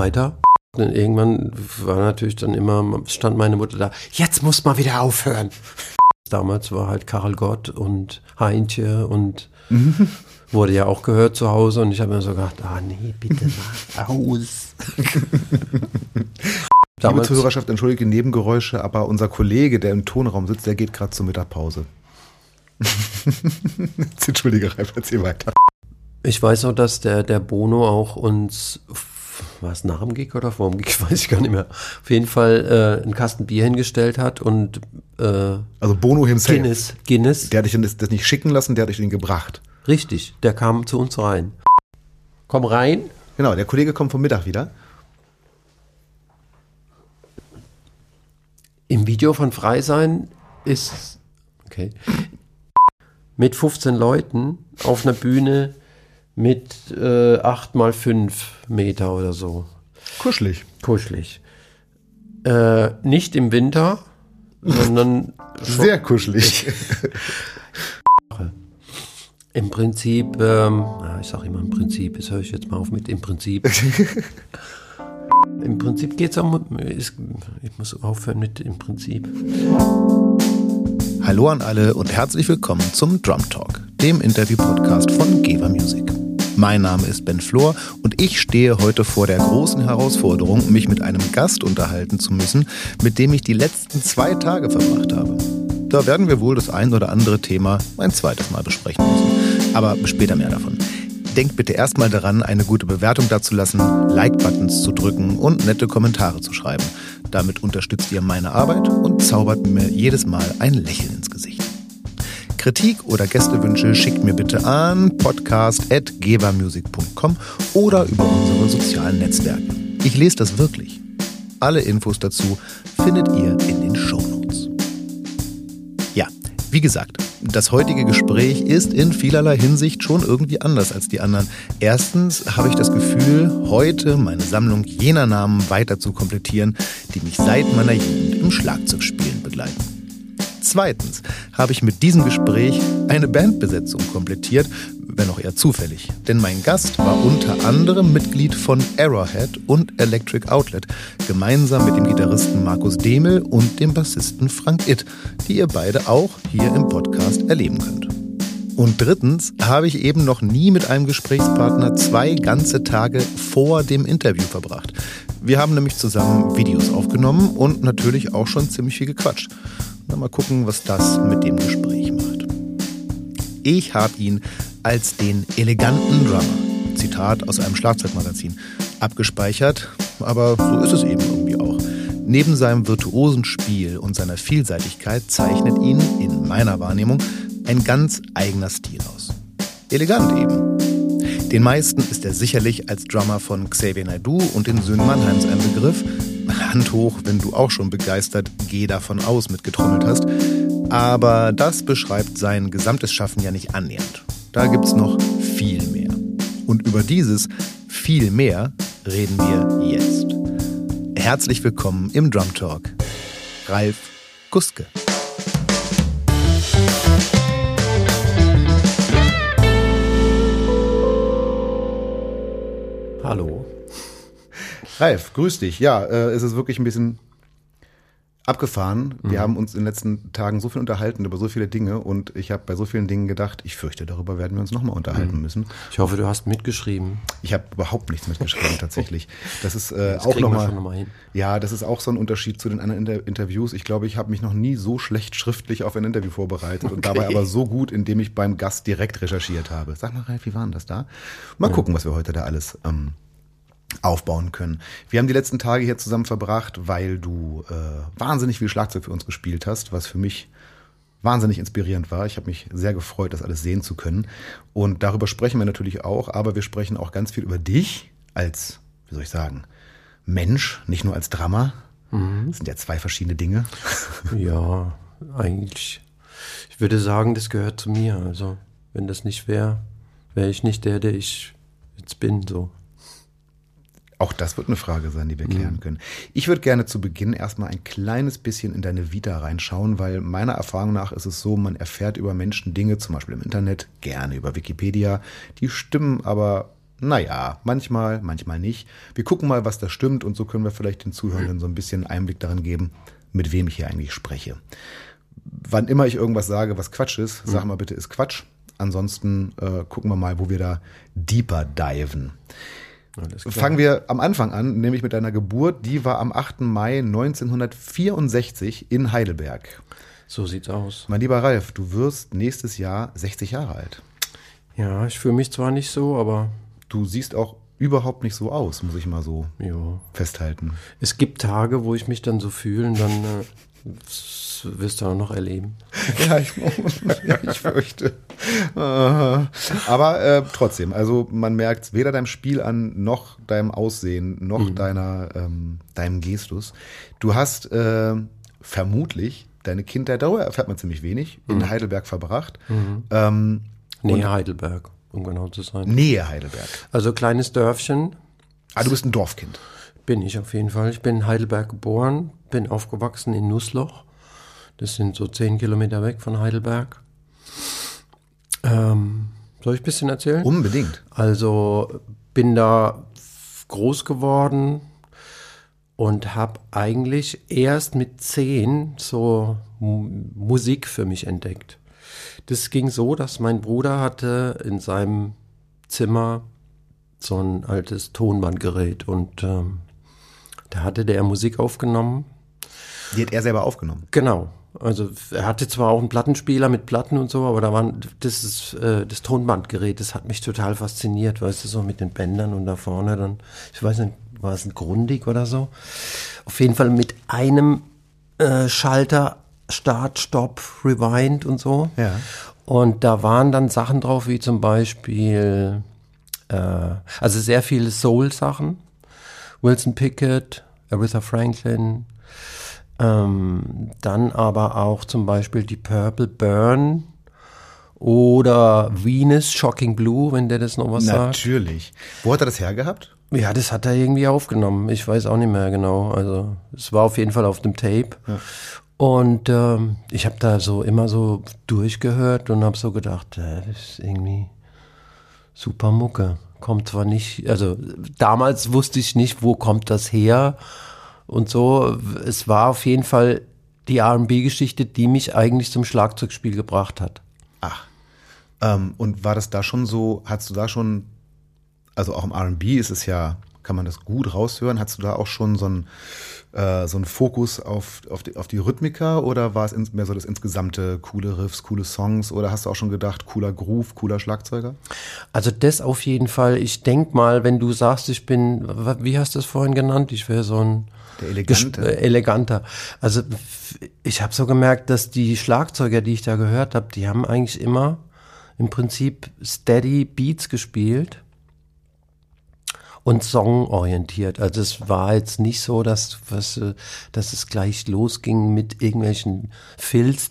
weiter. Und irgendwann war natürlich dann immer, stand meine Mutter da, jetzt muss mal wieder aufhören. Damals war halt Karel Gott und Heintje und wurde ja auch gehört zu Hause und ich habe mir so gedacht, ah nee, bitte mal aus. Liebe Zuhörerschaft, entschuldige Nebengeräusche, aber unser Kollege, der im Tonraum sitzt, der geht gerade zur Mittagpause. Entschuldige, Ralf, erzähl weiter. Ich weiß auch, dass der, der Bono auch uns, war es nach dem Gig oder vor dem Gig, weiß ich gar nicht mehr, auf jeden Fall äh, einen Kasten Bier hingestellt hat und äh, Also Bono himself. Guinness, Guinness, Der hat dich das, das nicht schicken lassen, der hat dich den gebracht. richtig, der kam zu uns rein. Komm rein. Genau, der Kollege kommt vom Mittag wieder. Im Video von Frei sein ist, okay, mit 15 Leuten auf einer Bühne mit äh, 8 mal 5 Meter oder so. Kuschelig. Kuschelig. Äh, nicht im Winter, sondern Sehr kuschelig. im Prinzip, ähm, ich sage immer im Prinzip, das höre ich jetzt mal auf mit im Prinzip. Im Prinzip geht es um, ist, ich muss aufhören mit im Prinzip. Hallo an alle und herzlich willkommen zum Drum Talk, dem Interview-Podcast von Geber Music. Mein Name ist Ben Flor und ich stehe heute vor der großen Herausforderung, mich mit einem Gast unterhalten zu müssen, mit dem ich die letzten zwei Tage verbracht habe. Da werden wir wohl das ein oder andere Thema ein zweites Mal besprechen müssen. Aber später mehr davon. Denkt bitte erstmal daran, eine gute Bewertung dazulassen, Like-Buttons zu drücken und nette Kommentare zu schreiben. Damit unterstützt ihr meine Arbeit und zaubert mir jedes Mal ein Lächeln ins Gesicht. Kritik oder Gästewünsche schickt mir bitte an podcast.gebermusic.com oder über unsere sozialen Netzwerke. Ich lese das wirklich. Alle Infos dazu findet ihr in den Shownotes. Ja, wie gesagt, das heutige Gespräch ist in vielerlei Hinsicht schon irgendwie anders als die anderen. Erstens habe ich das Gefühl, heute meine Sammlung jener Namen weiter zu komplettieren, die mich seit meiner Jugend im Schlagzeugspielen begleiten. Zweitens habe ich mit diesem Gespräch eine Bandbesetzung komplettiert, wenn auch eher zufällig. Denn mein Gast war unter anderem Mitglied von Arrowhead und Electric Outlet, gemeinsam mit dem Gitarristen Markus Demel und dem Bassisten Frank Itt, die ihr beide auch hier im Podcast erleben könnt. Und drittens habe ich eben noch nie mit einem Gesprächspartner zwei ganze Tage vor dem Interview verbracht. Wir haben nämlich zusammen Videos aufgenommen und natürlich auch schon ziemlich viel gequatscht. Na, mal gucken, was das mit dem Gespräch macht. Ich habe ihn als den eleganten Drummer, Zitat aus einem Schlagzeugmagazin, abgespeichert, aber so ist es eben irgendwie auch. Neben seinem virtuosen Spiel und seiner Vielseitigkeit zeichnet ihn, in meiner Wahrnehmung, ein ganz eigener Stil aus. Elegant eben. Den meisten ist er sicherlich als Drummer von Xavier Naidoo und den Söhnen Mannheims ein Begriff. Hand hoch, wenn du auch schon begeistert Geh davon aus mitgetrommelt hast. Aber das beschreibt sein gesamtes Schaffen ja nicht annähernd. Da gibt's noch viel mehr. Und über dieses viel mehr reden wir jetzt. Herzlich willkommen im Drum Talk. Ralf Guske. Hallo. Ralf, grüß dich. Ja, äh, es ist wirklich ein bisschen abgefahren. Wir haben uns in den letzten Tagen so viel unterhalten über so viele Dinge und ich habe bei so vielen Dingen gedacht, ich fürchte, darüber werden wir uns nochmal unterhalten müssen. Ich hoffe, du hast mitgeschrieben. Ich habe überhaupt nichts mitgeschrieben tatsächlich. Das ist äh, Das auch nochmal. noch mal. Ja, das ist auch so ein Unterschied zu den anderen Inter Interviews. Ich glaube, ich habe mich noch nie so schlecht schriftlich auf ein Interview vorbereitet und dabei aber so gut, indem ich beim Gast direkt recherchiert habe. Sag mal, Ralf, wie war denn das da? Mal gucken, was wir heute da alles ähm, aufbauen können. Wir haben die letzten Tage hier zusammen verbracht, weil du äh, wahnsinnig viel Schlagzeug für uns gespielt hast, was für mich wahnsinnig inspirierend war. Ich habe mich sehr gefreut, das alles sehen zu können. Und darüber sprechen wir natürlich auch, aber wir sprechen auch ganz viel über dich als, wie soll ich sagen, Mensch, nicht nur als Drummer. Das sind ja zwei verschiedene Dinge. Ja, eigentlich. Ich würde sagen, das gehört zu mir. Also, wenn das nicht wäre, wäre ich nicht der, der ich jetzt bin. So. Auch das wird eine Frage sein, die wir klären können. Ich würde gerne zu Beginn erstmal ein kleines bisschen in deine Vita reinschauen, weil meiner Erfahrung nach ist es so, man erfährt über Menschen Dinge, zum Beispiel im Internet, gerne über Wikipedia. Die stimmen aber naja, manchmal, manchmal nicht. Wir gucken mal, was da stimmt und so können wir vielleicht den Zuhörenden so ein bisschen Einblick darin geben, mit wem ich hier eigentlich spreche. Wann immer ich irgendwas sage, was Quatsch ist, sag mal bitte, ist Quatsch. Ansonsten äh, gucken wir mal, wo wir da deeper diven. Fangen wir am Anfang an, nämlich mit deiner Geburt. Die war am 8. Mai 1964 in Heidelberg. So sieht's aus. Mein lieber Ralf, du wirst nächstes Jahr 60 Jahre alt. Ja, ich fühle mich zwar nicht so, aber Du siehst auch überhaupt nicht so aus, muss ich mal so ja. festhalten. Es gibt Tage, wo ich mich dann so fühle und dann äh, das wirst du auch noch erleben. Ja, ich, ja, ich fürchte. Aber äh, trotzdem, also man merkt weder deinem Spiel an, noch deinem Aussehen, noch deiner, ähm, deinem Gestus. Du hast äh, vermutlich deine Kindheit, darüber erfährt man ziemlich wenig, in Heidelberg verbracht. Ähm, Nee, Heidelberg, um genau zu sein. Nähe Heidelberg. Also kleines Dörfchen Ah, du bist ein Dorfkind. bin ich auf jeden Fall. Ich bin in Heidelberg geboren, bin aufgewachsen in Nussloch. Das sind so zehn Kilometer weg von Heidelberg. Ähm, soll ich ein bisschen erzählen? Unbedingt. Also bin da groß geworden und habe eigentlich erst mit zehn so Mu- Musik für mich entdeckt. Das ging so, dass mein Bruder hatte in seinem Zimmer so ein altes Tonbandgerät und ähm, da hatte der Musik aufgenommen. Die hat er selber aufgenommen. Genau. Also er hatte zwar auch einen Plattenspieler mit Platten und so, aber da waren das ist äh, das Tonbandgerät, das hat mich total fasziniert, weißt du, so mit den Bändern und da vorne dann, ich weiß nicht, war es ein Grundig oder so. Auf jeden Fall mit einem äh, Schalter Start, Stopp, Rewind und so. Ja. Und da waren dann Sachen drauf, wie zum Beispiel, äh, also sehr viele Soul-Sachen. Wilson Pickett, Aretha Franklin, ähm, dann aber auch zum Beispiel die Purple Burn oder Venus Shocking Blue, wenn der das noch was sagt. Natürlich. Wo hat er das hergehabt? Ja, das hat er irgendwie aufgenommen. Ich weiß auch nicht mehr genau. Also es war auf jeden Fall auf dem Tape. Und ähm, ich habe da so immer so durchgehört und habe so gedacht, äh, das ist irgendwie super Mucke. Kommt zwar nicht, also damals wusste ich nicht, wo kommt das her und so. Es war auf jeden Fall die R&B-Geschichte, die mich eigentlich zum Schlagzeugspiel gebracht hat. Ach. Ähm, und war das da schon so, hast du da schon, also auch im RB ist es ja, kann man das gut raushören, hast du da auch schon so einen äh, so einen Fokus auf, auf, die, auf die Rhythmika oder war es mehr so das insgesamte coole Riffs, coole Songs oder hast du auch schon gedacht, cooler Groove, cooler Schlagzeuger? Also das auf jeden Fall. Ich denk mal, wenn du sagst, ich bin, wie hast du es vorhin genannt? Ich wäre so ein Der Elegante. Äh, eleganter. Also ich habe so gemerkt, dass die Schlagzeuger, die ich da gehört habe, die haben eigentlich immer im Prinzip steady Beats gespielt und songorientiert. Also es war jetzt nicht so, dass, was, äh, dass es gleich losging mit irgendwelchen Filz,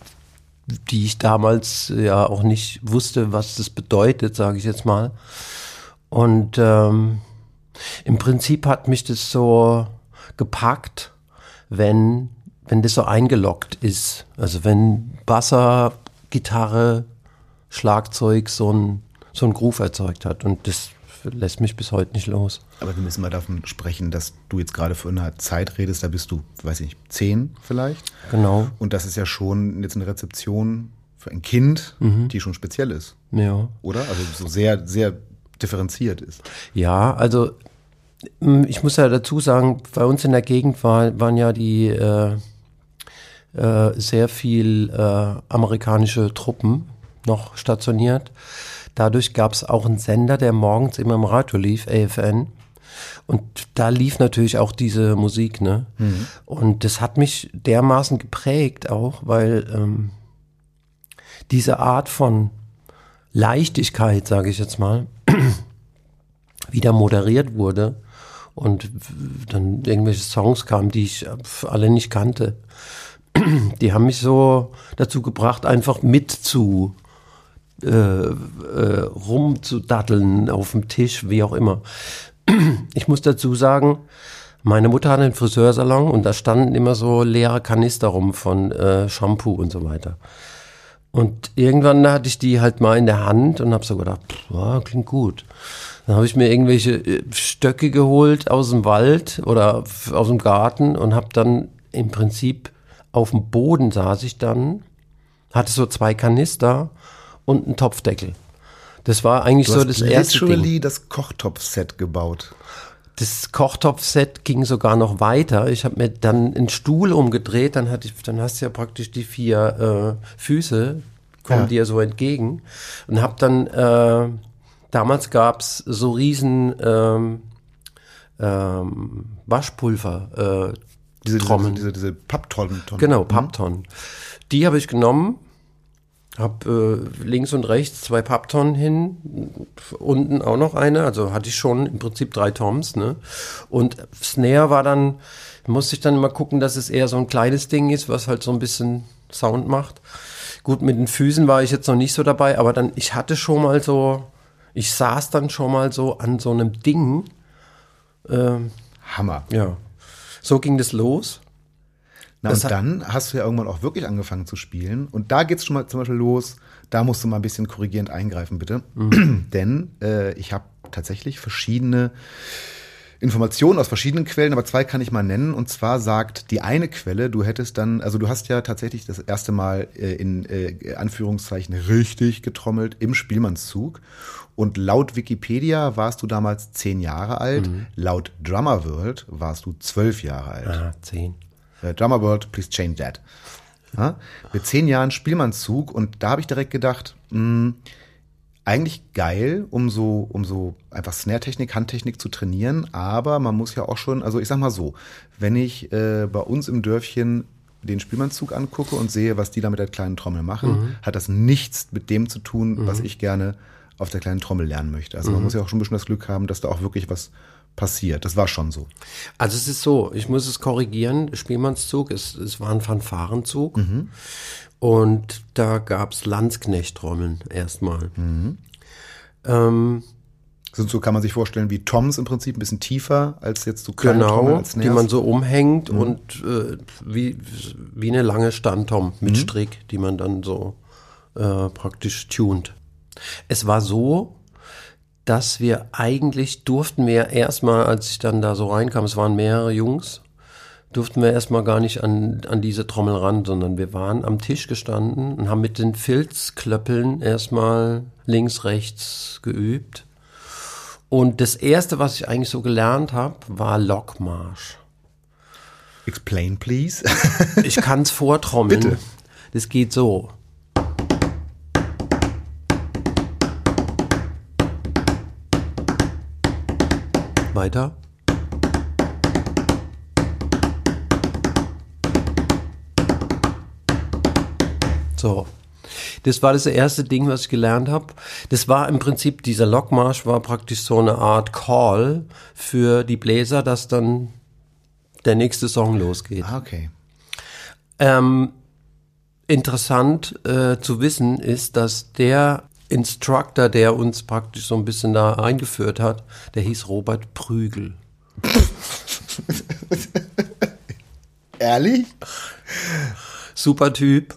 die ich damals äh, ja auch nicht wusste, was das bedeutet, sage ich jetzt mal. Und ähm, im Prinzip hat mich das so gepackt, wenn, wenn das so eingeloggt ist. Also wenn Basser, Gitarre, Schlagzeug so ein, so ein Groove erzeugt hat. Und das lässt mich bis heute nicht los. Aber wir müssen mal davon sprechen, dass du jetzt gerade von einer Zeit redest, da bist du, weiß ich nicht, zehn vielleicht. Genau. Und das ist ja schon jetzt eine Rezeption für ein Kind, die schon speziell ist, Ja. oder? Also so sehr, sehr differenziert ist. Ja, also m, ich muss ja dazu sagen, bei uns in der Gegend war, waren ja die äh, äh, sehr viel äh, amerikanische Truppen noch stationiert. Dadurch gab es auch einen Sender, der morgens immer im Radio lief, AFN. Und da lief natürlich auch diese Musik, ne? Und das hat mich dermaßen geprägt auch, weil ähm, diese Art von Leichtigkeit, sage ich jetzt mal, wieder moderiert wurde und dann irgendwelche Songs kamen, die ich alle nicht kannte. Die haben mich so dazu gebracht, einfach mit zu äh, äh, rumzudatteln auf dem Tisch, wie auch immer. Ich muss dazu sagen, meine Mutter hatte einen Friseursalon und da standen immer so leere Kanister rum von äh, Shampoo und so weiter. Und irgendwann hatte ich die halt mal in der Hand und habe so gedacht, pff, ja, klingt gut. Dann habe ich mir irgendwelche äh, Stöcke geholt aus dem Wald oder aus dem Garten und habe dann im Prinzip auf dem Boden saß ich dann, hatte so zwei Kanister und einen Topfdeckel. Das war eigentlich Du so das erste Ding. literally das Kochtopf-Set gebaut. Das Kochtopfset ging sogar noch weiter. Ich habe mir dann einen Stuhl umgedreht, dann hatte ich, dann hast du ja praktisch die vier äh, Füße, kommen Ja. dir so entgegen. Und habe dann, äh, damals gab's so riesen ähm, ähm, Waschpulver, äh, Diese, diese, Trommeln. diese, diese Papptonnen. Genau, Papptonnen. Die habe ich genommen, habe äh, links und rechts zwei Papptonnen hin, unten auch noch eine, also hatte ich schon im Prinzip drei Toms, ne? Und Snare war dann, musste ich dann immer gucken, dass es eher so ein kleines Ding ist, was halt so ein bisschen Sound macht. Gut, mit den Füßen war ich jetzt noch nicht so dabei, aber dann, ich hatte schon mal so, ich saß dann schon mal so an so einem Ding, ähm, Hammer. ja. So ging das los. Na, Das und dann hast du ja irgendwann auch wirklich angefangen zu spielen. Und da geht's schon mal zum Beispiel los. Da musst du mal ein bisschen korrigierend eingreifen, bitte. Denn äh, ich habe tatsächlich verschiedene Informationen aus verschiedenen Quellen, aber zwei kann ich mal nennen. Und zwar sagt die eine Quelle, du hättest dann, also du hast ja tatsächlich das erste Mal äh, in äh, Anführungszeichen richtig getrommelt im Spielmannszug. Und laut Wikipedia warst du damals zehn Jahre alt. Laut Drummer World warst du zwölf Jahre alt. Ah, zehn. Äh, Drummer World, please change that. Ja? Mit zehn Jahren Spielmannszug und da habe ich direkt gedacht, mh, eigentlich geil, um so, um so einfach Snare-Technik, Handtechnik zu trainieren, aber man muss ja auch schon, also ich sag mal so, wenn ich äh, bei uns im Dörfchen den Spielmannszug angucke und sehe, was die da mit der kleinen Trommel machen, hat das nichts mit dem zu tun, was ich gerne auf der kleinen Trommel lernen möchte. Also man muss ja auch schon ein bisschen das Glück haben, dass da auch wirklich was passiert. Das war schon so. Also es ist so, ich muss es korrigieren, Spielmannszug, es, es war ein Fanfarenzug und da gab's Landsknecht-Trommeln erstmal. Ähm, Sind so kann man sich vorstellen wie Toms im Prinzip ein bisschen tiefer als jetzt so kleine genau, als die man so umhängt und äh, wie, wie eine lange Standtom mit Strick, die man dann so äh, praktisch tunt. Es war so, dass wir eigentlich durften wir erstmal, als ich dann da so reinkam, es waren mehrere Jungs, durften wir erstmal gar nicht an, an diese Trommel ran, sondern wir waren am Tisch gestanden und haben mit den Filzklöppeln erstmal links, rechts geübt. Und das erste, was ich eigentlich so gelernt habe, war Lockmarsch. Explain please. Ich kann es vortrommeln. Bitte. Das geht so. Weiter. So. Das war das erste Ding, was ich gelernt habe. Das war im Prinzip, dieser Lockmarsch war praktisch so eine Art Call für die Bläser, dass dann der nächste Song losgeht. ah, okay. Ähm, interessant äh, zu wissen ist, dass der Instructor, der uns praktisch so ein bisschen da eingeführt hat, der hieß Robert Prügel. Ehrlich? Super Typ.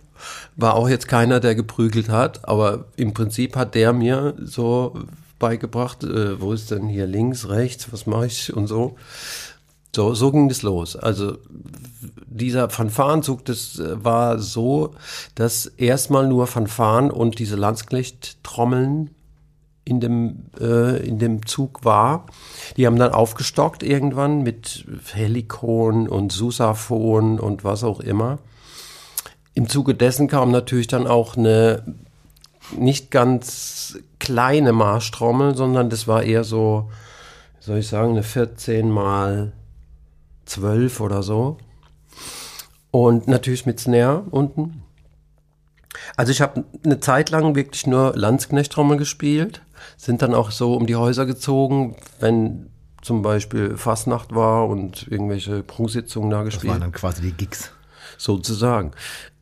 War auch jetzt keiner, der geprügelt hat, aber im Prinzip hat der mir so beigebracht, äh, wo ist denn hier links, rechts, was mache ich und so. So, so ging das los. Also dieser Fanfarenzug, das äh, war so, dass erstmal nur Fanfaren und diese Landsknecht-Trommeln in dem, äh, in dem Zug war. Die haben dann aufgestockt irgendwann mit Helikon und Susaphon und was auch immer. Im Zuge dessen kam natürlich dann auch eine nicht ganz kleine Marschtrommel, sondern das war eher so, soll ich sagen, eine 14 mal 12 oder so. Und natürlich mit Snare unten. Also ich habe eine Zeit lang wirklich nur Landsknecht-Trommel gespielt, sind dann auch so um die Häuser gezogen, wenn zum Beispiel Fastnacht war und irgendwelche Prunksitzungen da Das gespielt waren dann quasi die Gigs. sozusagen.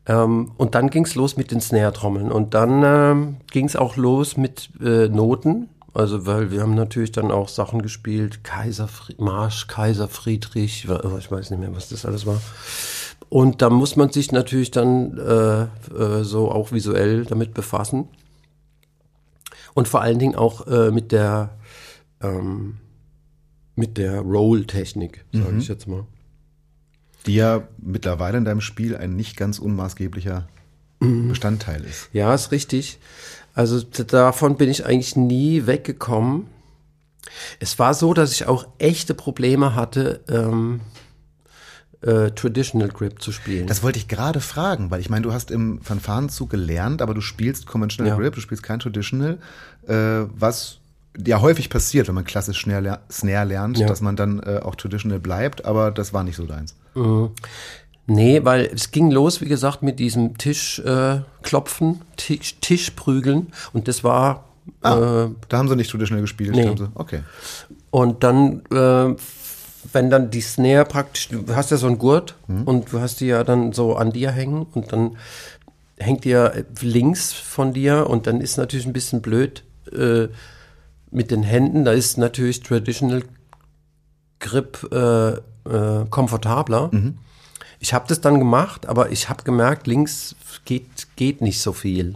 Ähm, und dann ging's los mit den Snare-Trommeln. Und dann ähm, ging's auch los mit äh, Noten. Also, weil wir haben natürlich dann auch Sachen gespielt. Kaiser Marsch, Kaiser Friedrich, oh, ich weiß nicht mehr, was das alles war. Und da muss man sich natürlich dann äh, äh, so auch visuell damit befassen. Und vor allen Dingen auch äh, mit der ähm, mit der Roll-Technik, sage Mhm. ich jetzt mal. Die ja mittlerweile in deinem Spiel ein nicht ganz unmaßgeblicher Mhm. Bestandteil ist. Ja, ist richtig. Also davon bin ich eigentlich nie weggekommen. Es war so, dass ich auch echte Probleme hatte, ähm, äh, Traditional Grip zu spielen. Das wollte ich gerade fragen, weil ich meine, du hast im Fanfarenzug gelernt, aber du spielst Conventional Ja. Grip, du spielst kein Traditional, äh, was ja häufig passiert, wenn man klassisch Snare, ler Snare lernt, Ja. dass man dann äh, auch Traditional bleibt, aber das war nicht so deins. Nee, weil es ging los, wie gesagt, mit diesem Tischklopfen, äh, Tisch, Tischprügeln und das war Ah, äh, da haben sie nicht Traditional gespielt, nee. da haben sie, okay. Und dann, äh, wenn dann die Snare praktisch, du hast ja so einen Gurt und du hast die ja dann so an dir hängen und dann hängt die ja links von dir und dann ist natürlich ein bisschen blöd äh, mit den Händen. Da ist natürlich Traditional Grip äh, äh, komfortabler. Ich habe das dann gemacht, aber ich habe gemerkt, links geht, geht nicht so viel,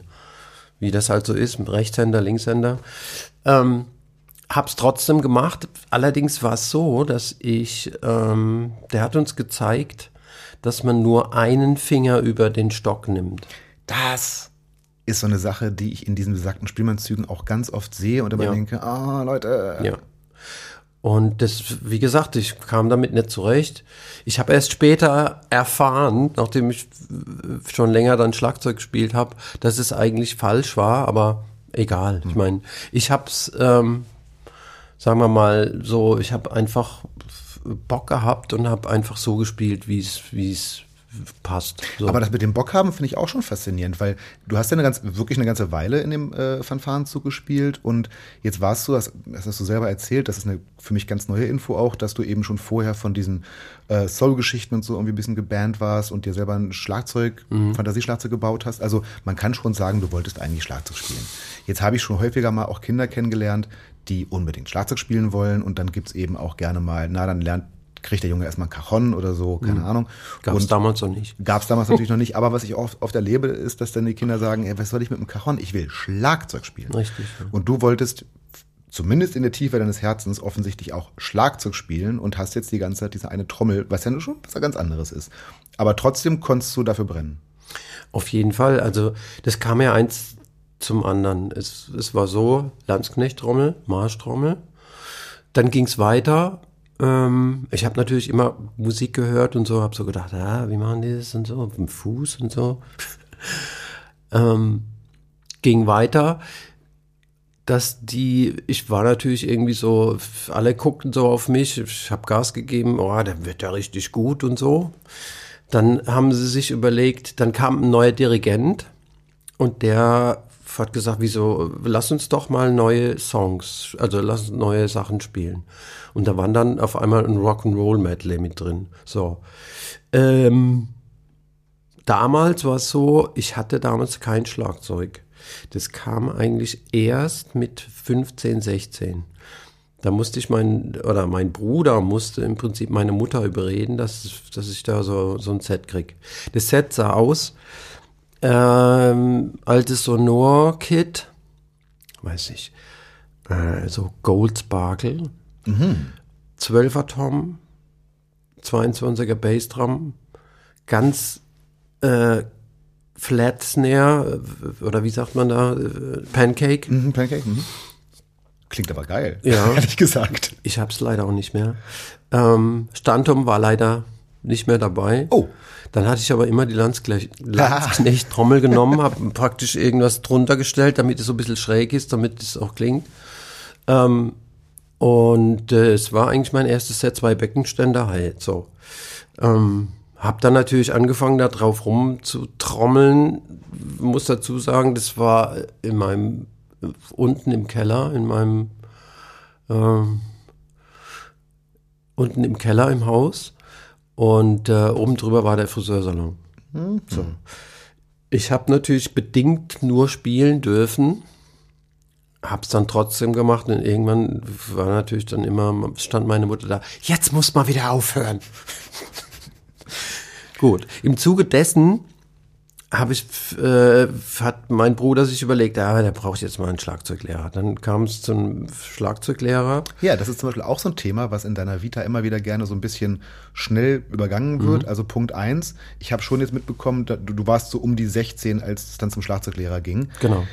wie das halt so ist, mit Rechtshänder, Linkshänder. Ähm, hab's trotzdem gemacht. Allerdings war es so, dass ich, ähm, der hat uns gezeigt, dass man nur einen Finger über den Stock nimmt. Das ist so eine Sache, die ich in diesen besagten Spielmannszügen auch ganz oft sehe und immer Ja. denke, ah, Leute, Ja. Und das, wie gesagt, ich kam damit nicht zurecht. Ich habe erst später erfahren, nachdem ich schon länger dann Schlagzeug gespielt habe, dass es eigentlich falsch war, aber egal. Ich meine, ich hab's, ähm, sagen wir mal, so, ich habe einfach Bock gehabt und habe einfach so gespielt, wie es, wie es passt. So. Aber das mit dem Bock haben finde ich auch schon faszinierend, weil du hast ja eine ganz, wirklich eine ganze Weile in dem äh, Fanfarenzug gespielt und jetzt warst du, das, das hast du selber erzählt, das ist eine für mich ganz neue Info auch, dass du eben schon vorher von diesen äh, Soul-Geschichten und so irgendwie ein bisschen gebannt warst und dir selber ein Schlagzeug, Fantasieschlagzeug gebaut hast. Also man kann schon sagen, du wolltest eigentlich Schlagzeug spielen. Jetzt habe ich schon häufiger mal auch Kinder kennengelernt, die unbedingt Schlagzeug spielen wollen und dann gibt's eben auch gerne mal, na dann lernt kriegt der Junge erstmal ein Cajon oder so, keine Ahnung. Gab es damals noch nicht. Gab es damals natürlich noch nicht, aber was ich oft, oft erlebe, ist, dass dann die Kinder sagen, ey, was soll ich mit dem Cajon? Ich will Schlagzeug spielen. Richtig, ja. Und du wolltest zumindest in der Tiefe deines Herzens offensichtlich auch Schlagzeug spielen und hast jetzt die ganze Zeit diese eine Trommel, was ja schon was ganz anderes ist. Aber trotzdem konntest du dafür brennen. Auf jeden Fall. Also das kam ja eins zum anderen. Es, es war so, Landsknecht-Trommel, Marschtrommel. Dann ging's weiter. Ähm, ich habe natürlich immer Musik gehört und so, habe so gedacht, ah, wie machen die das und so, mit dem Fuß und so. ähm, ging weiter, dass die, ich war natürlich irgendwie so, alle guckten so auf mich, ich habe Gas gegeben, oh, der wird ja richtig gut und so. Dann haben sie sich überlegt, dann kam ein neuer Dirigent und der hat gesagt, wieso, lass uns doch mal neue Songs, also lass uns neue Sachen spielen. Und da waren dann auf einmal ein Rock'n'Roll-Medley mit drin. So. Ähm, damals war es so, ich hatte damals kein Schlagzeug. Das kam eigentlich erst mit 15, 16. Da musste ich mein, oder mein Bruder musste im Prinzip meine Mutter überreden, dass, dass ich da so, so ein Set krieg. Das Set sah aus, ähm, altes Sonor-Kit, weiß ich, äh, so Gold Sparkle, 12er Tom, 22er Bassdrum, ganz äh, Flat Snare, äh, oder wie sagt man da, äh, Pancake. Mhm, Pancake? Mhm. Klingt aber geil, Ja. ehrlich gesagt. Ich hab's leider auch nicht mehr. Ähm, Standum war leider nicht mehr dabei. Oh. Dann hatte ich aber immer die Landsknecht-Trommel genommen, habe praktisch irgendwas drunter gestellt, damit es so ein bisschen schräg ist, damit es auch klingt. Ähm, und äh, es war eigentlich mein erstes Set, zwei Beckenständer halt so. Ähm, hab dann natürlich angefangen, da drauf rumzutrommeln. Muss dazu sagen, das war in meinem, unten im Keller, in meinem, ähm, unten im Keller im Haus. Und äh, oben drüber war der Friseursalon. So. Ich habe natürlich bedingt nur spielen dürfen, hab's dann trotzdem gemacht und irgendwann war natürlich dann immer, stand meine Mutter da, jetzt muss mal wieder aufhören. Gut. Im Zuge dessen habe ich, äh, hat mein Bruder sich überlegt, ja, der braucht jetzt mal einen Schlagzeuglehrer. Dann kam es zum Schlagzeuglehrer. Ja, das ist zum Beispiel auch so ein Thema, was in deiner Vita immer wieder gerne so ein bisschen schnell übergangen wird. Mhm. Also Punkt eins, ich habe schon jetzt mitbekommen, du, du warst so um die 16, als es dann zum Schlagzeuglehrer ging. Genau.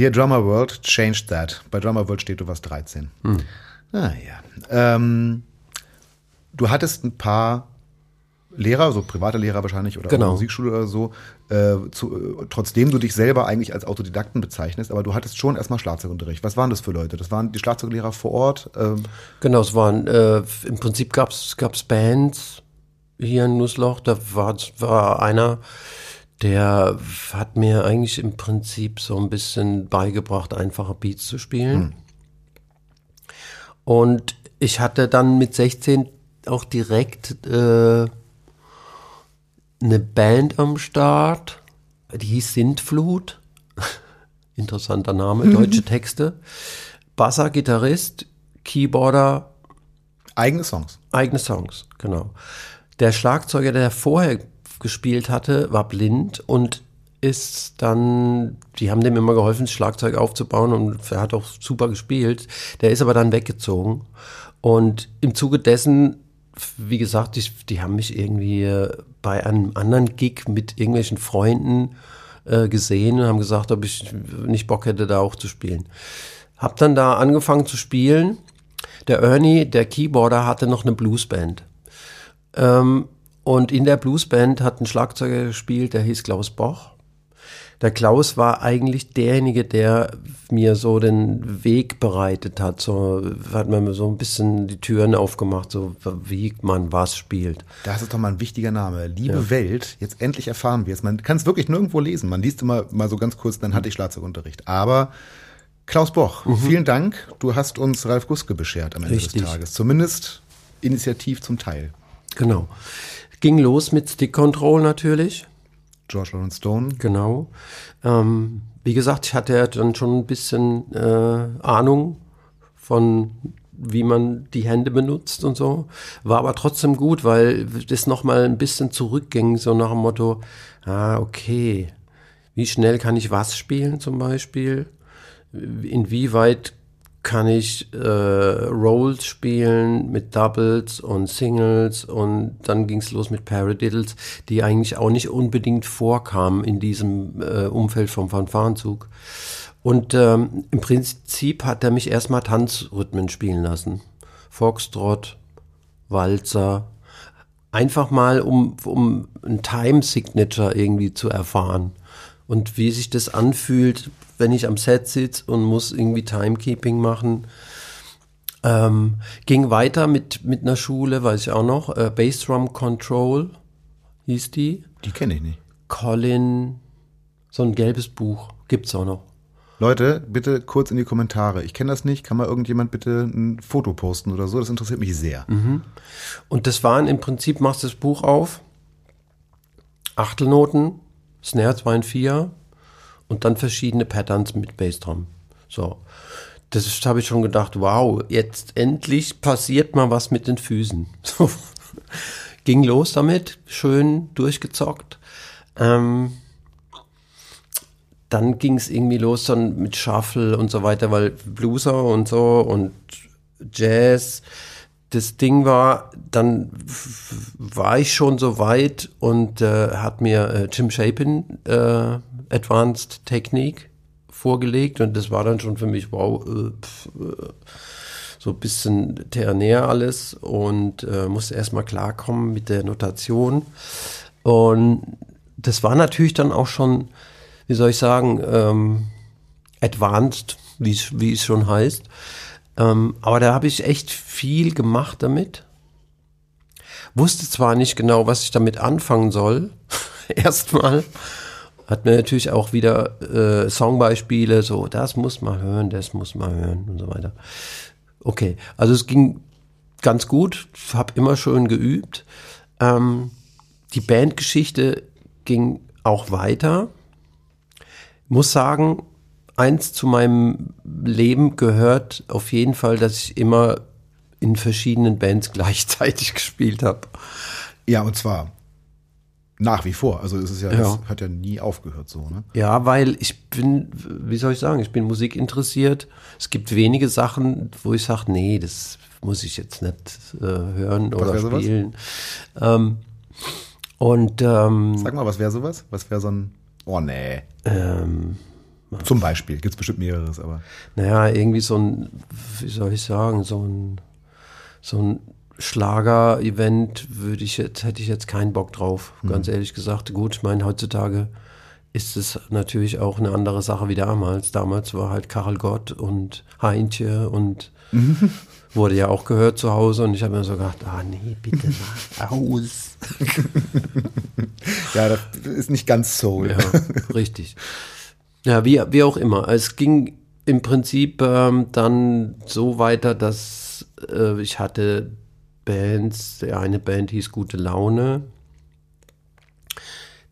Dear Drummer World, changed that. Bei Drummer World steht, du warst 13. Mhm. Naja. Ähm, du hattest ein paar Lehrer, so private Lehrer wahrscheinlich oder genau. Musikschule oder so, äh, zu, äh, trotzdem du dich selber eigentlich als Autodidakten bezeichnest, aber du hattest schon erstmal Schlagzeugunterricht. Was waren das für Leute? Das waren die Schlagzeuglehrer vor Ort? Ähm. Genau, es waren, äh, im Prinzip gab es Bands hier in Nussloch, da war, war einer, der hat mir eigentlich im Prinzip so ein bisschen beigebracht, einfache Beats zu spielen. Hm. Und ich hatte dann mit 16 auch direkt äh, eine Band am Start, die hieß Sintflut. Interessanter Name, mhm. deutsche Texte. Basser, Gitarrist, Keyboarder. Eigene Songs. Eigene Songs, genau. Der Schlagzeuger, der vorher gespielt hatte, war blind und ist dann, die haben dem immer geholfen, das Schlagzeug aufzubauen und er hat auch super gespielt. Der ist aber dann weggezogen. Und im Zuge dessen wie gesagt, die, die haben mich irgendwie äh, bei einem anderen Gig mit irgendwelchen Freunden äh, gesehen und haben gesagt, ob ich nicht Bock hätte, da auch zu spielen. Hab dann da angefangen zu spielen. Der Ernie, der Keyboarder, hatte noch eine Bluesband. Ähm, und in der Bluesband hat ein Schlagzeuger gespielt, der hieß Klaus Boch der Klaus war eigentlich derjenige, der mir so den Weg bereitet hat. So hat man so ein bisschen die Türen aufgemacht, so wie man was spielt. Das ist doch mal ein wichtiger Name. Liebe ja. Welt, jetzt endlich erfahren wir es. Man kann es wirklich nirgendwo lesen. Man liest immer mal so ganz kurz, dann hatte ich Schlagzeugunterricht. Aber Klaus Boch, mhm. vielen Dank. Du hast uns Ralf Guske beschert am Ende Richtig. des Tages. Zumindest initiativ zum Teil. Genau. Ging los mit Stick Control natürlich. George Lawrence Stone. Genau. Ähm, wie gesagt, ich hatte ja dann schon ein bisschen äh, Ahnung von wie man die Hände benutzt und so. War aber trotzdem gut, weil das nochmal ein bisschen zurückging, so nach dem Motto, ah, okay, wie schnell kann ich was spielen zum Beispiel? Inwieweit kann ich äh, Rolls spielen mit Doubles und Singles und dann ging es los mit Paradiddles, die eigentlich auch nicht unbedingt vorkamen in diesem äh, Umfeld vom Fanfarenzug. Und ähm, im Prinzip hat er mich erstmal Tanzrhythmen spielen lassen. Foxtrot, Walzer, einfach mal um, um ein Time Signature irgendwie zu erfahren und wie sich das anfühlt, wenn ich am Set sitze und muss irgendwie Timekeeping machen. Ähm, ging weiter mit, mit einer Schule, weiß ich auch noch, äh, Bassdrum Control hieß die. Die kenne ich nicht. Colin, so ein gelbes Buch, gibt's auch noch. Leute, bitte kurz in die Kommentare. Ich kenne das nicht. Kann mal irgendjemand bitte ein Foto posten oder so? Das interessiert mich sehr. Mhm. Und das waren im Prinzip, machst du das Buch auf, Achtelnoten, Snare 2 und 4, und dann verschiedene Patterns mit Bassdrum. So. Das habe ich schon gedacht, wow, jetzt endlich passiert mal was mit den Füßen. So. Ging los damit, schön durchgezockt. Ähm, dann ging es irgendwie los dann mit Shuffle und so weiter, weil Blueser und so und Jazz. Das Ding war, dann war ich schon so weit und äh, hat mir äh, Jim Chapin äh, Advanced Technique vorgelegt und das war dann schon für mich, wow, äh, pf, äh, so ein bisschen ternär alles und äh, musste erstmal klarkommen mit der Notation. Und das war natürlich dann auch schon, wie soll ich sagen, ähm, advanced, wie es schon heißt. Ähm, aber da habe ich echt viel gemacht damit. Wusste zwar nicht genau, was ich damit anfangen soll, erstmal hat man natürlich auch wieder äh, Songbeispiele, so, das muss man hören, das muss man hören und so weiter. Okay, also es ging ganz gut, habe immer schön geübt. Ähm, die Bandgeschichte ging auch weiter. Muss sagen, eins zu meinem Leben gehört auf jeden Fall, dass ich immer in verschiedenen Bands gleichzeitig gespielt habe. Ja, und zwar Nach wie vor. Also es ist ja, Ja. das hat ja nie aufgehört so, ne? Ja, weil ich bin, wie soll ich sagen, ich bin Musik interessiert. Es gibt wenige Sachen, wo ich sage, nee, das muss ich jetzt nicht äh, hören oder wär sowas? spielen. Ähm, und ähm, Sag mal, was wäre sowas? Was wäre so ein, oh nee. ähm, Zum Beispiel, gibt's bestimmt mehreres, aber. naja, irgendwie so ein, wie soll ich sagen, so ein, so ein Schlager-Event würde ich jetzt, hätte ich jetzt keinen Bock drauf, ganz ehrlich gesagt. Gut, ich meine, heutzutage ist es natürlich auch eine andere Sache wie damals. Damals war halt Karel Gott und Heintje und wurde ja auch gehört zu Hause und ich habe mir so gedacht, ah nee, bitte mach aus. Ja, das ist nicht ganz Soul. Ja, richtig. Ja, wie, wie auch immer. Es ging im Prinzip ähm, dann so weiter, dass äh, ich hatte Bands, die eine Band hieß Gute Laune,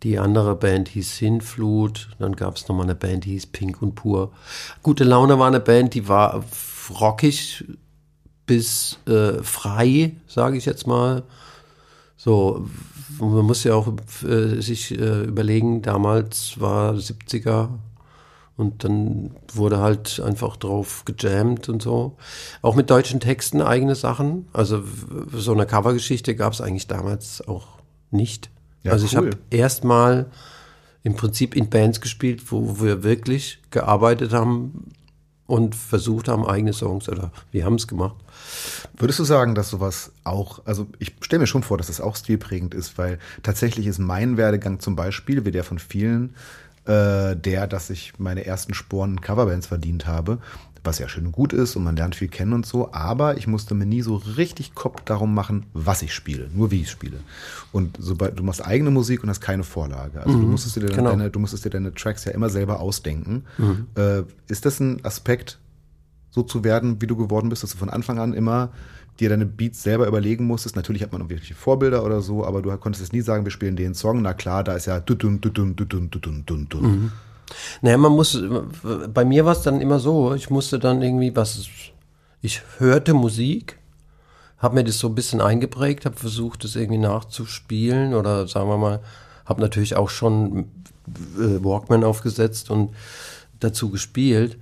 die andere Band hieß Sinnflut, dann gab es nochmal eine Band, die hieß Pink und Pur. Gute Laune war eine Band, die war rockig bis äh, frei, sage ich jetzt mal. So, man muss ja auch äh, sich äh, überlegen, damals war 70er und dann wurde halt einfach drauf gejammt und so. Auch mit deutschen Texten eigene Sachen. Also so eine Covergeschichte gab es eigentlich damals auch nicht. Ja, also ich cool. habe erstmal im Prinzip in Bands gespielt, wo wir wirklich gearbeitet haben und versucht haben, eigene Songs oder wir haben es gemacht. Würdest du sagen, dass sowas auch, also ich stelle mir schon vor, dass das auch stilprägend ist, weil tatsächlich ist mein Werdegang zum Beispiel, wie der von vielen, äh, der, dass ich meine ersten Sporen in Coverbands verdient habe, was ja schön und gut ist und man lernt viel kennen und so, aber ich musste mir nie so richtig Kopf darum machen, was ich spiele, nur wie ich spiele. Und sobald du machst eigene Musik und hast keine Vorlage, also du musstest dir dann genau. deine, du musstest dir deine Tracks ja immer selber ausdenken. Äh, ist das ein Aspekt, so zu werden, wie du geworden bist, dass du von Anfang an immer dir deine Beats selber überlegen musstest. Natürlich hat man irgendwelche Vorbilder oder so, aber du konntest jetzt nie sagen, wir spielen den Song. Na klar, da ist ja dudun, dudun, dudun, dudun. Naja, man muss, bei mir war es dann immer so, ich musste dann irgendwie was, ich hörte Musik, habe mir das so ein bisschen eingeprägt, habe versucht, das irgendwie nachzuspielen oder sagen wir mal, habe natürlich auch schon äh, Walkman aufgesetzt und dazu gespielt.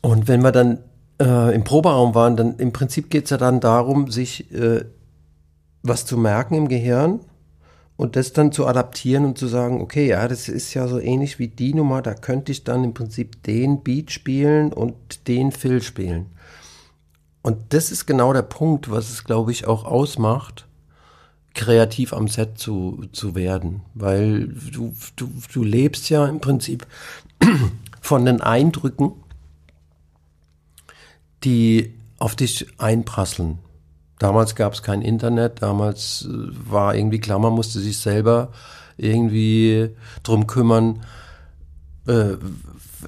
Und wenn wir dann äh, im Proberaum waren, dann im Prinzip geht es ja dann darum, sich äh, was zu merken im Gehirn und das dann zu adaptieren und zu sagen, okay, ja, das ist ja so ähnlich wie die Nummer, da könnte ich dann im Prinzip den Beat spielen und den Fill spielen. Und das ist genau der Punkt, was es, glaube ich, auch ausmacht, kreativ am Set zu, zu werden. Weil du, du, du lebst ja im Prinzip von den Eindrücken, die auf dich einprasseln. Damals gab es kein Internet, damals äh, war irgendwie klar, man musste sich selber irgendwie drum kümmern. Äh,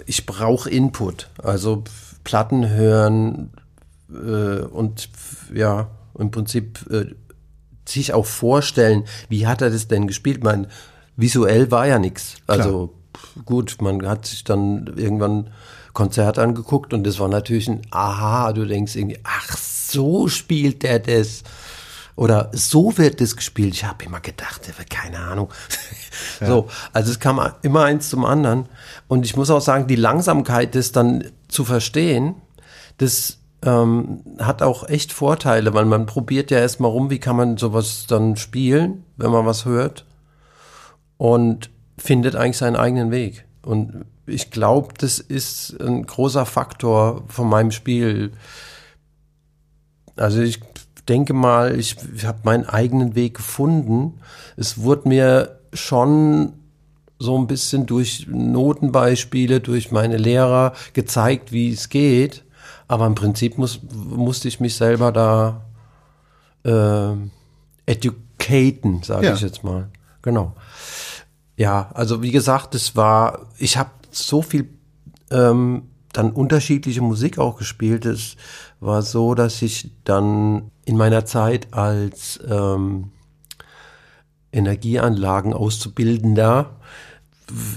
ich brauche Input, also Platten hören äh, und ja, im Prinzip äh, sich auch vorstellen, wie hat er das denn gespielt? Man, visuell war ja nichts. Also gut, man hat sich dann irgendwann Konzert angeguckt und das war natürlich ein Aha, du denkst irgendwie, ach, so spielt der das. Oder so wird das gespielt. Ich habe immer gedacht, keine Ahnung. So, also es kam immer eins zum anderen. Und ich muss auch sagen, die Langsamkeit, das dann zu verstehen, das ähm, hat auch echt Vorteile, weil man probiert ja erstmal rum, wie kann man sowas dann spielen, wenn man was hört. Und findet eigentlich seinen eigenen Weg. Und ich glaube, das ist ein großer Faktor von meinem Spiel. Also ich denke mal, ich, ich habe meinen eigenen Weg gefunden. Es wurde mir schon so ein bisschen durch Notenbeispiele, durch meine Lehrer gezeigt, wie es geht. Aber im Prinzip muss, musste ich mich selber da äh, educaten, sage Ja. ich jetzt mal. Genau. Ja, also wie gesagt, es war, ich habe so viel ähm, dann unterschiedliche Musik auch gespielt. Es war so, dass ich dann in meiner Zeit als ähm, Energieanlagen auszubildender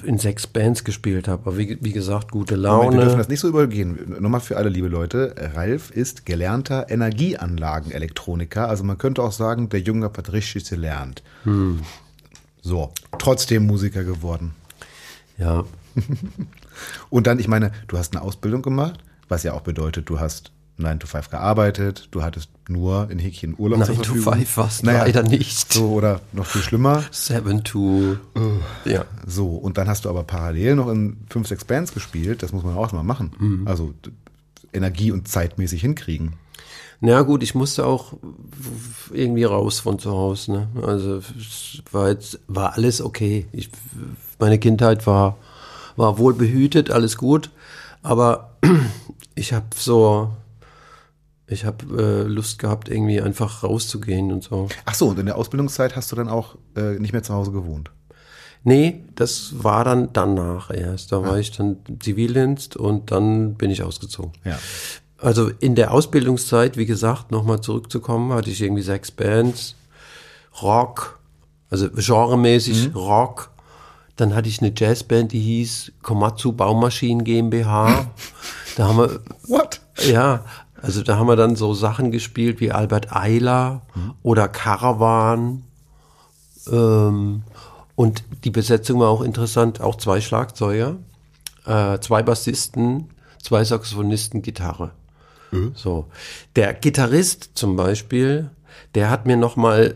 in sechs Bands gespielt habe. Aber wie, wie gesagt, gute Moment, wir dürfen Laune. das nicht so übergehen. Nochmal für alle liebe Leute. Ralf ist gelernter Energieanlagenelektroniker. Also man könnte auch sagen, der Junge hat richtig gelernt. So, trotzdem Musiker geworden. Ja, Und dann, ich meine, du hast eine Ausbildung gemacht, was ja auch bedeutet, du hast 9 to 5 gearbeitet, du hattest nur in Häkchen Urlaub 9 zur to Verfügung. 5 war's leider nicht. So, oder noch viel schlimmer. 7 to. Ja. So, und dann hast du aber parallel noch in fünf, sechs Bands gespielt. Das muss man auch mal machen. Mhm. Also energie- und zeitmäßig hinkriegen. Na gut, ich musste auch irgendwie raus von zu Hause. Ne? Also es war jetzt war alles okay. Ich, meine Kindheit war war wohl behütet, alles gut. Aber ich habe so ich habe äh, Lust gehabt, irgendwie einfach rauszugehen und so. Ach so, und in der Ausbildungszeit hast du dann auch äh, nicht mehr zu Hause gewohnt. Nee, das war dann danach erst. Da war ich dann Zivildienst und dann bin ich ausgezogen. Ja. Also in der Ausbildungszeit, wie gesagt, nochmal zurückzukommen, hatte ich irgendwie sechs Bands, Rock, also genremäßig Rock. Dann hatte ich eine Jazzband, die hieß Komatsu Baumaschinen GmbH. da haben wir, What? ja, also da haben wir dann so Sachen gespielt wie Albert Eiler oder Caravan. Ähm, und die Besetzung war auch interessant, auch zwei Schlagzeuger, äh, zwei Bassisten, zwei Saxophonisten, Gitarre. So. Der Gitarrist zum Beispiel, der hat mir nochmal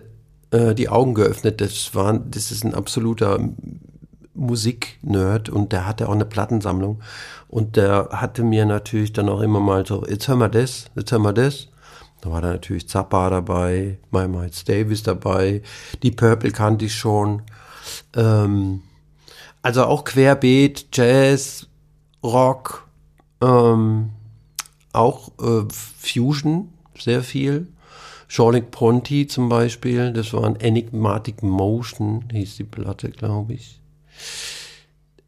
äh, die Augen geöffnet. Das war, das ist ein absoluter Musiknerd und der hatte auch eine Plattensammlung. Und der hatte mir natürlich dann auch immer mal so, jetzt hör mal das, jetzt hör mal das. Da war da natürlich Zappa dabei, My Miles Davis dabei, die Purple kannte ich schon. Ähm, also auch Querbeet, Jazz, Rock, ähm, auch äh, Fusion, sehr viel. Jean-Luc Ponty zum Beispiel, das war ein Enigmatic Motion, hieß die Platte, glaube ich.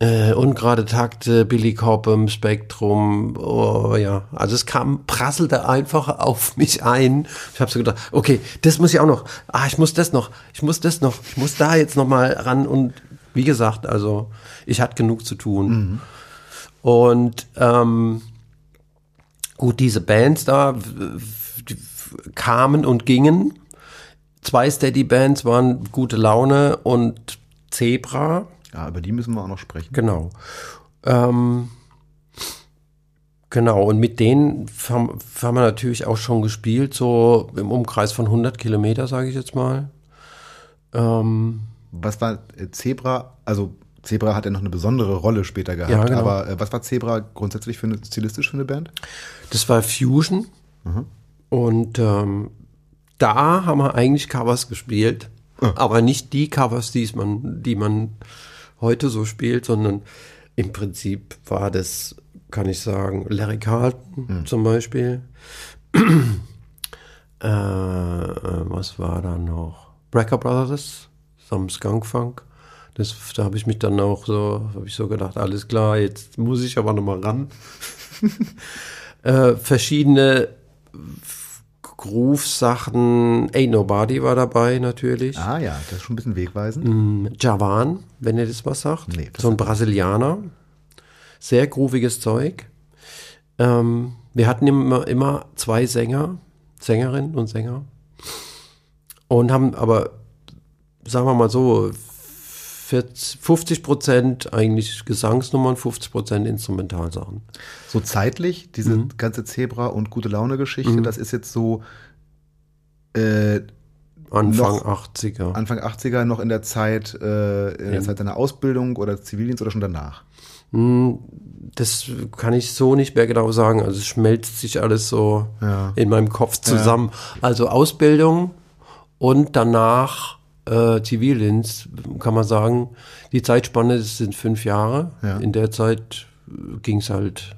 Äh, ungerade Takte, Billy Cobham, Spektrum, oh ja. Also es kam, prasselte einfach auf mich ein. Ich habe so gedacht, okay, das muss ich auch noch. Ah, ich muss das noch, ich muss das noch, ich muss da jetzt noch mal ran. Und wie gesagt, also ich hatte genug zu tun. Und ähm, gut, diese Bands da kamen und gingen. Zwei Steady-Bands waren Gute Laune und Zebra. Ja, über die müssen wir auch noch sprechen. Genau. Ähm, genau, und mit denen haben, haben wir natürlich auch schon gespielt, so im Umkreis von 100 Kilometer, sage ich jetzt mal. Ähm, Was war äh, Zebra? Also Zebra hat ja noch eine besondere Rolle später gehabt. Ja, genau. Aber äh, was war Zebra grundsätzlich für eine stilistisch für eine Band? das war Fusion. Und ähm, da haben wir eigentlich Covers gespielt. Aber nicht die Covers, die man, die man heute so spielt, sondern im Prinzip war das, kann ich sagen, Larry Carlton zum Beispiel. äh, äh, was war da noch? Brecker Brothers, some Skunk Funk. Das, da habe ich mich dann auch so, habe ich so gedacht, alles klar, jetzt muss ich aber noch mal ran. äh, verschiedene Groove-Sachen. Ain't Nobody war dabei natürlich. Ah ja, das ist schon ein bisschen wegweisend. Mm, Javan, wenn ihr das was sagt. Nee, das so ein Brasilianer. Sehr grooviges Zeug. Ähm, wir hatten immer, immer zwei Sänger, Sängerinnen und Sänger. Und haben aber, sagen wir mal so, 40, 50 Prozent eigentlich Gesangsnummern, 50 Prozent Instrumentalsachen. So zeitlich, diese Mhm. ganze Zebra- und gute Laune-Geschichte, das ist jetzt so äh, Anfang Noch 80er. Anfang 80er noch in der Zeit, äh, in der Zeit deiner Ausbildung oder Zivildienst oder schon danach? Hm, Das kann ich so nicht mehr genau sagen. Also es schmelzt sich alles so Ja. in meinem Kopf zusammen. Also Ausbildung und danach äh, Zivildienst, kann man sagen. Die Zeitspanne das sind fünf Jahre. Ja. In der Zeit ging es halt.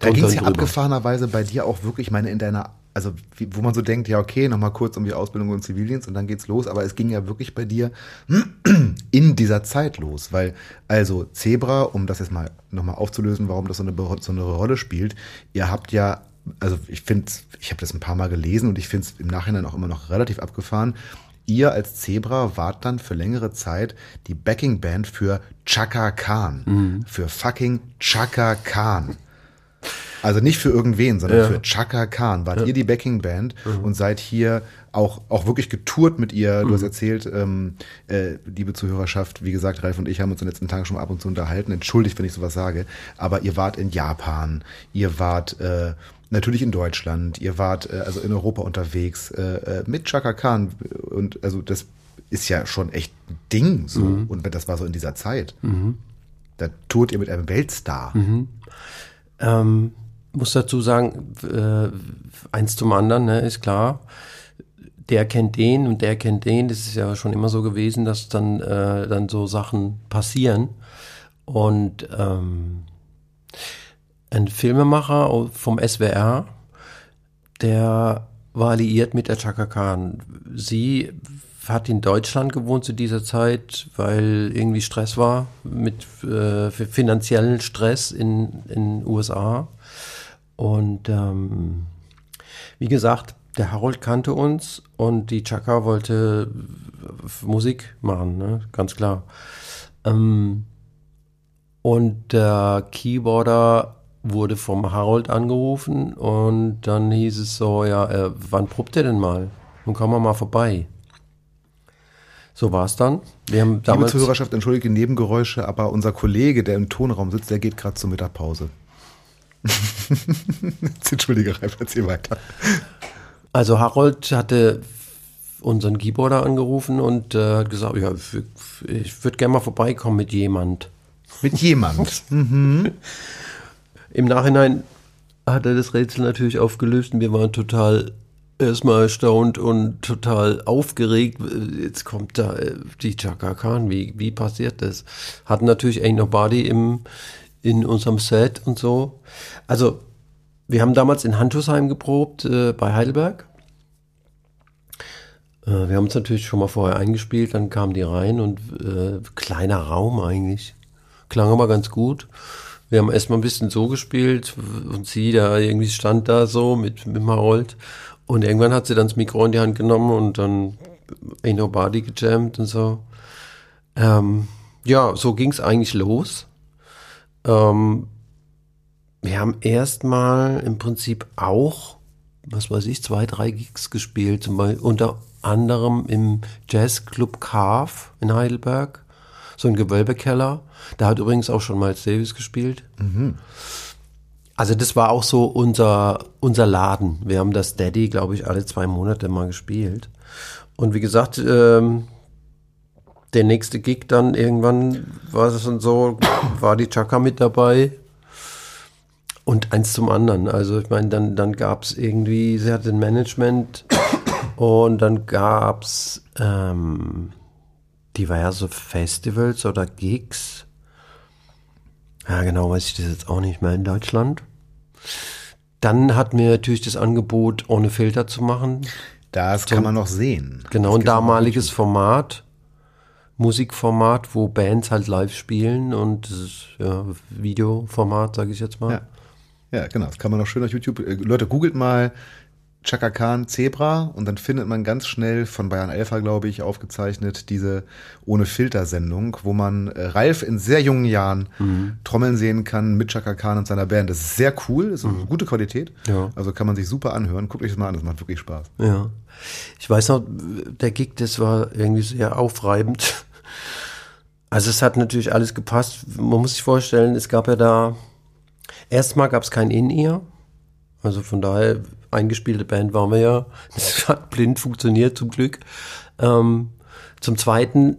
Da ging es ja drüber. abgefahrenerweise bei dir auch wirklich, ich meine, in deiner, also wie, wo man so denkt, ja okay, nochmal kurz um die Ausbildung und Zivildienst und dann geht's los, aber es ging ja wirklich bei dir in dieser Zeit los, weil also Zebra, um das jetzt mal nochmal aufzulösen, warum das so eine, so eine Rolle spielt, ihr habt ja, also ich finde, ich habe das ein paar Mal gelesen und ich finde es im Nachhinein auch immer noch relativ abgefahren. Ihr als Zebra wart dann für längere Zeit die Backing-Band für Chaka Khan. Für fucking Chaka Khan. Also nicht für irgendwen, sondern ja. für Chaka Khan. Wart ja. ihr die Backing Band mhm. und seid hier auch, auch wirklich getourt mit ihr. Du mhm. hast erzählt, ähm, äh, liebe Zuhörerschaft, wie gesagt, Ralf und ich haben uns in den letzten Tagen schon mal ab und zu unterhalten. Entschuldigt, wenn ich sowas sage. Aber ihr wart in Japan, ihr wart äh, natürlich in Deutschland, ihr wart äh, also in Europa unterwegs äh, äh, mit Chaka Khan. Und also das ist ja schon echt ein Ding so. Mhm. Und das war so in dieser Zeit. Mhm. Da tourt ihr mit einem Weltstar. Mhm. Ähm, muss dazu sagen, äh, eins zum anderen, ne, ist klar. Der kennt den und der kennt den. Das ist ja schon immer so gewesen, dass dann, äh, dann so Sachen passieren. Und ähm, ein Filmemacher vom SWR, der war alliiert mit der Chaka Khan. Sie hat in Deutschland gewohnt zu dieser Zeit, weil irgendwie Stress war mit äh, finanziellen Stress in in USA. Und ähm, wie gesagt, der Harold kannte uns und die Chaka wollte Musik machen, ne? ganz klar. Ähm, und der Keyboarder wurde vom Harold angerufen und dann hieß es so, ja, äh, wann probt ihr denn mal? Nun kommen wir mal vorbei. So war es dann. Wir haben damals Liebe Zuhörerschaft, entschuldige Nebengeräusche, aber unser Kollege, der im Tonraum sitzt, der geht gerade zur Mittagpause. entschuldige, Ralf, erzähl weiter. Also Harold hatte unseren Keyboarder angerufen und äh, hat gesagt, ja, ich würde gerne mal vorbeikommen mit jemand. Mit jemand? mhm. Im Nachhinein hat er das Rätsel natürlich aufgelöst und wir waren total erstmal erstaunt und total aufgeregt. Jetzt kommt da äh, die Chaka Khan, wie, wie passiert das? Hatten natürlich Ain't Nobody im, in unserem Set und so. Also, wir haben damals in Handschusheim geprobt, äh, bei Heidelberg. Äh, wir haben uns natürlich schon mal vorher eingespielt, dann kamen die rein und äh, kleiner Raum eigentlich. Klang aber ganz gut. Wir haben erstmal ein bisschen so gespielt und sie da irgendwie stand da so mit, mit Harold. Und irgendwann hat sie dann das Mikro in die Hand genommen und dann Ain't Nobody gejammt und so. Ähm, ja, so ging es eigentlich los. Ähm, wir haben erstmal im Prinzip auch, was weiß ich, zwei, drei Gigs gespielt, zum Beispiel unter anderem im Jazzclub Carve in Heidelberg so ein Gewölbekeller. Da hat übrigens auch schon Miles Davis gespielt. Mhm. Also das war auch so unser, unser Laden. Wir haben das Daddy, glaube ich, alle zwei Monate mal gespielt. Und wie gesagt, ähm, der nächste Gig dann irgendwann war es dann so, war die Chaka mit dabei. Und eins zum anderen. Also ich meine, dann, dann gab es irgendwie, sie hatte ein Management und dann gab es ähm, diverse Festivals oder Gigs. Ja, genau weiß ich das jetzt auch nicht mehr in Deutschland. Dann hatten wir natürlich das Angebot, ohne Filter zu machen. Das kann man noch sehen. Genau, ein damaliges Format, Musikformat, wo Bands halt live spielen und ja, Videoformat, sage ich jetzt mal. Ja. ja, genau, das kann man noch schön auf YouTube. Äh, Leute, googelt mal Chaka Khan Zebra und dann findet man ganz schnell von Bayern Alpha, glaube ich, aufgezeichnet diese ohne Filter-Sendung, wo man äh, Ralf in sehr jungen Jahren mhm. trommeln sehen kann mit Chaka Khan und seiner Band. Das ist sehr cool, das ist mhm. gute Qualität. Ja. Also kann man sich super anhören. Guckt euch das mal an, das macht wirklich Spaß. Ja. Ich weiß noch, der Gig, das war irgendwie sehr aufreibend. Also es hat natürlich alles gepasst. Man muss sich vorstellen, es gab ja da, erstmal gab es kein In-Ear. Also von daher eingespielte Band waren wir ja. Das hat blind funktioniert zum Glück. Ähm, zum Zweiten,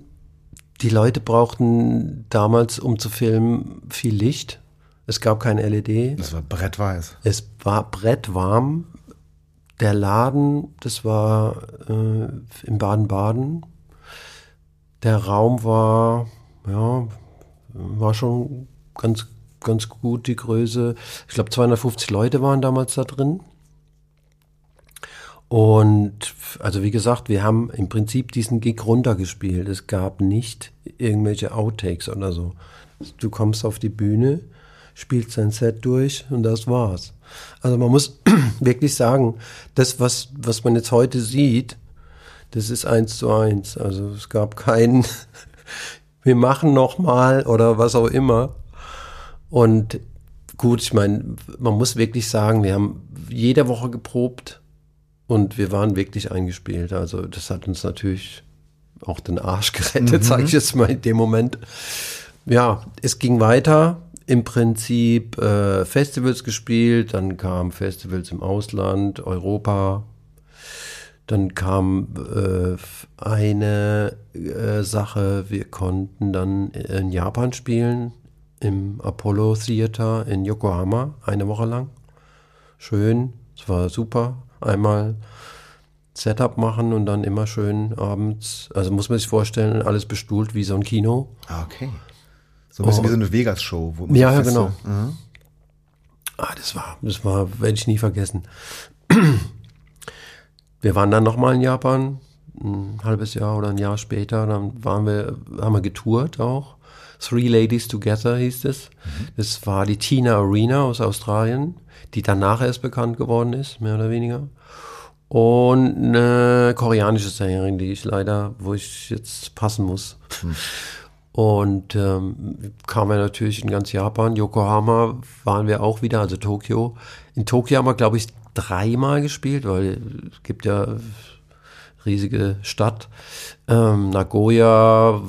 die Leute brauchten damals, um zu filmen, viel Licht. Es gab kein LED. Es war brettweiß. Es war brettwarm. Der Laden, das war äh, in Baden-Baden. Der Raum war, ja, war schon ganz, ganz gut, die Größe. Ich glaube, 250 Leute waren damals da drin. Und also wie gesagt, wir haben im Prinzip diesen Gig runtergespielt. Es gab nicht irgendwelche Outtakes oder so. Du kommst auf die Bühne, spielst dein Set durch und das war's. Also man muss wirklich sagen, das, was, was man jetzt heute sieht, das ist eins zu eins. Also es gab keinen, wir machen noch mal oder was auch immer. Und gut, ich meine, man muss wirklich sagen, wir haben jede Woche geprobt und wir waren wirklich eingespielt. Also das hat uns natürlich auch den Arsch gerettet, mhm. sage ich jetzt mal in dem Moment. Ja, es ging weiter. Im Prinzip äh, Festivals gespielt, dann kamen Festivals im Ausland, Europa, dann kam äh, eine äh, Sache, wir konnten dann in Japan spielen, im Apollo Theater in Yokohama, eine Woche lang. Schön, es war super. Einmal Setup machen und dann immer schön abends, also muss man sich vorstellen, alles bestuhlt wie so ein Kino. Ah, okay. So ein bisschen oh. wie so eine Vegas-Show. Ja, ja, genau. Mhm. Ah, das war, das war, werde ich nie vergessen. Wir waren dann nochmal in Japan, ein halbes Jahr oder ein Jahr später, dann waren wir, haben wir getourt auch. Three Ladies Together hieß es. Mhm. Das war die Tina Arena aus Australien, die danach erst bekannt geworden ist, mehr oder weniger. Und eine koreanische Sängerin, die ich leider, wo ich jetzt passen muss. Mhm. Und ähm, kamen wir natürlich in ganz Japan. Yokohama waren wir auch wieder, also Tokio. In Tokio haben wir, glaube ich, dreimal gespielt, weil es gibt ja riesige Stadt. Ähm, Nagoya,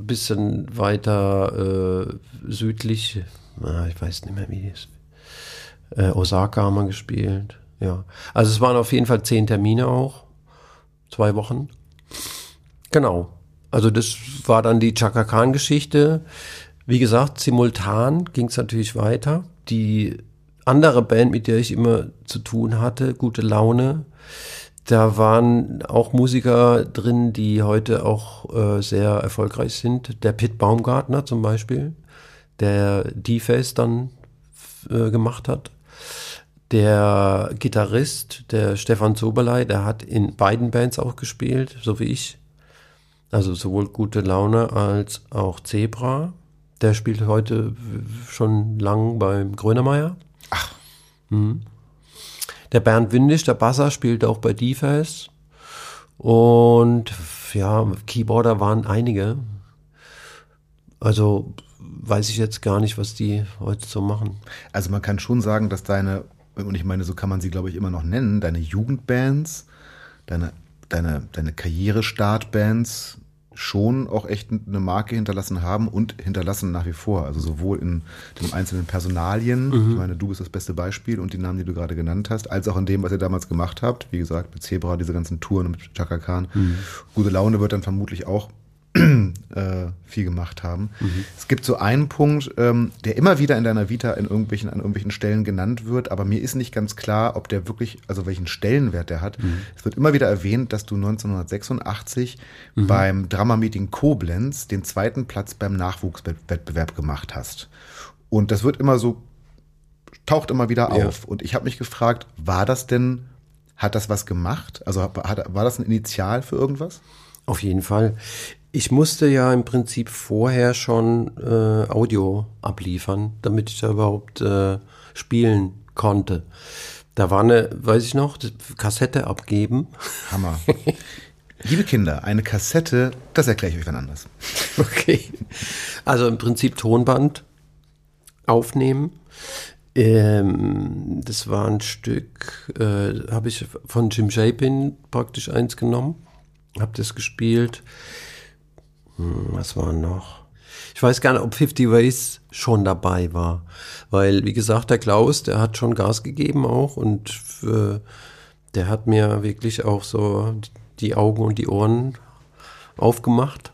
bisschen weiter äh, südlich, na, ich weiß nicht mehr, wie ist. Äh, Osaka haben wir gespielt. Ja. Also es waren auf jeden Fall zehn Termine auch. Zwei Wochen. Genau. Also das war dann die Chaka Khan-Geschichte. Wie gesagt, simultan ging es natürlich weiter. Die andere Band, mit der ich immer zu tun hatte, Gute Laune, da waren auch Musiker drin, die heute auch äh, sehr erfolgreich sind. Der Pit Baumgartner zum Beispiel, der D-Face dann äh, gemacht hat. Der Gitarrist, der Stefan Soberlei, der hat in beiden Bands auch gespielt, so wie ich. Also sowohl Gute Laune als auch Zebra. Der spielt heute schon lang beim Grönemeyer. Ach. Mhm. Der Bernd Windisch, der Basser, spielt auch bei Deface. Und ja, Keyboarder waren einige. Also weiß ich jetzt gar nicht, was die heute so machen. Also man kann schon sagen, dass deine, und ich meine, so kann man sie, glaube ich, immer noch nennen, deine Jugendbands, deine, deine, deine Karrierestartbands schon auch echt eine Marke hinterlassen haben und hinterlassen nach wie vor. Also sowohl in den einzelnen Personalien, mhm. ich meine, du bist das beste Beispiel und die Namen, die du gerade genannt hast, als auch in dem, was ihr damals gemacht habt. Wie gesagt, mit Zebra, diese ganzen Touren mit Chaka Khan. Mhm. Gute Laune wird dann vermutlich auch äh, viel gemacht haben. Mhm. Es gibt so einen Punkt, ähm, der immer wieder in deiner Vita in irgendwelchen, an irgendwelchen Stellen genannt wird, aber mir ist nicht ganz klar, ob der wirklich, also welchen Stellenwert der hat. Mhm. Es wird immer wieder erwähnt, dass du 1986 mhm. beim Drama-Meeting Koblenz den zweiten Platz beim Nachwuchswettbewerb gemacht hast. Und das wird immer so, taucht immer wieder ja. auf. Und ich habe mich gefragt, war das denn, hat das was gemacht? Also hat, war das ein Initial für irgendwas? Auf jeden Fall. Ich musste ja im Prinzip vorher schon äh, Audio abliefern, damit ich da überhaupt äh, spielen konnte. Da war eine, weiß ich noch, Kassette abgeben. Hammer. Liebe Kinder, eine Kassette, das erkläre ich euch wann anders. Okay. Also im Prinzip Tonband aufnehmen. Ähm, das war ein Stück, äh, habe ich von Jim Chapin praktisch eins genommen, habe das gespielt. Hm, was war noch? Ich weiß gar nicht, ob 50 Ways schon dabei war. Weil, wie gesagt, der Klaus, der hat schon Gas gegeben auch und äh, der hat mir wirklich auch so die Augen und die Ohren aufgemacht.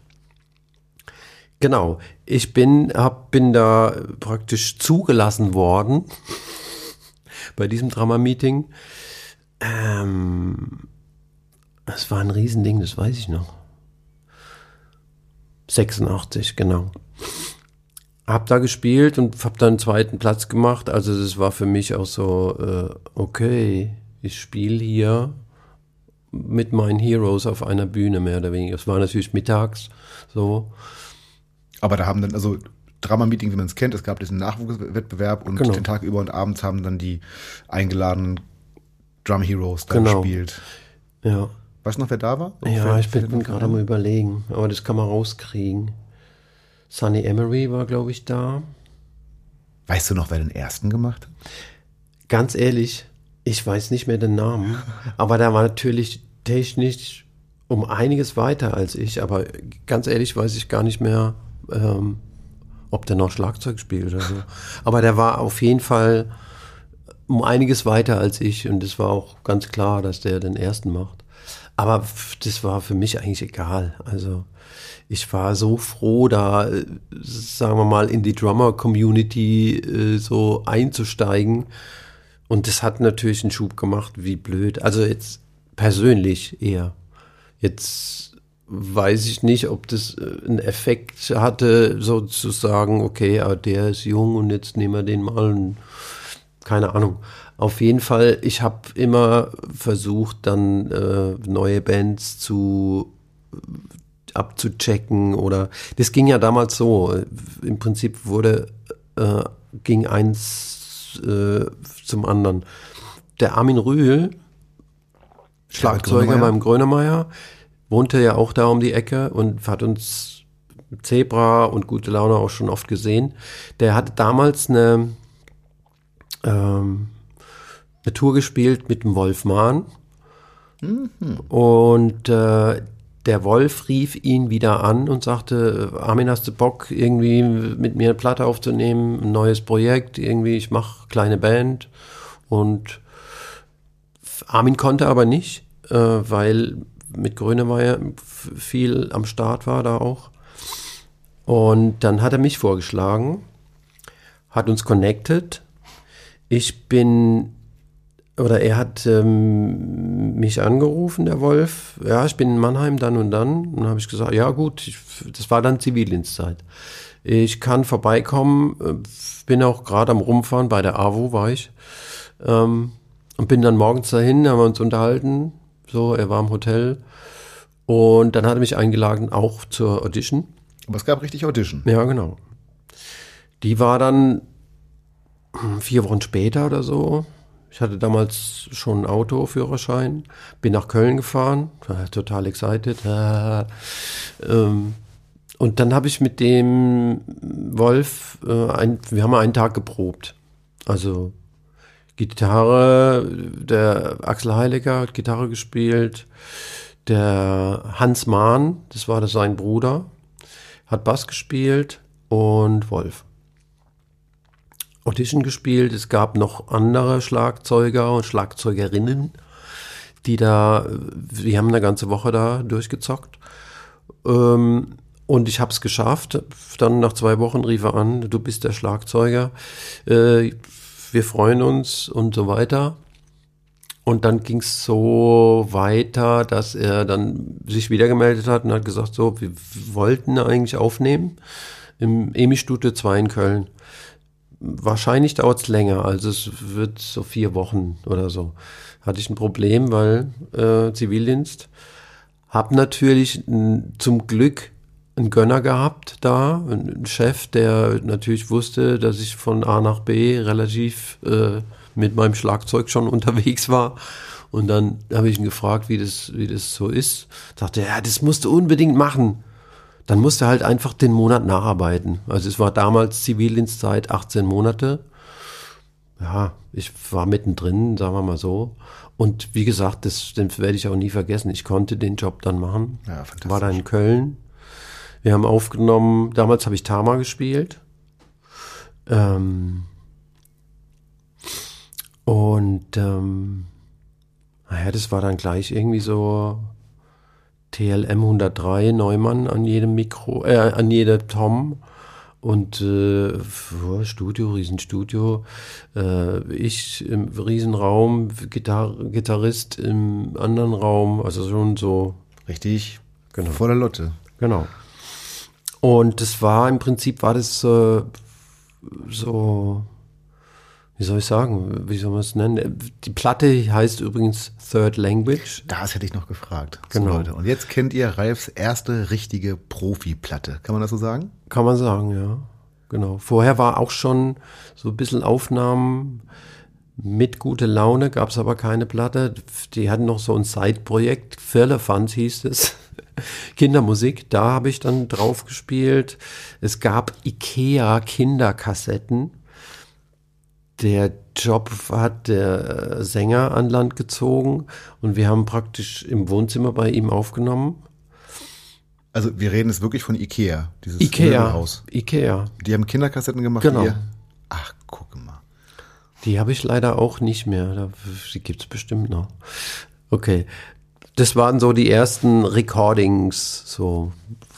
Genau, ich bin, hab, bin da praktisch zugelassen worden bei diesem Drama-Meeting. Ähm, das war ein Riesending, das weiß ich noch. 86, genau. Hab da gespielt und hab dann einen zweiten Platz gemacht. Also das war für mich auch so, äh, okay, ich spiele hier mit meinen Heroes auf einer Bühne mehr oder weniger. Es war natürlich mittags so. Aber da haben dann, also Drama-Meeting, wie man es kennt, es gab diesen Nachwuchswettbewerb und genau. den Tag über und abends haben dann die eingeladenen Drum Heroes da genau. gespielt. Ja. Weißt du noch, wer da war? Auch ja, ich bin gerade mal überlegen, aber das kann man rauskriegen. Sunny Emery war, glaube ich, da. Weißt du noch, wer den ersten gemacht hat? Ganz ehrlich, ich weiß nicht mehr den Namen, aber der war natürlich technisch um einiges weiter als ich, aber ganz ehrlich weiß ich gar nicht mehr, ähm, ob der noch Schlagzeug spielt oder so. Aber der war auf jeden Fall um einiges weiter als ich und es war auch ganz klar, dass der den ersten macht. Aber das war für mich eigentlich egal. Also ich war so froh, da, sagen wir mal, in die Drummer-Community äh, so einzusteigen. Und das hat natürlich einen Schub gemacht, wie blöd. Also jetzt persönlich eher. Jetzt weiß ich nicht, ob das äh, einen Effekt hatte, sozusagen, okay, aber der ist jung und jetzt nehmen wir den mal. Und, keine Ahnung. Auf jeden Fall, ich habe immer versucht, dann äh, neue Bands zu abzuchecken oder das ging ja damals so. Im Prinzip wurde äh, ging eins äh, zum anderen. Der Armin Rühl, Schlagzeuger beim Grönemeyer, wohnte ja auch da um die Ecke und hat uns Zebra und gute Laune auch schon oft gesehen. Der hatte damals eine, ähm, eine Tour gespielt mit dem Wolf Mahn. Mhm. Und äh, der Wolf rief ihn wieder an und sagte, Armin, hast du Bock, irgendwie mit mir eine Platte aufzunehmen, ein neues Projekt, irgendwie, ich mache kleine Band. Und Armin konnte aber nicht, äh, weil mit Grönemeyer viel am Start war da auch. Und dann hat er mich vorgeschlagen, hat uns connected. Ich bin oder er hat ähm, mich angerufen, der Wolf. Ja, ich bin in Mannheim dann und dann. Und dann habe ich gesagt, ja gut, ich, das war dann Zivildienstzeit. Ich kann vorbeikommen, äh, bin auch gerade am Rumfahren, bei der AWO war ich. Ähm, und bin dann morgens dahin, haben wir uns unterhalten. So, er war im Hotel. Und dann hat er mich eingeladen, auch zur Audition. Aber es gab richtig Audition. Ja, genau. Die war dann hm, vier Wochen später oder so. Ich hatte damals schon einen Autoführerschein, bin nach Köln gefahren, war total excited. Äh, ähm, und dann habe ich mit dem Wolf, äh, ein, wir haben einen Tag geprobt. Also Gitarre, der Axel Heiliger hat Gitarre gespielt, der Hans Mahn, das war das sein Bruder, hat Bass gespielt und Wolf. Audition gespielt. Es gab noch andere Schlagzeuger und Schlagzeugerinnen, die da, die haben eine ganze Woche da durchgezockt. Ähm, und ich habe es geschafft. Dann nach zwei Wochen rief er an, du bist der Schlagzeuger. Äh, wir freuen uns und so weiter. Und dann ging es so weiter, dass er dann sich wieder gemeldet hat und hat gesagt, so, wir wollten eigentlich aufnehmen im EMI-Studio 2 in Köln. Wahrscheinlich dauert es länger, also es wird so vier Wochen oder so. Hatte ich ein Problem, weil äh, Zivildienst. Hab natürlich n, zum Glück einen Gönner gehabt da, einen Chef, der natürlich wusste, dass ich von A nach B relativ äh, mit meinem Schlagzeug schon unterwegs war. Und dann habe ich ihn gefragt, wie das, wie das so ist. Sagte, ja, das musst du unbedingt machen dann musste halt einfach den Monat nacharbeiten. Also es war damals Zivildienstzeit 18 Monate. Ja, ich war mittendrin, sagen wir mal so. Und wie gesagt, das, das werde ich auch nie vergessen. Ich konnte den Job dann machen. Ja, fantastisch. War da in Köln. Wir haben aufgenommen, damals habe ich Tama gespielt. Ähm, und ähm, naja, das war dann gleich irgendwie so TLM 103 Neumann an jedem Mikro, äh, an jeder Tom und äh, Studio, Riesenstudio, äh, ich im Riesenraum, Gitar Gitarrist im anderen Raum, also schon so. Richtig, genau. voller Lotte. Genau. Und das war im Prinzip, war das äh, so wie soll ich sagen, wie soll man es nennen? Die Platte heißt übrigens Third Language. Das hätte ich noch gefragt. Genau. So, Leute. Und jetzt kennt ihr Ralfs erste richtige Profi-Platte. Kann man das so sagen? Kann man sagen, ja. Genau. Vorher war auch schon so ein bisschen Aufnahmen mit gute Laune, gab es aber keine Platte. Die hatten noch so ein Side-Projekt, Firlefanz hieß es. Kindermusik, da habe ich dann drauf gespielt. Es gab Ikea Kinderkassetten der Job hat der Sänger an Land gezogen und wir haben praktisch im Wohnzimmer bei ihm aufgenommen. Also wir reden jetzt wirklich von Ikea, dieses Ikea. Haus. Ikea. Die haben Kinderkassetten gemacht. Genau. Die ihr, ach, guck mal. Die habe ich leider auch nicht mehr. Die gibt's bestimmt noch. Okay. Das waren so die ersten Recordings so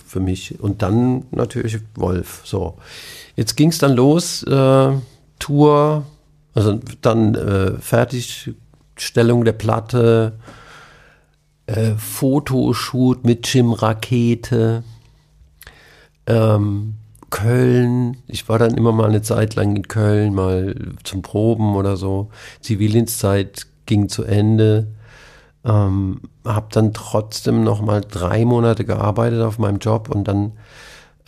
für mich. Und dann natürlich Wolf. So. Jetzt ging's dann los. Äh, Tour, also dann äh, Fertigstellung der Platte, äh, Fotoshoot mit Jim Rakete. Ähm, Köln, ich war dann immer mal eine Zeit lang in Köln, mal zum Proben oder so. Zivildienstzeit ging zu Ende. Ähm, habe dann trotzdem noch mal drei Monate gearbeitet auf meinem Job und dann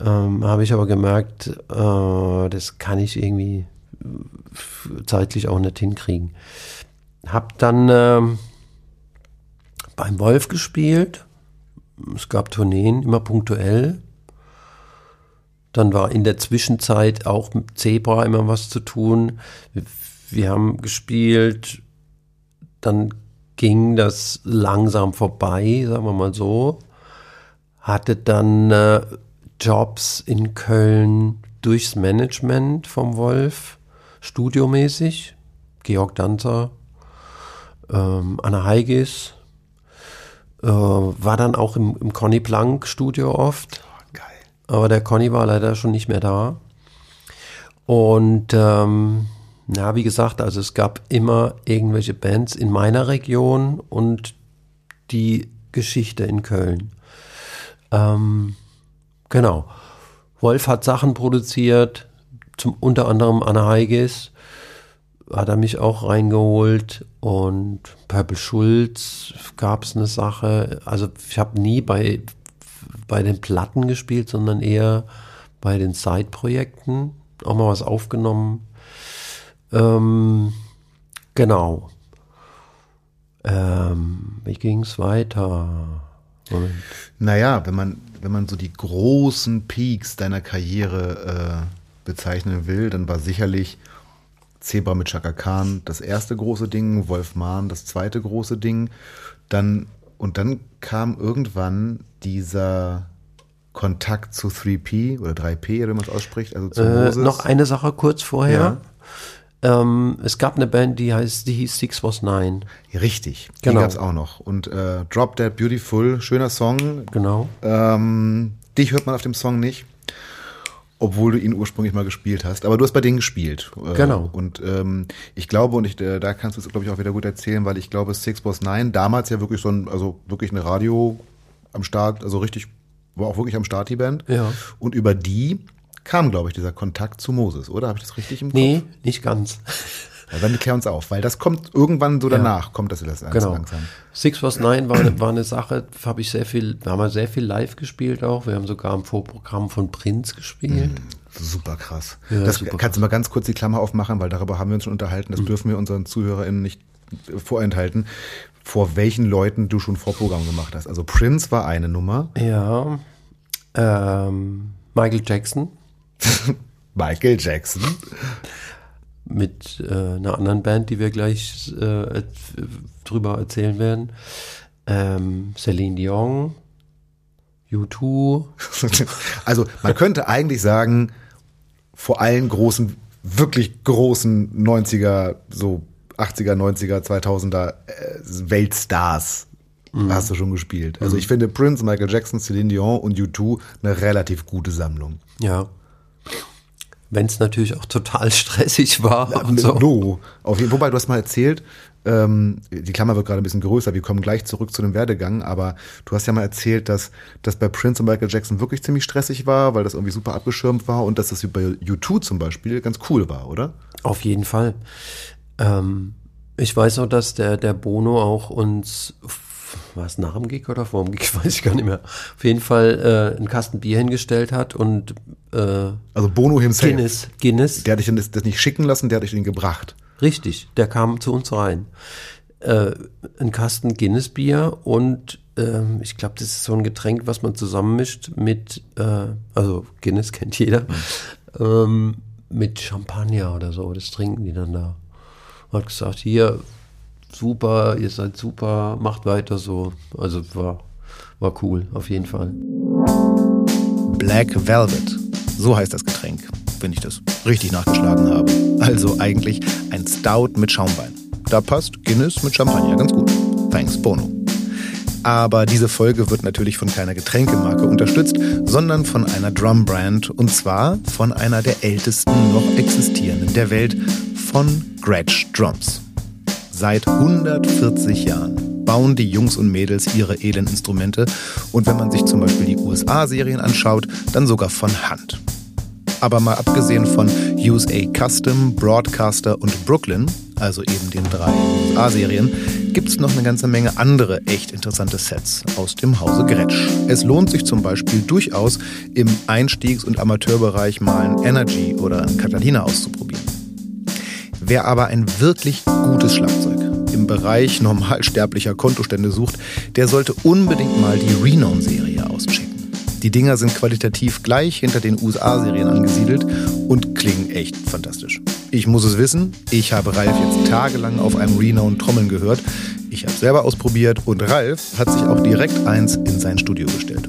ähm, habe ich aber gemerkt, äh, das kann ich irgendwie zeitlich auch nicht hinkriegen. Hab dann ähm, beim Wolf gespielt. Es gab Tourneen, immer punktuell. Dann war in der Zwischenzeit auch mit Zebra immer was zu tun. Wir, wir haben gespielt, dann ging das langsam vorbei, sagen wir mal so. Hatte dann äh, Jobs in Köln durchs Management vom Wolf, studiomäßig. Georg Danzer, ähm, Anna Heigis, äh, war dann auch im, im Conny Plank Studio oft. Geil. Aber der Conny war leider schon nicht mehr da. Und ähm, na, wie gesagt, also es gab immer irgendwelche Bands in meiner Region und die Geschichte in Köln. Ähm, genau. Wolf hat Sachen produziert, zum unter anderem Anna Heigis hat er mich auch reingeholt und Purple Schulz gab es eine Sache. Also ich habe nie bei, bei den Platten gespielt, sondern eher bei den Side-Projekten. Auch mal was aufgenommen. Ähm, genau. Ähm, wie ging es weiter? Moment. Naja, wenn man, wenn man so die großen Peaks deiner Karriere äh, bezeichnen will, dann war sicherlich Zebra mit Chaka Khan das erste große Ding, Wolf Mahn das zweite große Ding. Dann, und dann kam irgendwann dieser Kontakt zu 3P oder 3P, oder wie man es ausspricht, also zu Äh, noch eine Sache kurz vorher. Ähm, es gab eine Band, die heißt, die hieß Six Was Nine. Richtig, die Genau. gab's auch noch. Und äh, Drop Dead Beautiful, schöner Song. Genau. Ähm, dich hört man auf dem Song nicht, obwohl du ihn ursprünglich mal gespielt hast. Aber du hast bei denen gespielt. Äh, Genau. Und ähm, ich glaube, und ich, äh, da kannst du es, glaube ich, auch wieder gut erzählen, weil ich glaube, Six Boss Nine damals ja wirklich so ein, also wirklich eine Radio am Start, also richtig, war auch wirklich am Start die Band. Ja. Und über die kam, glaube ich, dieser Kontakt zu Moses, oder? Habe ich das richtig im Kopf? Nee, nicht ganz. Ja, dann klär uns auf, weil das kommt irgendwann so Ja. danach, kommt das das Genau. langsam. Six Was Nine war, eine- war eine Sache, habe ich sehr viel, wir haben ja sehr viel live gespielt auch. Wir haben sogar im Vorprogramm von Prinz gespielt. Super krass. Ja, das super kannst du mal ganz kurz die Klammer aufmachen, weil darüber haben wir uns schon unterhalten. Mhm. Das dürfen wir unseren ZuhörerInnen nicht vorenthalten, vor welchen Leuten du schon Vorprogramm gemacht hast. Also Prince war eine Nummer, Ja. Ähm, Michael Jackson Michael Jackson, mit äh, einer anderen Band, die wir gleich äh, drüber erzählen werden. Ähm, Celine Dion, U2, also man könnte eigentlich sagen, vor allen großen, wirklich großen 90er, so 80er, 90er, 2000er äh, Weltstars Mhm. hast du schon gespielt. Also ich finde Prince, Michael Jackson, Celine Dion und U2 eine relativ gute Sammlung. ja. Wenn es natürlich auch total stressig war. und so. No. Auf wobei, du hast mal erzählt, ähm, die Klammer wird gerade ein bisschen größer, wir kommen gleich zurück zu dem Werdegang, aber du hast ja mal erzählt, dass das bei Prince und Michael Jackson wirklich ziemlich stressig war, weil das irgendwie super abgeschirmt war und dass das bei U2 zum Beispiel ganz cool war, oder? Auf jeden Fall. Ähm, ich weiß auch, dass der, der Bono auch uns, war es nach dem Gig oder vor dem Gig, weiß ich gar nicht mehr, auf jeden Fall äh, einen Kasten Bier hingestellt hat und äh, Also Bono himself. Guinness, Guinness, Der hat dich dann das, das nicht schicken lassen, der hat dich den gebracht. richtig, der kam zu uns rein. Äh, ein Kasten Guinness Bier und ähm, ich glaube, das ist so ein Getränk, was man zusammenmischt mit, äh, also Guinness kennt jeder, ähm, mit Champagner oder so, das trinken die dann da. Hat gesagt, hier, super, ihr seid super, macht weiter so. Also war, war cool, auf jeden Fall. Black Velvet, so heißt das Getränk, wenn ich das richtig nachgeschlagen habe. Also eigentlich ein Stout mit Schaumwein. Da passt Guinness mit Champagner ganz gut. Thanks, Bono. Aber diese Folge wird natürlich von keiner Getränkemarke unterstützt, sondern von einer Drumbrand und zwar von einer der ältesten noch existierenden der Welt, von Gretsch Drums. Seit 140 Jahren bauen die Jungs und Mädels ihre edlen Instrumente und wenn man sich zum Beispiel die USA-Serien anschaut, dann sogar von Hand. Aber mal abgesehen von USA Custom, Broadcaster und Brooklyn, also eben den drei USA-Serien, gibt es noch eine ganze Menge andere echt interessante Sets aus dem Hause Gretsch. Es lohnt sich zum Beispiel durchaus im Einstiegs- und Amateurbereich mal ein Energy oder ein Catalina auszuprobieren. Wer aber ein wirklich gutes Schlagzeug im Bereich normalsterblicher Kontostände sucht, der sollte unbedingt mal die Renown-Serie auschecken. Die Dinger sind qualitativ gleich hinter den USA-Serien angesiedelt und klingen echt fantastisch. Ich muss es wissen, ich habe Ralf jetzt tagelang auf einem Renown Trommeln gehört. Ich habe selber ausprobiert und Ralf hat sich auch direkt eins in sein Studio gestellt.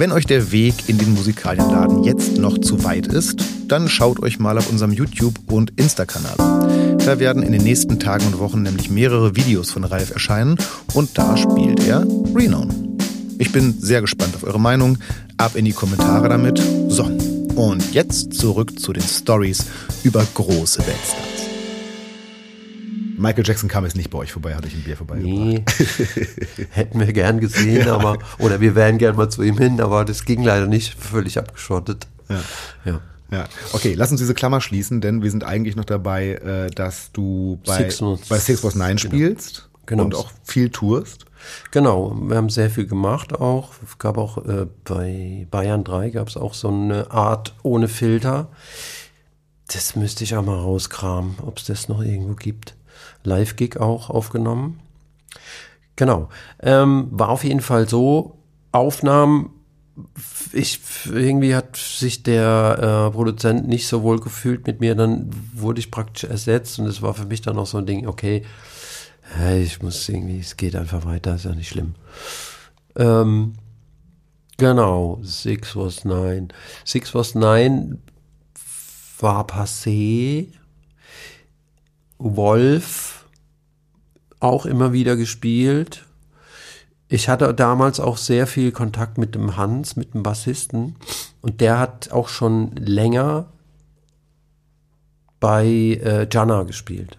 Wenn euch der Weg in den Musikalienladen jetzt noch zu weit ist, dann schaut euch mal auf unserem YouTube- und Insta-Kanal. Da werden in den nächsten Tagen und Wochen nämlich mehrere Videos von Ralf erscheinen und da spielt er Renown. Ich bin sehr gespannt auf eure Meinung. Ab in die Kommentare damit. So, und jetzt zurück zu den Stories über große Weltstars. Michael Jackson kam jetzt nicht bei euch vorbei, hatte ich ein Bier vorbeigebracht. Nee, hätten wir gern gesehen, ja. aber, oder wir wären gern mal zu ihm hin, aber das ging leider nicht, völlig abgeschottet. Ja. ja. Ja, okay, lass uns diese Klammer schließen, denn wir sind eigentlich noch dabei, äh, dass du bei Six, bei Six Was Nine genau. spielst genau. und auch viel tourst. Genau, wir haben sehr viel gemacht auch. Es gab auch äh, bei Bayern 3 gab es auch so eine Art ohne Filter. Das müsste ich auch mal rauskramen, ob es das noch irgendwo gibt. Live-Gig auch aufgenommen. Genau. Ähm, war auf jeden Fall so, Aufnahmen, ich, irgendwie hat sich der äh, Produzent nicht so wohl gefühlt mit mir, dann wurde ich praktisch ersetzt und es war für mich dann auch so ein Ding, okay, hey, ich muss irgendwie, es geht einfach weiter, ist ja nicht schlimm. Ähm, genau, Six was Nine. Six was Nine war passé. Wolf auch immer wieder gespielt. Ich hatte damals auch sehr viel Kontakt mit dem Hans, mit dem Bassisten. Und der hat auch schon länger bei äh, Jana gespielt.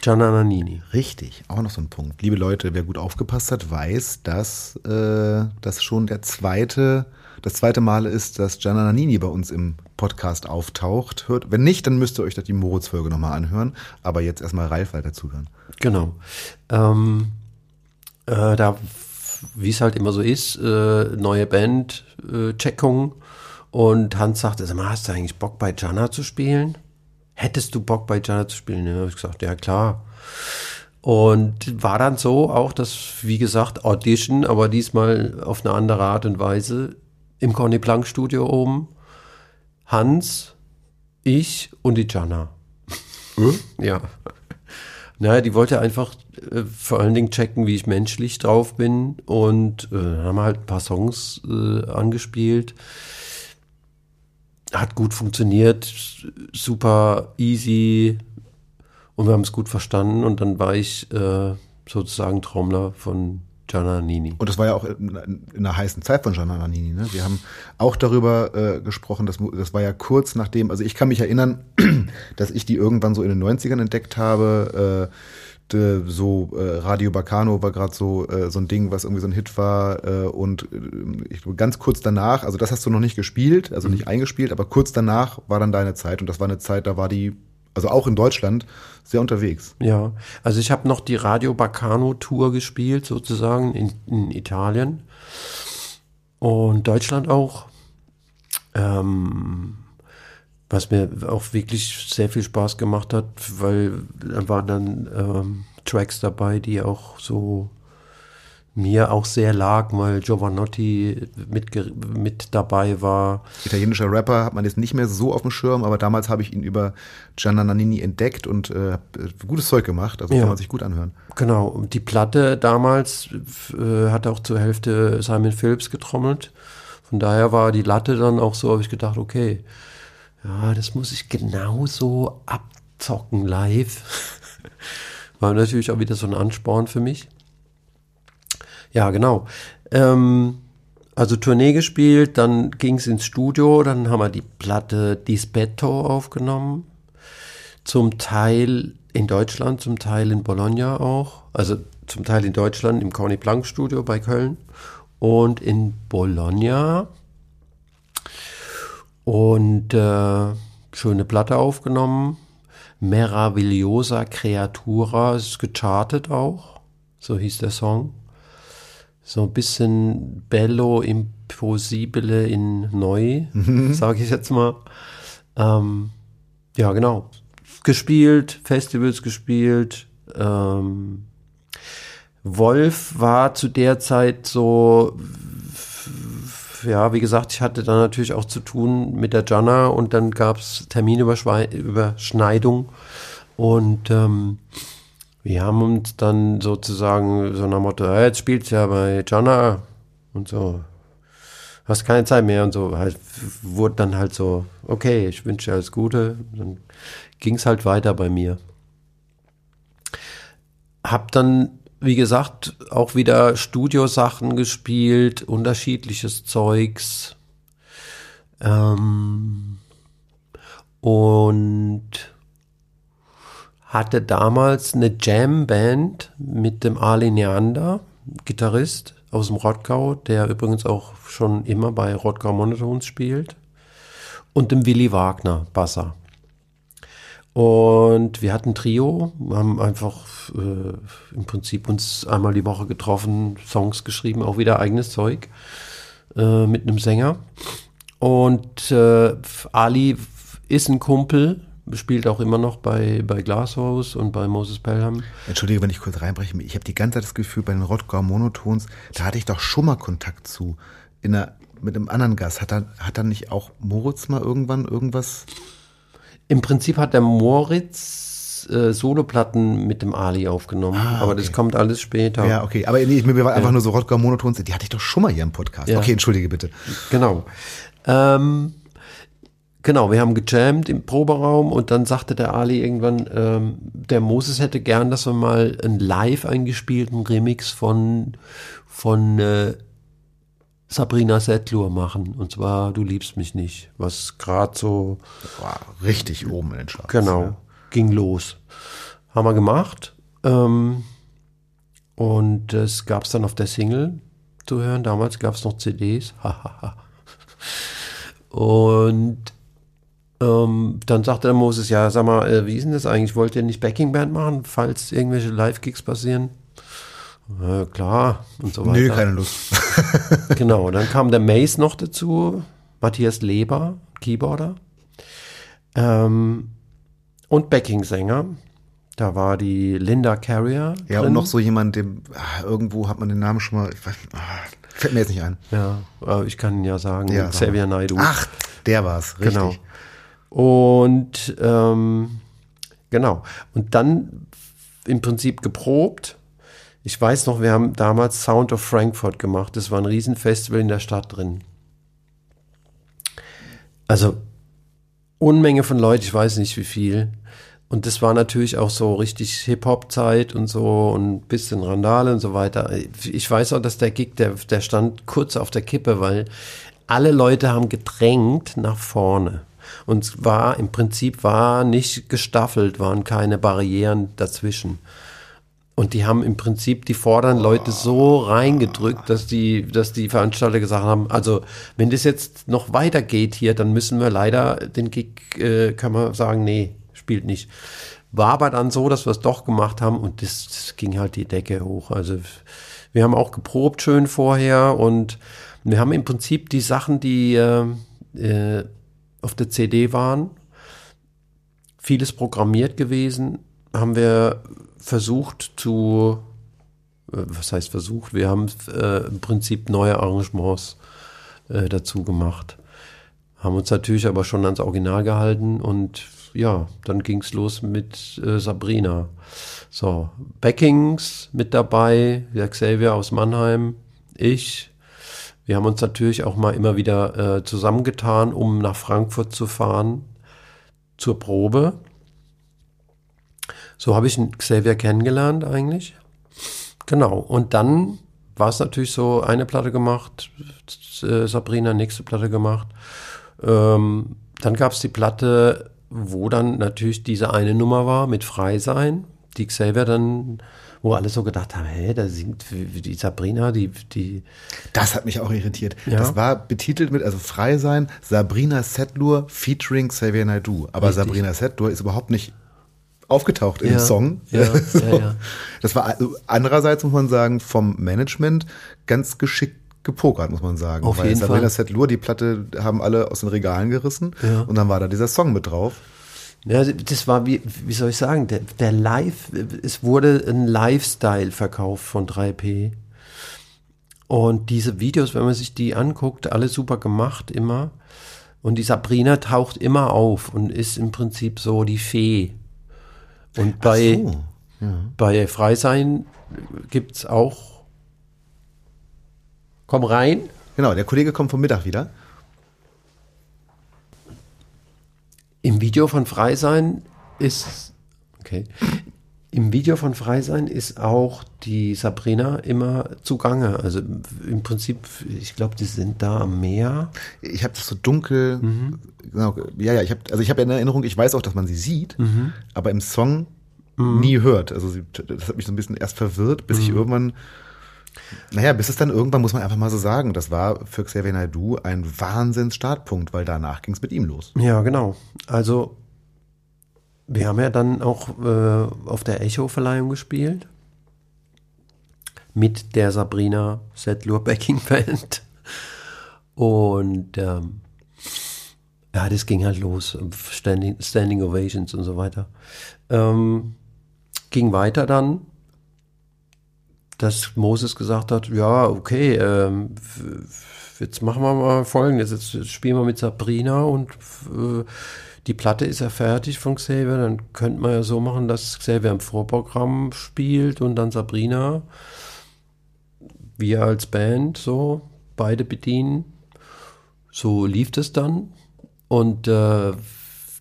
Gianna Nannini. Richtig, auch noch so ein Punkt. Liebe Leute, wer gut aufgepasst hat, weiß, dass äh, das schon der zweite, das zweite Mal ist, dass Gianna Nannini bei uns im Podcast auftaucht. Hört, wenn nicht, dann müsst ihr euch die Moritz-Folge nochmal anhören. Aber jetzt erstmal Ralf weiter zuhören. Genau. Ähm, äh, da, wie es halt immer so ist, äh, neue Band, äh, Checkung. Und Hans sagte, sag mal, hast du eigentlich Bock bei Gianna zu spielen? hättest du Bock bei Jana zu spielen? Ja, ich gesagt, ja klar. Und war dann so auch, dass, wie gesagt, Audition, aber diesmal auf eine andere Art und Weise im Conny Planck Studio oben. Hans, ich und die Jana. Hm? Ja. Naja, die wollte einfach äh, vor allen Dingen checken, wie ich menschlich drauf bin und äh, haben halt ein paar Songs äh, angespielt hat gut funktioniert, super easy und wir haben es gut verstanden und dann war ich äh, sozusagen Trommler von Gianna Nini. Und das war ja auch in, in einer heißen Zeit von Gianna Nini. Ne? Wir haben auch darüber äh, gesprochen, das, das war ja kurz nachdem, also ich kann mich erinnern, dass ich die irgendwann so in den 90ern entdeckt habe. Äh, so äh, Radio Bacano war gerade so äh, so ein Ding, was irgendwie so ein Hit war äh, und äh, ich, ganz kurz danach, also das hast du noch nicht gespielt, also mhm. nicht eingespielt, aber kurz danach war dann deine Zeit und das war eine Zeit, da war die also auch in Deutschland sehr unterwegs. Ja, also ich habe noch die Radio Bacano Tour gespielt sozusagen in, in Italien und Deutschland auch. Ähm, was mir auch wirklich sehr viel Spaß gemacht hat, weil da waren dann ähm, Tracks dabei, die auch so mir auch sehr lag, weil Giovanotti mit, mit dabei war. Italienischer Rapper hat man jetzt nicht mehr so auf dem Schirm, aber damals habe ich ihn über Gianna Nannini entdeckt und äh, gutes Zeug gemacht, also ja. kann man sich gut anhören. Genau, und die Platte damals äh, hat auch zur Hälfte Simon Phillips getrommelt. Von daher war die Latte dann auch so, habe ich gedacht, okay, ja, das muss ich genauso abzocken live. War natürlich auch wieder so ein Ansporn für mich. Ja, genau. Ähm, also Tournee gespielt, dann ging es ins Studio, dann haben wir die Platte Dispetto aufgenommen. Zum Teil in Deutschland, zum Teil in Bologna auch. Also zum Teil in Deutschland im Corny Blanc Studio bei Köln und in Bologna. Und äh, schöne Platte aufgenommen. Meravigliosa Creatura ist gechartet auch. So hieß der Song so ein bisschen bello imposibile in neu, mhm. sage ich jetzt mal. Ähm, ja, genau. Gespielt, Festivals gespielt. Ähm, Wolf war zu der Zeit so, ja, wie gesagt, ich hatte da natürlich auch zu tun mit der Jana und dann gab es Terminüberschneidung und ähm, wir haben uns dann sozusagen so nach Motto, hey, jetzt spielt's ja bei Jana und so. Hast keine Zeit mehr und so. Halt, wurde dann halt so, okay, ich wünsche dir alles Gute. Dann ging's halt weiter bei mir. Hab dann, wie gesagt, auch wieder Studiosachen gespielt, unterschiedliches Zeugs. Ähm, und hatte damals eine Jam-Band mit dem Ali Neander, Gitarrist aus dem Rottgau, der übrigens auch schon immer bei Rottgau Monotones spielt, und dem Willi Wagner, Basser. Und wir hatten ein Trio, haben einfach äh, im Prinzip uns einmal die Woche getroffen, Songs geschrieben, auch wieder eigenes Zeug äh, mit einem Sänger. Und äh, Ali ist ein Kumpel, spielt auch immer noch bei, bei Glasshouse und bei Moses Pelham. Entschuldige, wenn ich kurz reinbreche. Ich habe die ganze Zeit das Gefühl, bei den Rottgau Monotons, da hatte ich doch schon mal Kontakt zu. In einer, mit einem anderen Gast. Hat dann, hat dann nicht auch Moritz mal irgendwann irgendwas? Im Prinzip hat der Moritz äh, Soloplatten mit dem Ali aufgenommen, ah, okay. aber das kommt alles später. Ja, okay. Aber nee, mir war einfach nur so Rottgau Monotons, die hatte ich doch schon mal hier im Podcast. Ja. Okay, entschuldige bitte. Genau. Ähm, Genau, wir haben gejammt im Proberaum und dann sagte der Ali irgendwann, ähm, der Moses hätte gern, dass wir mal einen live eingespielten Remix von, von äh, Sabrina Settlur machen. Und zwar Du liebst mich nicht, was gerade so. War richtig oben in den Charts. Genau, ja. ging los. Haben wir gemacht. Ähm, und es gab es dann auf der Single zu hören. Damals gab es noch CDs. und ähm, dann sagte der Moses, ja, sag mal, äh, wie ist denn das eigentlich? Wollt ihr nicht Backingband machen, falls irgendwelche Live-Gigs passieren? Äh, klar, und so weiter. Nö, keine Lust. genau, dann kam der Mace noch dazu, Matthias Leber, Keyboarder. Ähm, und Backing-Sänger. Da war die Linda Carrier. Ja, drin. und noch so jemand, dem ah, irgendwo hat man den Namen schon mal, weiß, ah, fällt mir jetzt nicht ein. Ja, ich kann ja sagen, ja, Xavier Naidu. Ach, der war's, richtig. Genau. Und ähm, genau. Und dann im Prinzip geprobt. Ich weiß noch, wir haben damals Sound of Frankfurt gemacht. Das war ein Riesenfestival in der Stadt drin. Also Unmenge von Leuten, ich weiß nicht wie viel. Und das war natürlich auch so richtig Hip-Hop-Zeit und so und ein bisschen Randale und so weiter. Ich weiß auch, dass der Gig, der, der stand kurz auf der Kippe, weil alle Leute haben gedrängt nach vorne. Und war im Prinzip war nicht gestaffelt, waren keine Barrieren dazwischen. Und die haben im Prinzip die vorderen Leute so reingedrückt, dass die, dass die Veranstalter gesagt haben, also wenn das jetzt noch weitergeht hier, dann müssen wir leider den Gig, äh, können wir sagen, nee, spielt nicht. War aber dann so, dass wir es doch gemacht haben und das, das ging halt die Decke hoch. Also wir haben auch geprobt schön vorher und wir haben im Prinzip die Sachen, die äh, äh auf der CD waren, vieles programmiert gewesen, haben wir versucht zu was heißt versucht, wir haben äh, im Prinzip neue Arrangements äh, dazu gemacht. Haben uns natürlich aber schon ans Original gehalten und ja, dann ging es los mit äh, Sabrina. So, Backings mit dabei, der Xavier aus Mannheim, ich. Wir haben uns natürlich auch mal immer wieder äh, zusammengetan, um nach Frankfurt zu fahren zur Probe. So habe ich Xavier kennengelernt eigentlich. Genau. Und dann war es natürlich so, eine Platte gemacht, äh, Sabrina nächste Platte gemacht. Ähm, dann gab es die Platte, wo dann natürlich diese eine Nummer war mit Frei sein, die Xavier dann, wo alle so gedacht haben, hä, da singt die Sabrina, die, die. Das hat mich auch irritiert. Ja? Das war betitelt mit, also Frei sein, Sabrina Setlur featuring Xavier Naidoo. Aber Richtig. Sabrina Setlur ist überhaupt nicht aufgetaucht ja, im Song. Ja, ja, ja. Das war also andererseits, muss man sagen, vom Management ganz geschickt gepokert, muss man sagen. Auf Weil jeden Sabrina. Setlur, die Platte haben alle aus den Regalen gerissen ja. und dann war da dieser Song mit drauf. Ja, das war, wie, wie soll ich sagen, der, der Live, es wurde ein Lifestyle verkauft von 3P. Und diese Videos, wenn man sich die anguckt, alle super gemacht immer. Und die Sabrina taucht immer auf und ist im Prinzip so die Fee. Und bei, so. ja. bei Freisein gibt's auch Komm rein. Genau, der Kollege kommt vom Mittag wieder. Im Video von Freisein ist, okay, im Video von Freisein ist auch die Sabrina immer zugange. Also im Prinzip, ich glaube, die sind da am Meer. Ich habe das so dunkel, mhm. genau, ja, ja, ich habe, also ich habe in Erinnerung, ich weiß auch, dass man sie sieht, mhm. aber im Song mhm. nie hört. Also sie, das hat mich so ein bisschen erst verwirrt, bis ich mhm. irgendwann naja, bis es dann irgendwann, muss man einfach mal so sagen, das war für Xavier Naidoo ein Wahnsinns-Startpunkt, weil danach ging es mit ihm los. Ja, genau. Also, wir haben ja dann auch äh, auf der Echo-Verleihung gespielt. Mit der Sabrina Settler Backing Band. Und ähm, ja, das ging halt los. Standing, Standing Ovations und so weiter. Ähm, ging weiter dann dass Moses gesagt hat, ja, okay, ähm, jetzt machen wir mal folgendes, jetzt spielen wir mit Sabrina und äh, die Platte ist ja fertig von Xavier, dann könnte man ja so machen, dass Xavier im Vorprogramm spielt und dann Sabrina, wir als Band so, beide bedienen. So lief das dann und äh,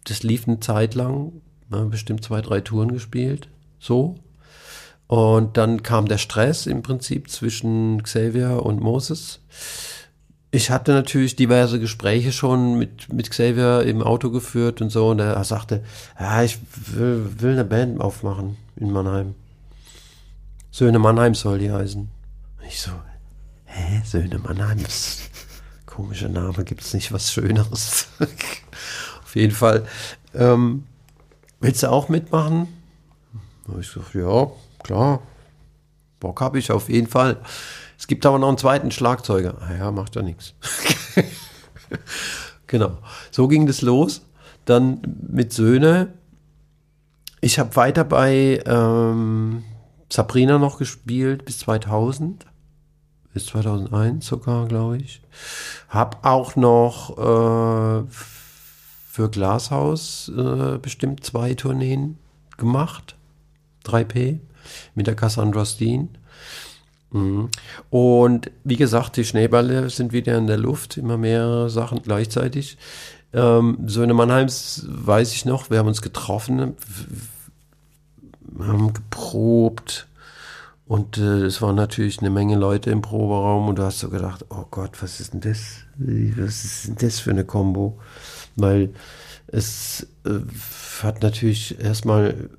das lief eine Zeit lang, bestimmt zwei, drei Touren gespielt, so. Und dann kam der Stress im Prinzip zwischen Xavier und Moses. Ich hatte natürlich diverse Gespräche schon mit, mit Xavier im Auto geführt und so. Und er sagte, ja, ich will, will eine Band aufmachen in Mannheim. Söhne Mannheim soll die heißen. Ich so, hä, Söhne Mannheim? Komischer Name, gibt es nicht was Schöneres? Auf jeden Fall. Ähm, willst du auch mitmachen? Ich so, ja, klar, Bock habe ich auf jeden Fall. Es gibt aber noch einen zweiten Schlagzeuger. Ah ja, macht ja nichts. Genau. So ging das los. Dann mit Söhne. Ich habe weiter bei ähm, Sabrina noch gespielt bis 2000. Bis 2001 sogar, glaube ich. Hab auch noch äh, für Glashaus äh, bestimmt zwei Tourneen gemacht. 3P mit der Cassandra Steen. Mhm. Und wie gesagt, die Schneeballe sind wieder in der Luft, immer mehrere Sachen gleichzeitig. Ähm, so in Mannheims weiß ich noch, wir haben uns getroffen, haben geprobt und äh, es waren natürlich eine Menge Leute im Proberaum und du hast so gedacht, oh Gott, was ist denn das? Was ist denn das für eine Combo? Weil es äh, hat natürlich erstmal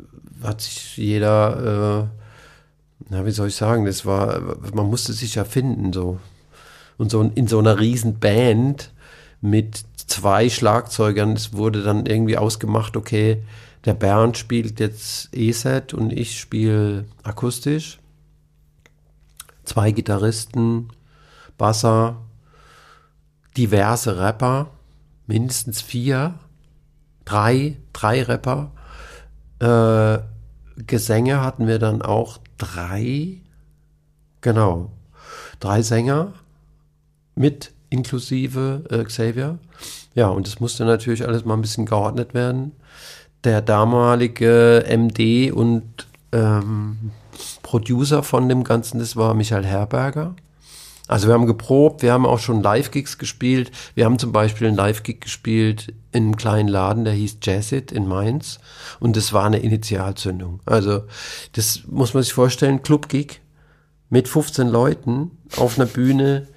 hat sich jeder, äh, na, wie soll ich sagen, das war, man musste sich ja finden, so. Und so in so einer riesen Band mit zwei Schlagzeugern, es wurde dann irgendwie ausgemacht, okay, der Bernd spielt jetzt E-Set und ich spiele akustisch. Zwei Gitarristen, Basser, diverse Rapper, mindestens vier, drei, drei Rapper. Äh, Gesänge hatten wir dann auch drei, Genau. Drei Sänger mit inklusive äh, Xavier. Ja, und es musste natürlich alles mal ein bisschen geordnet werden. Der damalige MD und ähm, Producer von dem Ganzen, das war Michael Herberger. Also wir haben geprobt, wir haben auch schon Live-Gigs gespielt. Wir haben zum Beispiel einen Live-Gig gespielt in einem kleinen Laden, der hieß Jazzit in Mainz. Und das war eine Initialzündung. Also das muss man sich vorstellen, Club-Gig mit 15 Leuten auf einer Bühne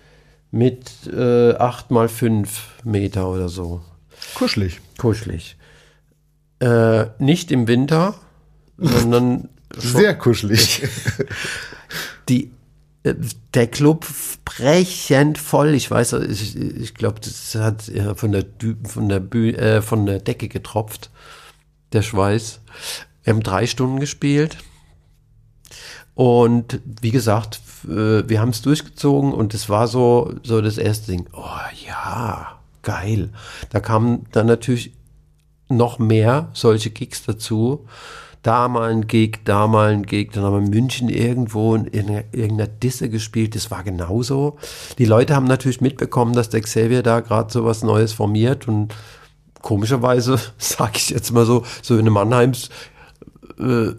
mit äh, 8 mal 5 Meter oder so. Kuschelig. Kuschelig. Äh, nicht im Winter, sondern Sehr kuschelig. die der Club brechend voll. Ich weiß, ich, ich glaube, das hat von der von der Büh äh, von der Decke getropft. Der Schweiß. Wir haben drei Stunden gespielt. Und wie gesagt, äh, wir haben es durchgezogen und es war so, so das erste Ding. Oh ja, geil. Da kamen dann natürlich noch mehr solche Gigs dazu. Da mal ein Gig, da mal ein Gig, dann haben wir in München irgendwo in irgendeiner Disse gespielt, das war genauso. Die Leute haben natürlich mitbekommen, dass der Xavier da gerade so was Neues formiert und komischerweise, sage ich jetzt mal so, so in Mannheims, äh,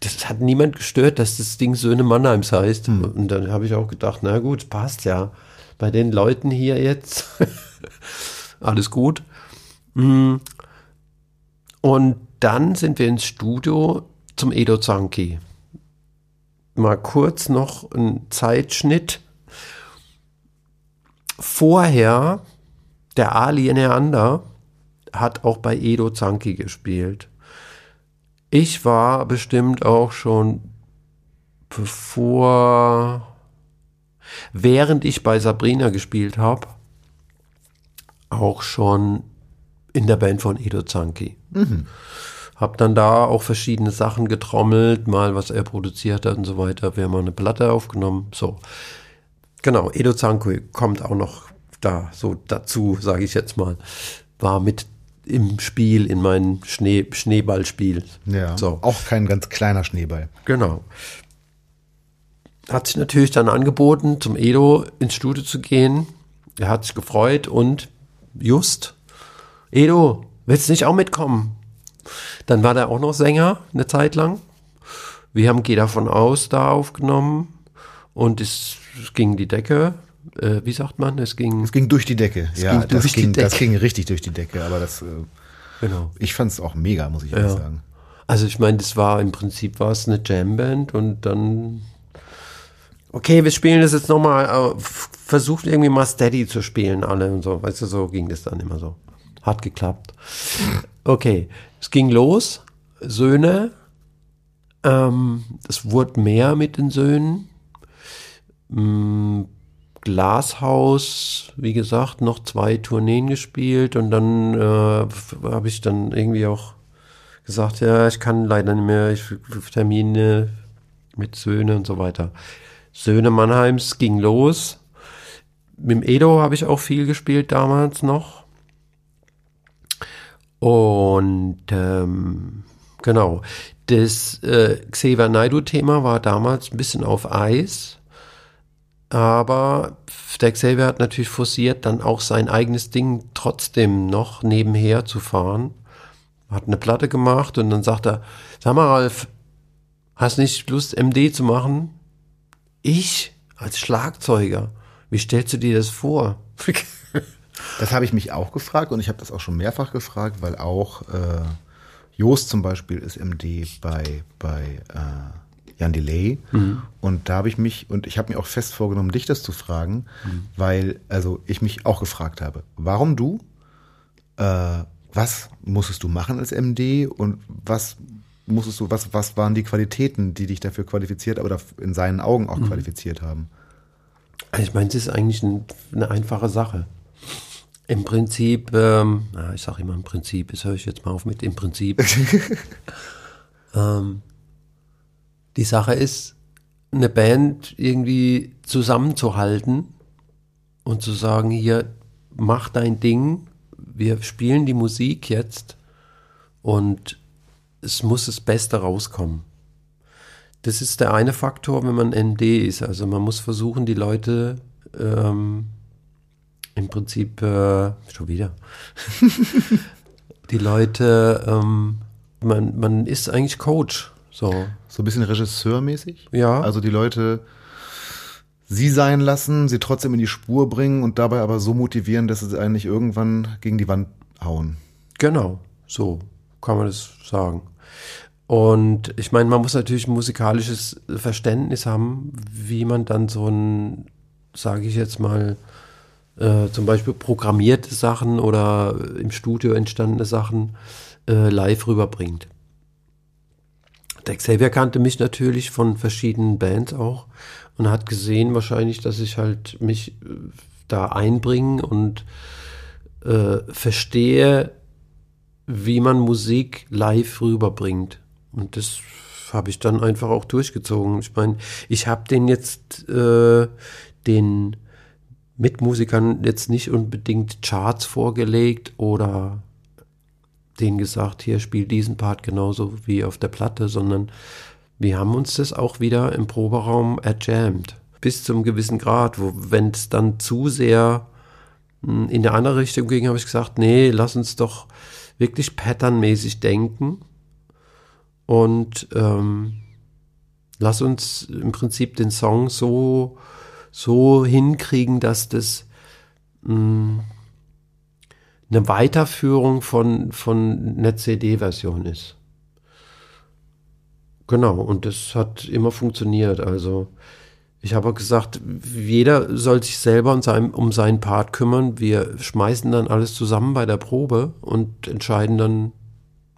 das hat niemand gestört, dass das Ding Söhne Mannheims heißt. Hm. Und dann habe ich auch gedacht, na gut, passt ja. Bei den Leuten hier jetzt alles gut. Mm. Und dann sind wir ins Studio zum Edo Zanki. Mal kurz noch ein Zeitschnitt. Vorher, der Ali Neander hat auch bei Edo Zanki gespielt. Ich war bestimmt auch schon bevor, während ich bei Sabrina gespielt habe, auch schon in der Band von Edo Zanki. Hab dann da auch verschiedene Sachen getrommelt, mal was er produziert hat und so weiter. Wir haben mal eine Platte aufgenommen. So. Genau, Edo Zanki kommt auch noch da so dazu, sage ich jetzt mal. War mit im Spiel, in meinem Schnee, Schneeballspiel. Ja. So. Auch kein ganz kleiner Schneeball. Genau. Hat sich natürlich dann angeboten, zum Edo ins Studio zu gehen. Er hat sich gefreut und just, Edo, willst du nicht auch mitkommen? Dann war der auch noch Sänger eine Zeit lang. Wir haben Geh davon aus da aufgenommen und es, es ging die Decke. Äh, wie sagt man? Es ging. Es ging durch die Decke. ja, ging das, ging, das Decke. ging richtig durch die Decke. Aber das, äh, genau. ich fand es auch mega, muss ich ehrlich Ja. sagen. Also ich meine, das war im Prinzip war es eine Jamband und dann okay, wir spielen das jetzt nochmal, versucht irgendwie mal steady zu spielen alle und so, weißt du, so ging das dann immer so. Hat geklappt. Okay, es ging los, Söhne, ähm, es wurde mehr mit den Söhnen. Mm, Glashaus, wie gesagt, noch zwei Tourneen gespielt und dann äh, habe ich dann irgendwie auch gesagt, ja, ich kann leider nicht mehr, ich Termine mit Söhne und so weiter. Söhne Mannheims ging los. Mit dem Edo habe ich auch viel gespielt damals noch. Und ähm, genau, das äh, Xavier Naidu-Thema war damals ein bisschen auf Eis. Aber der Xavier hat natürlich forciert, dann auch sein eigenes Ding trotzdem noch nebenher zu fahren. Hat eine Platte gemacht und dann sagt er, sag mal Ralf, hast nicht Lust MD zu machen? Ich als Schlagzeuger, wie stellst du dir das vor? Das habe ich mich auch gefragt und ich habe das auch schon mehrfach gefragt, weil auch äh, Jost zum Beispiel ist MD bei, bei äh, Jan Delay. Und da habe ich mich, und ich habe mir auch fest vorgenommen, dich das zu fragen, weil, also ich mich auch gefragt habe, warum du? Äh, was musstest du machen als MD und was musstest du, was, was waren die Qualitäten, die dich dafür qualifiziert, oder in seinen Augen auch qualifiziert haben? Ich meine, es ist eigentlich ein, eine einfache Sache. Im Prinzip, ähm, ich sage immer im Prinzip, das höre ich jetzt mal auf mit im Prinzip. ähm, die Sache ist, eine Band irgendwie zusammenzuhalten und zu sagen, hier, mach dein Ding, wir spielen die Musik jetzt und es muss das Beste rauskommen. das ist der eine Faktor, wenn man ND ist. Also man muss versuchen, die Leute ähm, im Prinzip äh, schon wieder die Leute, ähm, man, man ist eigentlich Coach. So. So ein bisschen regisseurmäßig? Ja. Also die Leute sie sein lassen, sie trotzdem in die Spur bringen und dabei aber so motivieren, dass sie eigentlich irgendwann gegen die Wand hauen. Genau, so kann man das sagen. Und ich meine, man muss natürlich ein musikalisches Verständnis haben, wie man dann so ein, sage ich jetzt mal, äh, zum Beispiel programmierte Sachen oder im Studio entstandene Sachen äh, live rüberbringt. Der Xavier kannte mich natürlich von verschiedenen Bands auch und hat gesehen wahrscheinlich, dass ich halt mich äh, da einbringe und äh, verstehe, wie man Musik live rüberbringt. Und das habe ich dann einfach auch durchgezogen. Ich meine, ich habe den jetzt äh, den Mitmusikern jetzt nicht unbedingt Charts vorgelegt oder denen gesagt, hier spiel diesen Part genauso wie auf der Platte, sondern wir haben uns das auch wieder im Proberaum erjammt. Bis zum gewissen Grad, wo, wenn es dann zu sehr hm, in der andere Richtung ging, habe ich gesagt, nee, lass uns doch wirklich patternmäßig denken und ähm, lass uns im Prinzip den Song so, so hinkriegen, dass das mh, hm, eine Weiterführung von, von einer CD-Version ist. Genau, und das hat immer funktioniert. Also ich habe gesagt, jeder soll sich selber um, sein, um seinen Part kümmern. Wir schmeißen dann alles zusammen bei der Probe und entscheiden dann,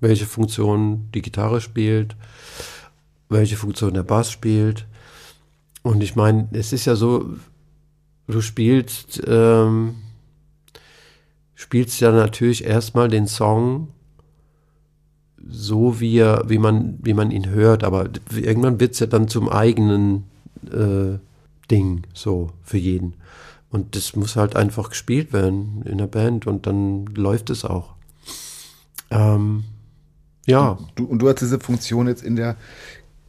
welche Funktion die Gitarre spielt, welche Funktion der Bass spielt. Und ich meine, es ist ja so, du spielst, ähm, spielst ja natürlich erstmal den Song so, wie, er, wie, man, wie man ihn hört, aber irgendwann wird es ja dann zum eigenen äh, Ding, so für jeden. Und das muss halt einfach gespielt werden in der Band und dann läuft es auch. Ähm, ja. Du, und du hast diese Funktion jetzt in der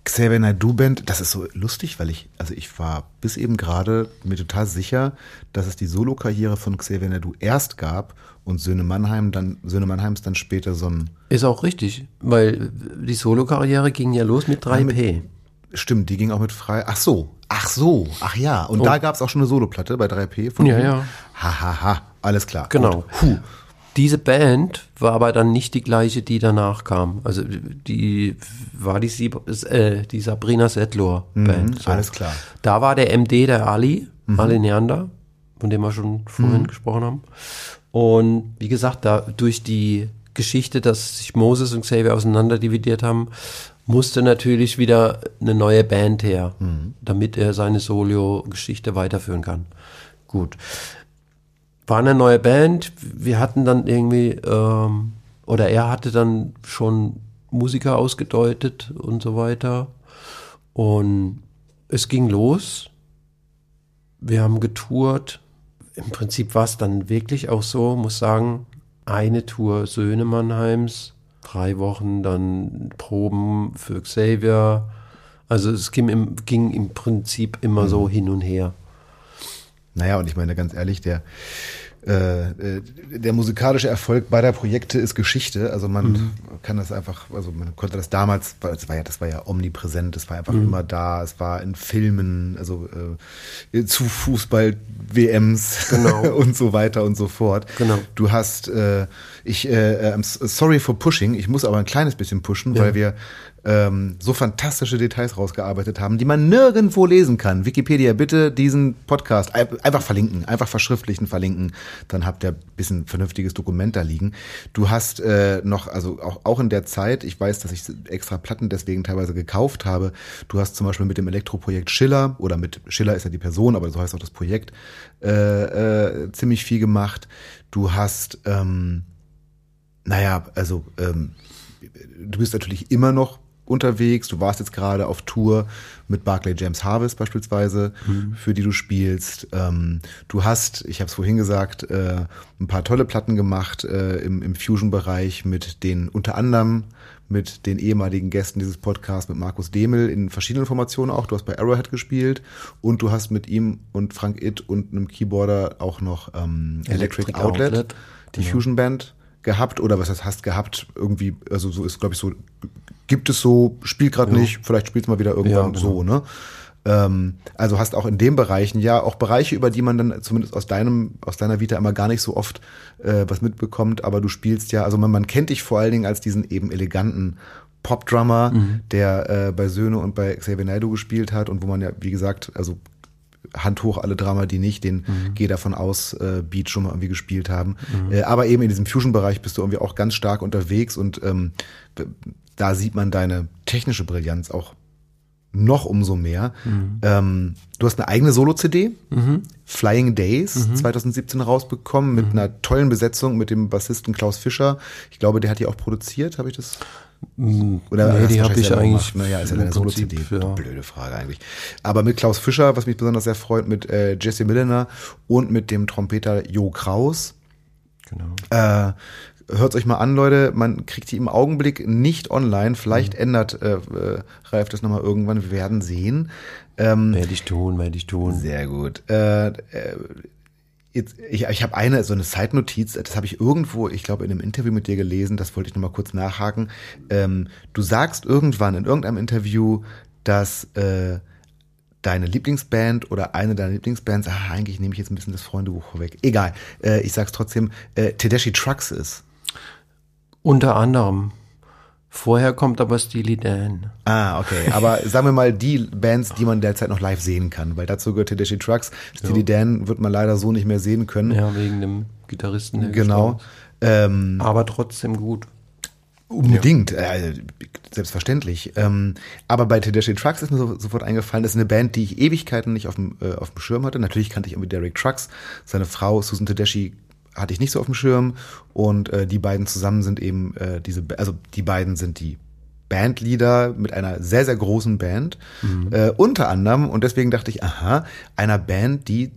Xavier Naidoo Band, das ist so lustig, weil ich, also ich war bis eben gerade mir total sicher, dass es die Solokarriere von Xavier Naidoo erst gab und Söhne Mannheim dann, Söhne Mannheims dann später so ein. Ist auch richtig, weil die Solokarriere ging ja los mit 3P. Ja, mit, stimmt, die ging auch mit frei. Ach so, ach so, ach ja. Und oh. da gab es auch schon eine Soloplatte bei 3P von Ja, ihm. ja. Hahaha, ha, ha. alles klar. Genau. Puh. Diese Band war aber dann nicht die gleiche, die danach kam. Also die war die, äh, die Sabrina Settler Band. Mhm, so. Alles klar. Da war der MD der Ali, mhm. Ali Neander, von dem wir schon vorhin mhm. gesprochen haben. Und wie gesagt, da durch die Geschichte, dass sich Moses und Xavier auseinanderdividiert haben, musste natürlich wieder eine neue Band her, mhm. damit er seine Solo-Geschichte weiterführen kann. Gut. War eine neue Band. Wir hatten dann irgendwie, ähm, oder er hatte dann schon Musiker ausgedeutet und so weiter. Und es ging los. Wir haben getourt im Prinzip war es dann wirklich auch so, muss sagen, eine Tour Söhne Mannheims, drei Wochen dann Proben für Xavier. Also es ging im, ging im Prinzip immer mhm. so hin und her. Naja, und ich meine ganz ehrlich, der äh, äh, der musikalische Erfolg beider Projekte ist Geschichte. Also man mhm. kann das einfach, also man konnte das damals, das war ja, das war ja omnipräsent, es war einfach mhm. immer da, es war in Filmen, also äh, zu Fußball-WMs genau. und so weiter und so fort. Genau. Du hast, äh, ich, äh, I'm sorry for pushing, ich muss aber ein kleines bisschen pushen, ja. weil wir ähm, so fantastische Details rausgearbeitet haben, die man nirgendwo lesen kann. Wikipedia, bitte diesen Podcast einfach verlinken, einfach verschriftlichen, verlinken, dann habt ihr ein bisschen vernünftiges Dokument da liegen. Du hast äh, noch, also auch, auch in der Zeit, ich weiß, dass ich extra Platten deswegen teilweise gekauft habe, du hast zum Beispiel mit dem Elektroprojekt Schiller, oder mit Schiller ist ja die Person, aber so heißt auch das Projekt, äh, äh, ziemlich viel gemacht. Du hast, ähm, naja, also ähm, du bist natürlich immer noch unterwegs. Du warst jetzt gerade auf Tour mit Barclay James Harvest beispielsweise, mhm. für die du spielst. Ähm, du hast, ich habe es vorhin gesagt, äh, ein paar tolle Platten gemacht äh, im, im Fusion-Bereich mit den unter anderem mit den ehemaligen Gästen dieses Podcasts, mit Markus Demel in verschiedenen Formationen auch. Du hast bei Arrowhead gespielt und du hast mit ihm und Frank It und einem Keyboarder auch noch ähm, Electric, Electric Outlet, Outlet, die genau. Fusion Band gehabt oder was heißt hast gehabt irgendwie also so ist glaube ich so gibt es so spielt gerade ja. nicht vielleicht spielt es mal wieder irgendwann ja, so ne ähm, also hast auch in den Bereichen ja auch Bereiche über die man dann zumindest aus deinem aus deiner Vita immer gar nicht so oft äh, was mitbekommt aber du spielst ja also man, man kennt dich vor allen Dingen als diesen eben eleganten Pop-Drummer, mhm. der äh, bei Söhne und bei Xavier Naidoo gespielt hat und wo man ja, wie gesagt, also Hand hoch alle Drama, die nicht den mhm. Geh davon aus äh, Beat schon mal irgendwie gespielt haben. Mhm. Äh, aber eben in diesem Fusion-Bereich bist du irgendwie auch ganz stark unterwegs und ähm, da sieht man deine technische Brillanz auch noch umso mehr. Mhm. Ähm, du hast eine eigene Solo-CD, mhm. Flying Days, 2017 mhm. rausbekommen, mit einer tollen Besetzung mit dem Bassisten Klaus Fischer. Ich glaube, der hat die auch produziert, habe ich das hm, Oder nee, die habe ich eigentlich. Naja, ist ja eine Solo-CD. Ja. Blöde Frage eigentlich. Aber mit Klaus Fischer, was mich besonders sehr freut, mit äh, Jesse Milliner und mit dem Trompeter Jo Kraus. Genau. Äh, Hört euch mal an, Leute. Man kriegt die im Augenblick nicht online. Vielleicht mhm. ändert äh, äh, Ralf das nochmal irgendwann. Wir werden sehen. Ähm, werde ich tun, werde ich tun. Sehr gut. Äh, äh, Jetzt, ich ich habe eine, so eine Zeitnotiz, das habe ich irgendwo, ich glaube, in einem Interview mit dir gelesen, das wollte ich nochmal kurz nachhaken. Ähm, du sagst irgendwann in irgendeinem Interview, dass äh, deine Lieblingsband oder eine deiner Lieblingsbands, ah, eigentlich nehme ich jetzt ein bisschen das Freundebuch vorweg, egal, äh, ich sag's trotzdem, äh, Tedeschi Trucks ist. Unter anderem. Vorher kommt aber Steely Dan. Ah, okay. Aber sagen wir mal die Bands, die man derzeit noch live sehen kann, weil dazu gehört Tedeschi Trucks. Steely jo. Dan wird man leider so nicht mehr sehen können. Ja, wegen dem Gitarristen. Genau. Ähm, aber trotzdem gut. Unbedingt, ja. äh, selbstverständlich. Ähm, aber bei Tedeschi Trucks ist mir so, sofort eingefallen, das ist eine Band, die ich Ewigkeiten nicht auf dem, äh, auf dem Schirm hatte. Natürlich kannte ich irgendwie Derek Trucks. Seine Frau Susan Tedeschi hatte ich nicht so auf dem Schirm und äh, die beiden zusammen sind eben äh, diese, also die beiden sind die Bandleader mit einer sehr, sehr großen Band. Mhm. Äh, unter anderem, und deswegen dachte ich, aha, einer Band, die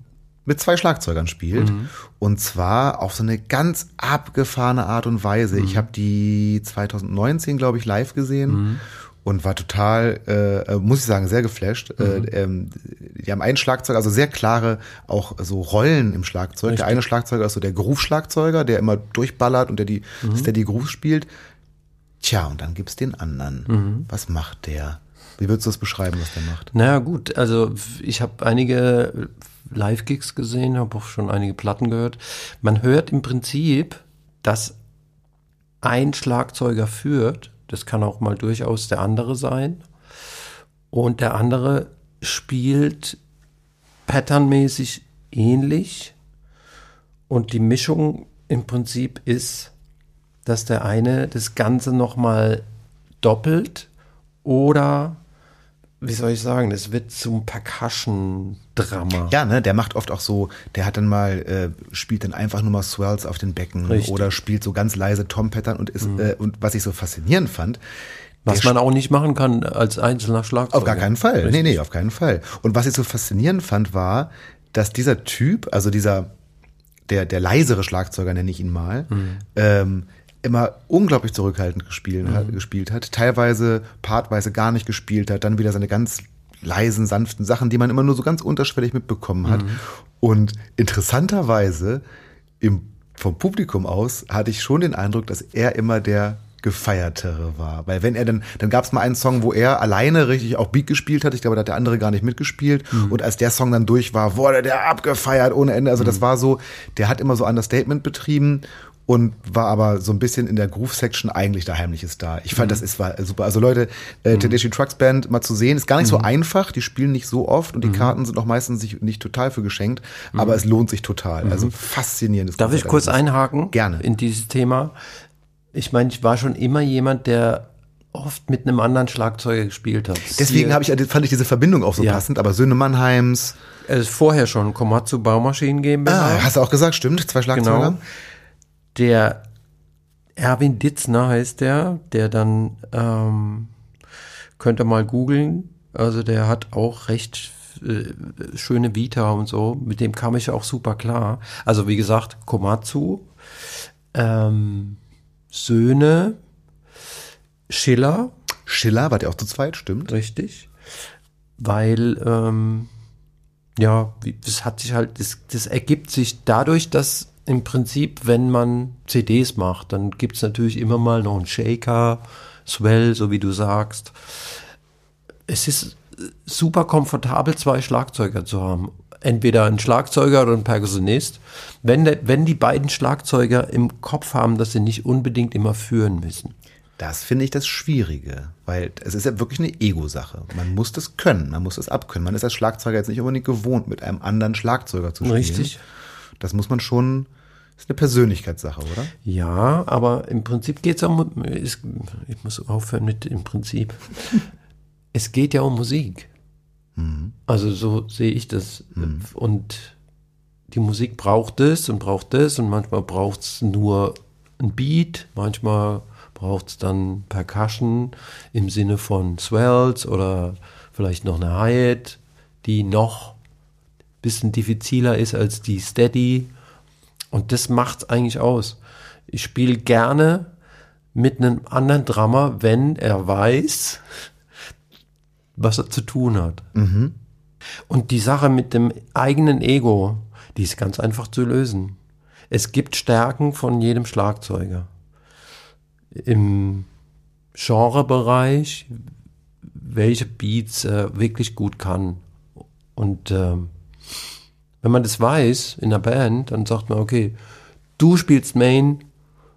mit zwei Schlagzeugern spielt. Mhm. Und zwar auf so eine ganz abgefahrene Art und Weise. Mhm. Ich habe die 2019, glaube ich, live gesehen. Und war total, äh, muss ich sagen, sehr geflasht. Äh, mhm. Äh, ähm, die haben einen Schlagzeug, also sehr klare auch so Rollen im Schlagzeug. Richtig. Der eine Schlagzeuger ist so der Groove-Schlagzeuger, der immer durchballert und der die mhm. Steady Groove spielt. Tja, und dann gibt's den anderen. Mhm. Was macht der? Wie würdest du das beschreiben, was der macht? Naja, gut, also ich habe einige Live-Gigs gesehen, habe auch schon einige Platten gehört. Man hört im Prinzip, dass ein Schlagzeuger führt das kann auch mal durchaus der andere sein. Und der andere spielt patternmäßig ähnlich. Und die Mischung im Prinzip ist, dass der eine das Ganze nochmal doppelt oder wie soll ich sagen, das wird zum Percussion-Drama. Ja, ne, der macht oft auch so, der hat dann mal, äh, spielt dann einfach nur mal Swells auf den Becken Richtig. oder spielt so ganz leise Tom-Pattern und ist, mhm. äh, und was ich so faszinierend fand, was man auch nicht machen kann als einzelner Schlagzeuger. Auf gar keinen Fall. Richtig. Nee, nee, auf keinen Fall. Und was ich so faszinierend fand, war, dass dieser Typ, also dieser, der, der leisere Schlagzeuger, nenne ich ihn mal, mhm. ähm, immer unglaublich zurückhaltend gespielt, mhm. hat, gespielt hat, teilweise partweise gar nicht gespielt hat, dann wieder seine ganz leisen, sanften Sachen, die man immer nur so ganz unterschwellig mitbekommen hat. Mhm. Und interessanterweise im, vom Publikum aus hatte ich schon den Eindruck, dass er immer der gefeiertere war. Weil wenn er dann, dann gab es mal einen Song, wo er alleine richtig auch Beat gespielt hat. Ich glaube, da hat der andere gar nicht mitgespielt. Mhm. Und als der Song dann durch war, wurde der abgefeiert ohne Ende. Also das mhm. war so, der hat immer so Understatement betrieben und war aber so ein bisschen in der Groove-Section eigentlich der heimliche Star. Ich fand, mhm. das ist war super. Also Leute, äh, mhm. Tedeschi Trucks Band mal zu sehen, ist gar nicht mhm. so einfach. Die spielen nicht so oft und die mhm. Karten sind auch meistens nicht, nicht total für geschenkt, mhm. aber es lohnt sich total. Also faszinierendes Darf ich kurz einhaken? Gerne. In dieses Thema. Ich meine, ich war schon immer jemand, der oft mit einem anderen Schlagzeuger gespielt hat. Deswegen habe ich fand ich diese Verbindung auch so ja. passend, aber Söhne Mannheims. Es ist vorher schon Komatsu Baumaschinen GmbH. Ah, hast du auch gesagt, stimmt, zwei Schlagzeuger. Genau der Erwin Ditzner heißt der, der dann ähm, Könnt ihr mal googeln. Also der hat auch recht äh, schöne Vita und so. Mit dem kam ich auch super klar. Also wie gesagt, Komatsu, ähm, Söhne, Schiller. Schiller war der auch zu zweit, stimmt. Richtig. Weil, ähm, ja, das hat sich halt, das, das ergibt sich dadurch, dass im Prinzip, wenn man CDs macht, dann gibt es natürlich immer mal noch einen Shaker, Swell, so wie du sagst. Es ist super komfortabel, zwei Schlagzeuger zu haben. Entweder ein Schlagzeuger oder ein Perkussionist. Wenn, der, wenn die beiden Schlagzeuger im Kopf haben, dass sie nicht unbedingt immer führen müssen. Das finde ich das Schwierige, weil es ist ja wirklich eine Ego-Sache. Man muss das können, man muss das abkönnen. Man ist als Schlagzeuger jetzt nicht unbedingt gewohnt, mit einem anderen Schlagzeuger zu spielen. Richtig. Das muss man schon, das ist eine Persönlichkeitssache, oder? Ja, aber im Prinzip geht es um, ich muss aufhören mit im Prinzip. es geht ja um Musik. Mhm. Also so sehe ich das. Mhm. Und die Musik braucht es und braucht es und manchmal braucht es nur ein Beat, manchmal braucht es dann Percussion im Sinne von Swells oder vielleicht noch eine Hi-Hat, die noch bisschen diffiziler ist als die Steady. Und das macht es eigentlich aus. Ich spiele gerne mit einem anderen Drummer, wenn er weiß, was er zu tun hat. Mhm. Und die Sache mit dem eigenen Ego, die ist ganz einfach zu lösen. Es gibt Stärken von jedem Schlagzeuger. Im Genrebereich, welche Beats er wirklich gut kann. Und äh, wenn man das weiß in der Band, dann sagt man, okay, du spielst Main,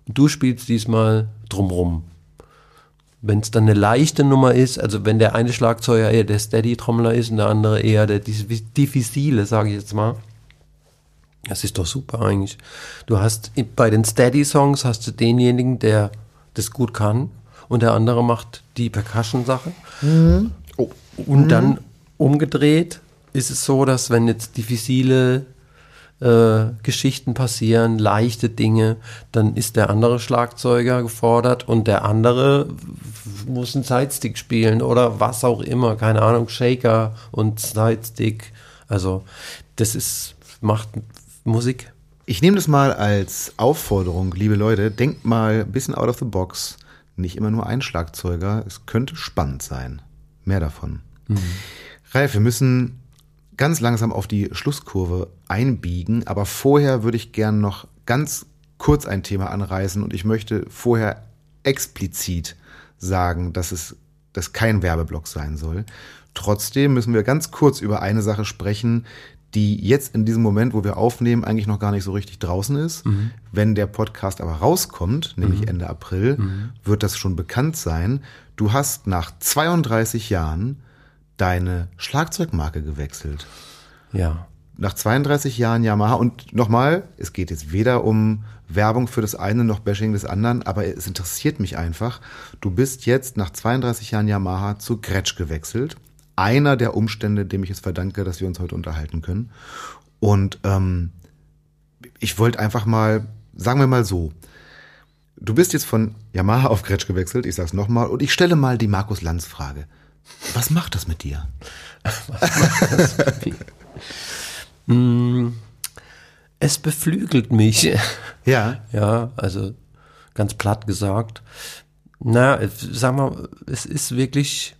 du spielst diesmal drumrum. Wenn es dann eine leichte Nummer ist, also wenn der eine Schlagzeuger eher der Steady-Trommler ist und der andere eher der Diffizile, sage ich jetzt mal, das ist doch super eigentlich. Du hast bei den Steady-Songs hast du denjenigen, der das gut kann und der andere macht die Percussion-Sache. Mhm. Und mhm. dann umgedreht ist es so, dass wenn jetzt diffizile äh, Geschichten passieren, leichte Dinge, dann ist der andere Schlagzeuger gefordert und der andere muss einen Sidestick spielen oder was auch immer, keine Ahnung, Shaker und Sidestick. Also das ist, macht Musik. Ich nehme das mal als Aufforderung, liebe Leute, denkt mal ein bisschen out of the box. Nicht immer nur ein Schlagzeuger, es könnte spannend sein. Mehr davon. Mhm. Ralf, wir müssen ganz langsam auf die Schlusskurve einbiegen, aber vorher würde ich gern noch ganz kurz ein Thema anreißen und ich möchte vorher explizit sagen, dass es das kein Werbeblock sein soll. Trotzdem müssen wir ganz kurz über eine Sache sprechen, die jetzt in diesem Moment, wo wir aufnehmen, eigentlich noch gar nicht so richtig draußen ist. Mhm. Wenn der Podcast aber rauskommt, nämlich mhm. Ende April, mhm. wird das schon bekannt sein. Du hast nach 32 Jahren deine Schlagzeugmarke gewechselt. Ja. Nach 32 Jahren Yamaha und nochmal, es geht jetzt weder um Werbung für das eine noch Bashing des anderen, aber es interessiert mich einfach. Du bist jetzt nach 32 Jahren Yamaha zu Gretsch gewechselt. Einer der Umstände, dem ich es verdanke, dass wir uns heute unterhalten können. Und ähm, ich wollte einfach mal, sagen wir mal so, du bist jetzt von Yamaha auf Gretsch gewechselt, ich sag's nochmal, und ich stelle mal die Markus Lanz Frage. Was macht das mit dir? Was macht das mit mir? Es beflügelt mich. Ja. Ja, also ganz platt gesagt. Na, sag mal, es ist wirklich,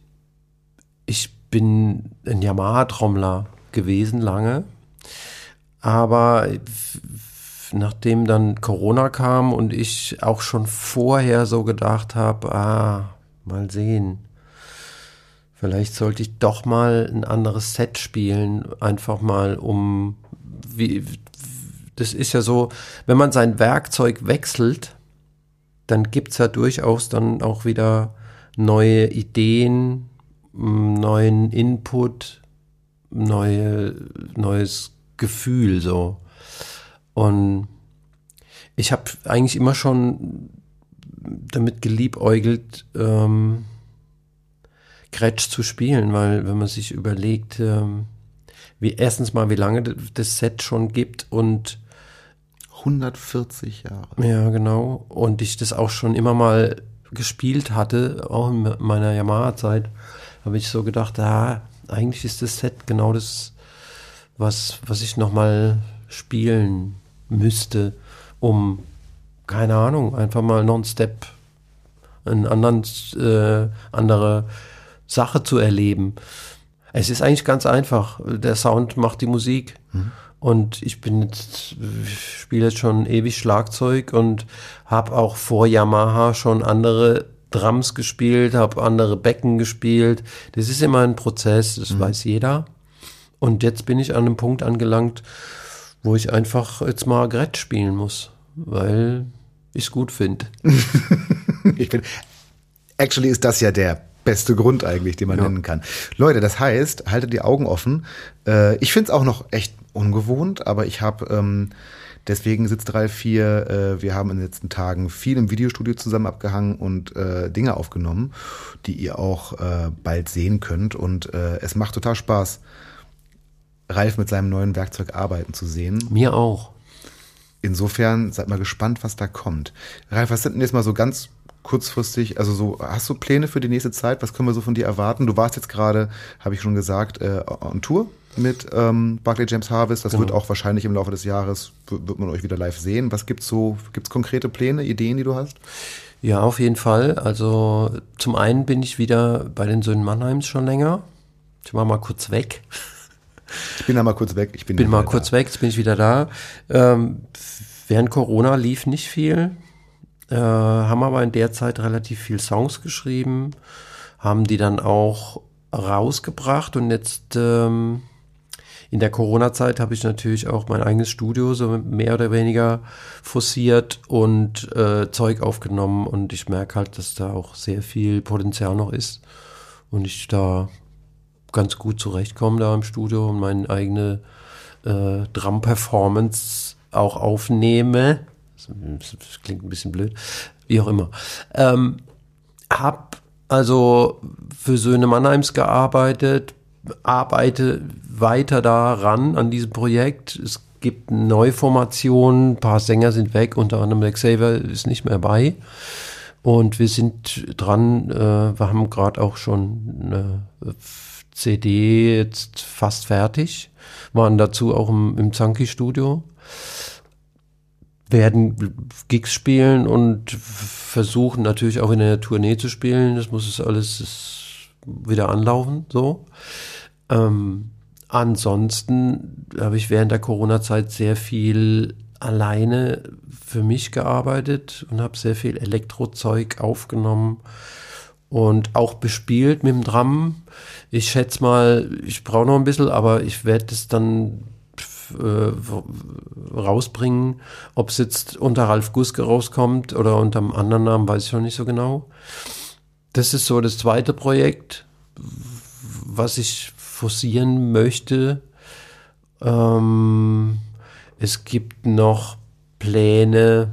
ich bin ein Yamaha-Trommler gewesen lange, aber nachdem dann Corona kam und ich auch schon vorher so gedacht habe, ah, mal sehen, Vielleicht sollte ich doch mal ein anderes Set spielen, einfach mal um, wie, das ist ja so, wenn man sein Werkzeug wechselt, dann gibt es ja durchaus dann auch wieder neue Ideen, neuen Input, neue, neues Gefühl so. Und ich habe eigentlich immer schon damit geliebäugelt, ähm, Scratch zu spielen, weil wenn man sich überlegt, ähm, wie erstens mal, wie lange das Set schon gibt und 140 Jahre. Ja, genau. Und ich das auch schon immer mal gespielt hatte, auch in meiner Yamaha-Zeit, habe ich so gedacht, ah, eigentlich ist das Set genau das, was, was ich nochmal spielen müsste, um, keine Ahnung, einfach mal noch einen Step, einen anderen, äh, andere Sache zu erleben. Es ist eigentlich ganz einfach. Der Sound macht die Musik. Mhm. Und ich bin jetzt, spiele jetzt schon ewig Schlagzeug und habe auch vor Yamaha schon andere Drums gespielt, habe andere Becken gespielt. Das ist immer ein Prozess, das mhm. weiß jeder. Und jetzt bin ich an einem Punkt angelangt, wo ich einfach jetzt mal Gret spielen muss, weil ich es gut finde. ich finde, actually ist das ja der beste Grund eigentlich, den man ja. nennen kann. Leute, das heißt, haltet die Augen offen. Äh, ich finde es auch noch echt ungewohnt, aber ich habe ähm, deswegen sitzt Ralf hier. Äh, wir haben in den letzten Tagen viel im Videostudio zusammen abgehangen und äh, Dinge aufgenommen, die ihr auch äh, bald sehen könnt. Und äh, es macht total Spaß, Ralf mit seinem neuen Werkzeug arbeiten zu sehen. Mir auch. Insofern seid mal gespannt, was da kommt. Ralf, was sind denn jetzt mal so ganz kurzfristig, also so, hast du Pläne für die nächste Zeit? Was können wir so von dir erwarten? Du warst jetzt gerade, habe ich schon gesagt, äh, on Tour mit ähm, Barclay James Harvest. Das genau. wird auch wahrscheinlich im Laufe des Jahres, wird man euch wieder live sehen. Was gibt's so, gibt's konkrete Pläne, Ideen, die du hast? Ja, auf jeden Fall. Also zum einen bin ich wieder bei den Söhnen Mannheims schon länger. Ich war mal kurz weg. Ich bin da mal kurz weg. Ich bin, bin mal kurz da. weg, jetzt bin ich wieder da. Ähm, während Corona lief nicht viel. Äh, haben aber in der Zeit relativ viel Songs geschrieben, haben die dann auch rausgebracht und jetzt ähm, in der Corona-Zeit habe ich natürlich auch mein eigenes Studio so mehr oder weniger forciert und äh, Zeug aufgenommen und ich merke halt, dass da auch sehr viel Potenzial noch ist und ich da ganz gut zurechtkomme da im Studio und meine eigene äh, Drum-Performance auch aufnehme das klingt ein bisschen blöd. Wie auch immer. Ähm, hab also für Söhne Mannheims gearbeitet, arbeite weiter daran an diesem Projekt. Es gibt Neuformationen, ein paar Sänger sind weg, unter anderem der Xavier ist nicht mehr bei. Und wir sind dran, äh, wir haben gerade auch schon eine CD jetzt fast fertig, waren dazu auch im, im Zanki-Studio werden Gigs spielen und versuchen natürlich auch in der Tournee zu spielen. Das muss es alles wieder anlaufen, so. Ähm, ansonsten habe ich während der Corona-Zeit sehr viel alleine für mich gearbeitet und habe sehr viel Elektrozeug aufgenommen und auch bespielt mit dem Drum. Ich schätze mal, ich brauche noch ein bisschen, aber ich werde es dann äh, rausbringen. Ob es jetzt unter Ralf Guske rauskommt oder unter einem anderen Namen, weiß ich noch nicht so genau. Das ist so das zweite Projekt, was ich forcieren möchte. Ähm, es gibt noch Pläne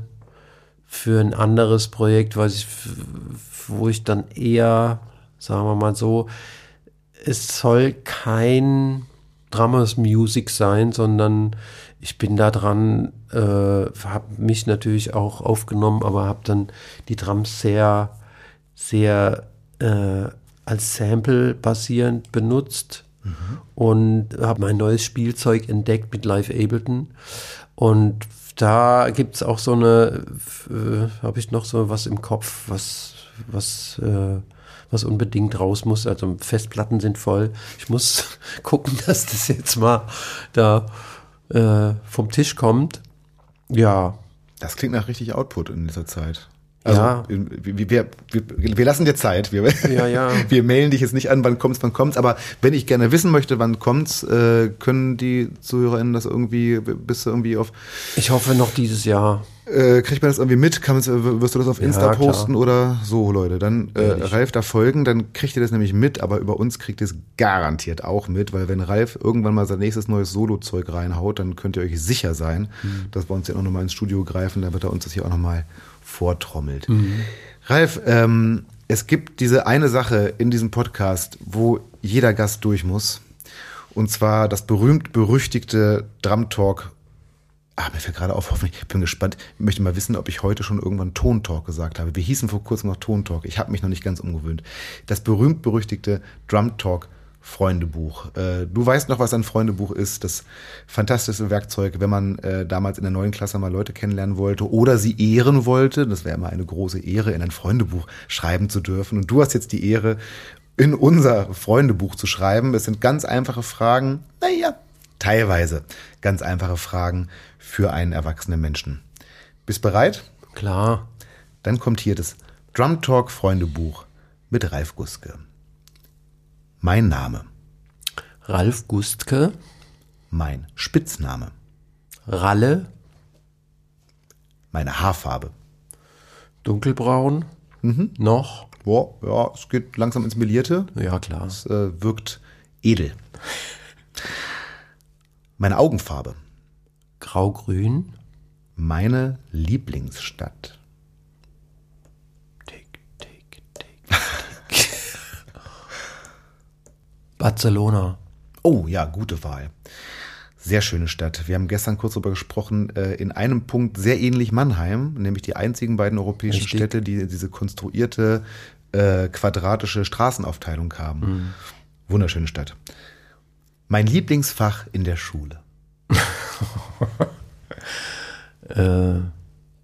für ein anderes Projekt, was ich, wo ich dann eher, sagen wir mal so, es soll kein Dramas Music sein, sondern ich bin da dran, äh, habe mich natürlich auch aufgenommen, aber habe dann die Drums sehr, sehr äh, als Sample basierend benutzt mhm. und habe mein neues Spielzeug entdeckt mit Live Ableton und da gibt es auch so eine, äh, habe ich noch so was im Kopf, was, was äh, was unbedingt raus muss. Also Festplatten sind voll. Ich muss gucken, dass das jetzt mal da äh, vom Tisch kommt. Ja. Das klingt nach richtig Output in dieser Zeit. Also, ja. Wir, wir, wir, wir lassen dir Zeit. Wir, ja, ja. wir mailen dich jetzt nicht an, wann kommt's, wann kommt's. Aber wenn ich gerne wissen möchte, wann kommt's, äh, können die ZuhörerInnen das irgendwie, bist du irgendwie auf. Ich hoffe noch dieses Jahr. Äh, kriegt man das irgendwie mit? Kann wirst du das auf Insta ja, posten oder so, Leute? Dann äh, Ralf da folgen, dann kriegt ihr das nämlich mit, aber über uns kriegt ihr es garantiert auch mit, weil wenn Ralf irgendwann mal sein nächstes neues Solo-Zeug reinhaut, dann könnt ihr euch sicher sein, mhm. dass wir uns ja auch nochmal ins Studio greifen, dann wird er uns das hier auch nochmal vortrommelt. Mhm. Ralf, ähm, es gibt diese eine Sache in diesem Podcast, wo jeder Gast durch muss. Und zwar das berühmt-berüchtigte Drum Talk Ah, mir fällt gerade auf, hoffentlich, ich bin gespannt. Ich möchte mal wissen, ob ich heute schon irgendwann Tontalk gesagt habe. Wir hießen vor kurzem noch Tontalk. Ich habe mich noch nicht ganz umgewöhnt. Das berühmt-berüchtigte Drum Talk Freundebuch. Äh, du weißt noch, was ein Freundebuch ist. Das fantastische Werkzeug, wenn man äh, damals in der neuen Klasse mal Leute kennenlernen wollte oder sie ehren wollte. Das wäre immer eine große Ehre, in ein Freundebuch schreiben zu dürfen. Und du hast jetzt die Ehre, in unser Freundebuch zu schreiben. Es sind ganz einfache Fragen. Naja, teilweise ganz einfache Fragen für einen erwachsenen Menschen. Bist bereit? Klar. Dann kommt hier das Drum Talk Freundebuch mit Ralf Guske. Mein Name. Ralf Gustke. Mein Spitzname. Ralle. Meine Haarfarbe. Dunkelbraun. Mhm. Noch. Boah, ja, es geht langsam ins Melierte. Ja, klar. Es äh, wirkt edel. Meine Augenfarbe. Graugrün. Meine Lieblingsstadt. Barcelona. Oh ja, gute Wahl. Sehr schöne Stadt. Wir haben gestern kurz darüber gesprochen, äh, in einem Punkt sehr ähnlich Mannheim, nämlich die einzigen beiden europäischen Richtig. Städte, die diese konstruierte äh, quadratische Straßenaufteilung haben. Mhm. Wunderschöne Stadt. Mein Lieblingsfach in der Schule. Äh,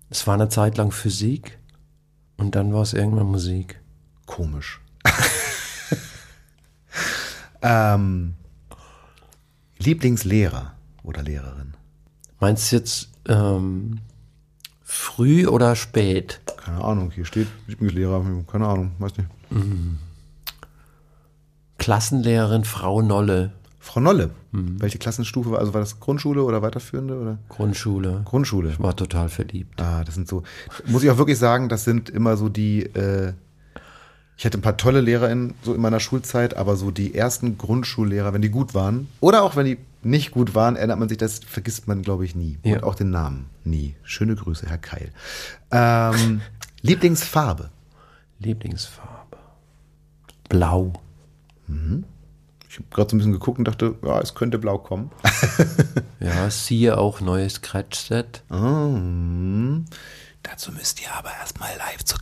es war eine Zeit lang Physik und dann war es irgendwann Musik. Komisch. ähm, Lieblingslehrer oder Lehrerin. Meinst du jetzt ähm, früh oder spät? Keine Ahnung, hier steht Lieblingslehrer, keine Ahnung, weiß nicht. Klassenlehrerin Frau Nolle, Frau Nolle, welche Klassenstufe war, also war das Grundschule oder weiterführende oder? Grundschule. Grundschule. Ich war total verliebt. Ah, das sind so, muss ich auch wirklich sagen, das sind immer so die, äh, ich hatte ein paar tolle LehrerInnen so in meiner Schulzeit, aber so die ersten Grundschullehrer, wenn die gut waren, oder auch wenn die nicht gut waren, erinnert man sich, das vergisst man, glaube ich, nie. Ja. Und auch den Namen nie. Schöne Grüße, Herr Keil. Ähm, Lieblingsfarbe. Lieblingsfarbe. Blau. Ich habe gerade so ein bisschen geguckt und dachte, ja, es könnte blau kommen. Ja, siehe auch neues Scratch-Set. Mm. Dazu müsst ihr aber erstmal live zu